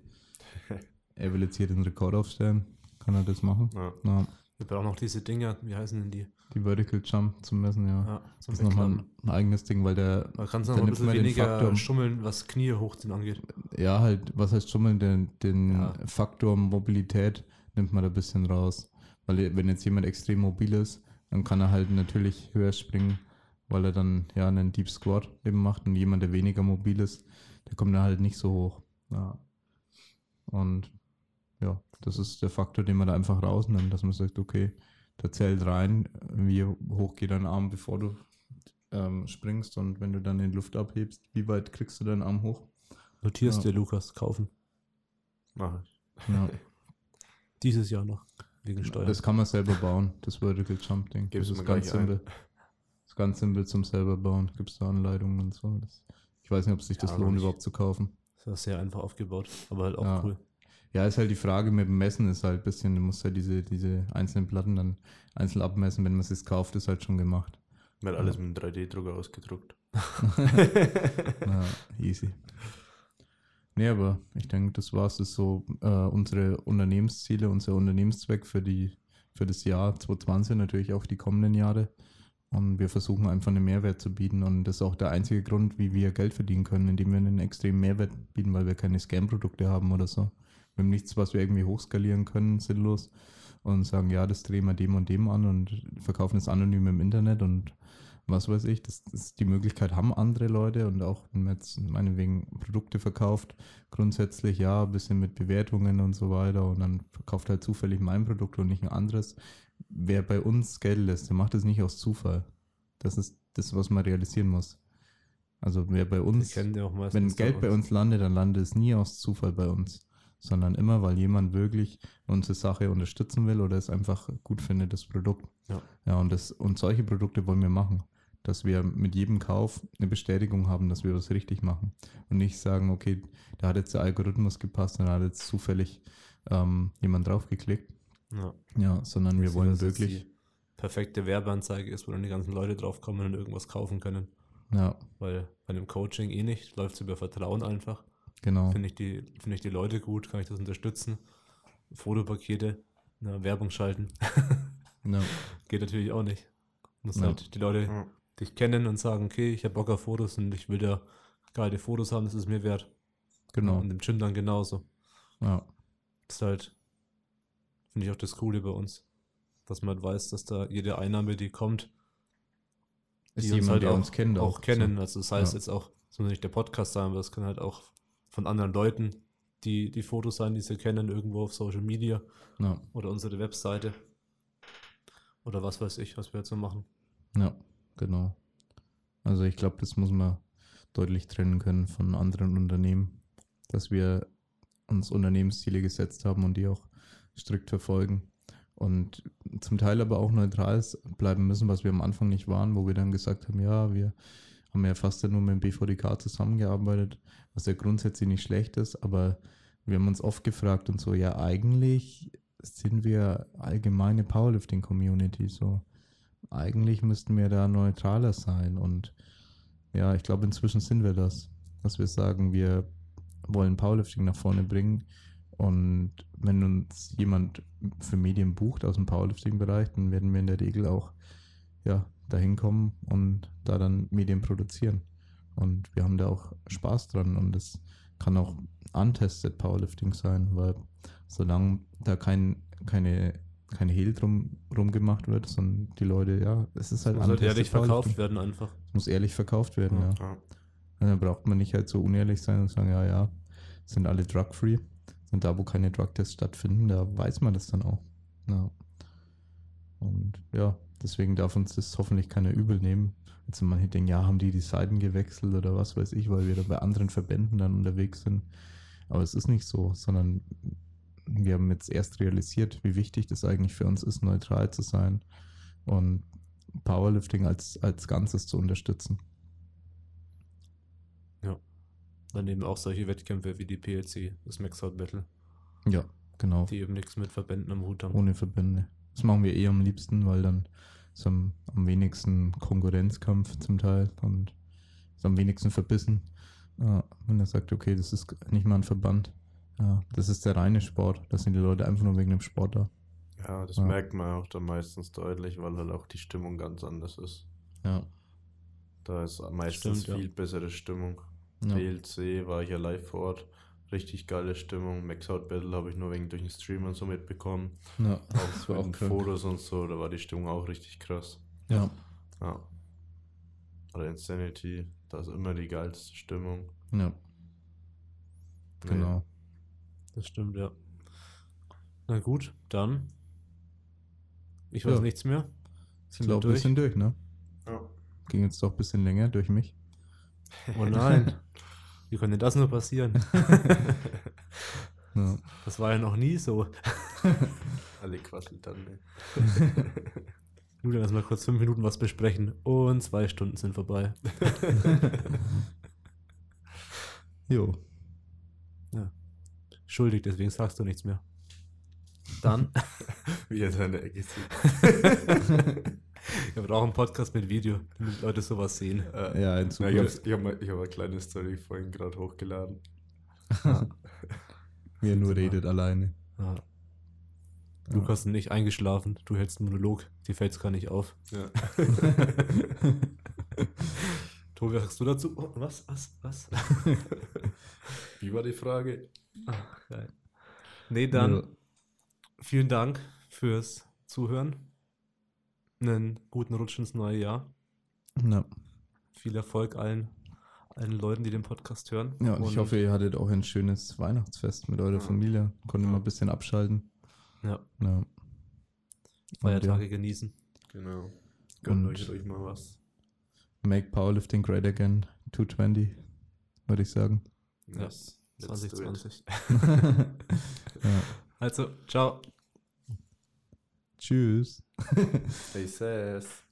<laughs> er will jetzt hier den Rekord aufstellen, kann er das machen. Ja. ja. Wir brauchen noch diese Dinger, wie heißen denn die? Die Vertical Jump zum Messen, ja. ja das ist nochmal ein, ein, eigenes Ding, weil der. Man kann es noch ein bisschen weniger Faktor, schummeln, was Knie hochziehen angeht. Ja, halt, was heißt schummeln? Den, den ja. Faktor Mobilität nimmt man da ein bisschen raus. Weil wenn jetzt jemand extrem mobil ist, dann kann er halt natürlich höher springen, weil er dann ja einen Deep Squat eben macht und jemand, der weniger mobil ist, der kommt dann halt nicht so hoch. Ja. Und ja, das ist der Faktor, den man da einfach rausnimmt, dass man sagt, okay, der zählt rein, wie hoch geht dein Arm, bevor du ähm, springst und wenn du dann in die Luft abhebst, wie weit kriegst du deinen Arm hoch? Notierst ja. dir, Lukas, kaufen. Mach ich. Ja. <laughs> Dieses Jahr noch. Wegen Steuern. Das kann man selber bauen, das Vertical Jump Ding. Gibst das ist ganz simpel. Das ist ganz simpel zum selber bauen. Gibt es da Anleitungen und so. Das, ich weiß nicht, ob sich das ja, lohnt, nicht. überhaupt zu kaufen. Das ist sehr einfach aufgebaut, aber halt auch ja. cool. Ja, ist halt die Frage mit dem Messen, ist halt ein bisschen, du musst halt diese, diese einzelnen Platten dann einzeln abmessen, wenn man es kauft, ist halt schon gemacht. Wird ja. alles mit einem 3D-Drucker ausgedruckt. <laughs> ja, easy. Nee, aber ich denke, das war es. Das ist so äh, unsere Unternehmensziele, unser Unternehmenszweck für, die, für das Jahr 2020, natürlich auch die kommenden Jahre. Und wir versuchen einfach einen Mehrwert zu bieten. Und das ist auch der einzige Grund, wie wir Geld verdienen können, indem wir einen extremen Mehrwert bieten, weil wir keine Scam-Produkte haben oder so. Wir haben nichts, was wir irgendwie hochskalieren können, sinnlos. Und sagen, ja, das drehen wir dem und dem an und verkaufen es anonym im Internet und was weiß ich, das, das, die Möglichkeit haben andere Leute und auch wenn man jetzt meinetwegen Produkte verkauft, grundsätzlich ja, ein bisschen mit Bewertungen und so weiter und dann verkauft halt zufällig mein Produkt und nicht ein anderes. Wer bei uns Geld lässt, der macht das nicht aus Zufall. Das ist das, was man realisieren muss. Also wer bei uns, wenn Geld bei uns landet, dann landet es nie aus Zufall bei uns, sondern immer, weil jemand wirklich unsere Sache unterstützen will oder es einfach gut findet, das Produkt. Ja, ja und, das, und solche Produkte wollen wir machen dass wir mit jedem Kauf eine Bestätigung haben, dass wir was richtig machen. Und nicht sagen, okay, da hat jetzt der Algorithmus gepasst und da hat jetzt zufällig ähm, jemand draufgeklickt. Ja. ja, sondern wir wollen wirklich. Die perfekte Werbeanzeige ist, wo dann die ganzen Leute draufkommen und irgendwas kaufen können. Ja. Weil bei dem Coaching eh nicht, läuft es über Vertrauen einfach. Genau. Finde ich, die, find ich die Leute gut, kann ich das unterstützen. Fotopakete, na, Werbung schalten. no. <laughs> Geht natürlich auch nicht. Muss no. halt die Leute dich kennen und sagen, okay, ich habe Bock auf Fotos und ich will ja geile Fotos haben, das ist mir wert. Genau. Und im Gym dann genauso. Ja. Das ist halt, finde ich auch das Coole bei uns. Dass man halt weiß, dass da jede Einnahme, die kommt, ist die jemand, halt der auch, uns kennt. Auch, auch kennen. So. Also das heißt ja. jetzt auch, das muss nicht der Podcast sein, aber das kann halt auch von anderen Leuten die, die Fotos sein, die sie kennen, irgendwo auf Social Media ja. oder unsere Webseite. Oder was weiß ich, was wir jetzt so machen. Ja. Genau. Also ich glaube, das muss man deutlich trennen können von anderen Unternehmen, dass wir uns Unternehmensziele gesetzt haben und die auch strikt verfolgen und zum Teil aber auch neutral bleiben müssen, was wir am Anfang nicht waren, wo wir dann gesagt haben, ja, wir haben ja fast nur mit dem BVDK zusammengearbeitet, was ja grundsätzlich nicht schlecht ist, aber wir haben uns oft gefragt und so, ja, eigentlich sind wir allgemeine Powerlifting-Community, so eigentlich müssten wir da neutraler sein. Und ja, ich glaube, inzwischen sind wir das, dass wir sagen, wir wollen Powerlifting nach vorne bringen. Und wenn uns jemand für Medien bucht aus dem Powerlifting-Bereich, dann werden wir in der Regel auch ja, dahin kommen und da dann Medien produzieren. Und wir haben da auch Spaß dran und es kann auch untested Powerlifting sein, weil solange da kein, keine kein Hehl drum rumgemacht wird, sondern die Leute, ja, es ist halt Es muss halt ehrlich verkauft werden einfach. Es muss ehrlich verkauft werden, ja. ja. Dann braucht man nicht halt so unehrlich sein und sagen, ja, ja, sind alle drug-free. Und da, wo keine Drug-Tests stattfinden, da weiß man das dann auch. Ja. Und ja, deswegen darf uns das hoffentlich keiner übel nehmen. Also manche denken, ja, haben die die Seiten gewechselt oder was weiß ich, weil wir da bei anderen Verbänden dann unterwegs sind. Aber es ist nicht so, sondern wir haben jetzt erst realisiert, wie wichtig das eigentlich für uns ist, neutral zu sein und Powerlifting als, als Ganzes zu unterstützen. Ja. Dann eben auch solche Wettkämpfe wie die PLC, das Max Out Battle. Ja, genau. Die eben nichts mit Verbänden am Hut haben. Ohne Verbände. Das machen wir eh am liebsten, weil dann ist am, am wenigsten Konkurrenzkampf zum Teil und ist am wenigsten verbissen. Ja, wenn er sagt, okay, das ist nicht mal ein Verband. Ja, das ist der reine Sport. Das sind die Leute einfach nur wegen dem Sport da. Ja, das ja. merkt man auch da meistens deutlich, weil halt auch die Stimmung ganz anders ist. Ja. Da ist meistens Stimmt, viel ja. bessere Stimmung. Ja. PLC war ich ja live vor Ort richtig geile Stimmung. Max Out Battle habe ich nur wegen durch den Stream und so mitbekommen. Ja, auch das war auch Fotos und so, da war die Stimmung auch richtig krass. Ja. Ja. Oder Insanity, da ist immer die geilste Stimmung. Ja. Genau. Ja. Das stimmt, ja. Na gut, dann. Ich weiß ja. nichts mehr. Sind ich glaube, wir sind durch, ne? Ja. Ging jetzt doch ein bisschen länger durch mich. Oh nein. Wie konnte das nur passieren? <laughs> ja. Das war ja noch nie so. <laughs> Alle quasselt dann, ne? <laughs> Nur dann erstmal kurz fünf Minuten was besprechen und zwei Stunden sind vorbei. jo. Ja. Schuldig, deswegen sagst du nichts mehr. Dann. <laughs> Wie er seine Ecke sieht. <laughs> Wir brauchen einen Podcast mit Video, damit Leute sowas sehen. Äh, ja, in Zukunft. ich habe hab, hab eine kleine Story vorhin gerade hochgeladen. <laughs> Er nur redet alleine. Ja. Lukas ist nicht eingeschlafen, du hältst einen Monolog, dir fällt es gar nicht auf. Ja. Tobi, was sagst du dazu? Oh, was, was, was? <laughs> Wie war die Frage? Ach, geil. Nee, dann ja. vielen Dank fürs Zuhören einen guten Rutsch ins neue Jahr. Ja. Viel Erfolg allen, allen Leuten, die den Podcast hören. Ja, und ich hoffe, ihr hattet auch ein schönes Weihnachtsfest mit eurer ja. Familie. Konntet ja. mal ein bisschen abschalten. Ja. ja. Feiertage ja. genießen. Genau. Gönnt euch, euch mal was. Make Powerlifting great again. 220, würde ich sagen. Yes. 2020. <laughs> ja. Also, ciao. Tschüss. Stay safe.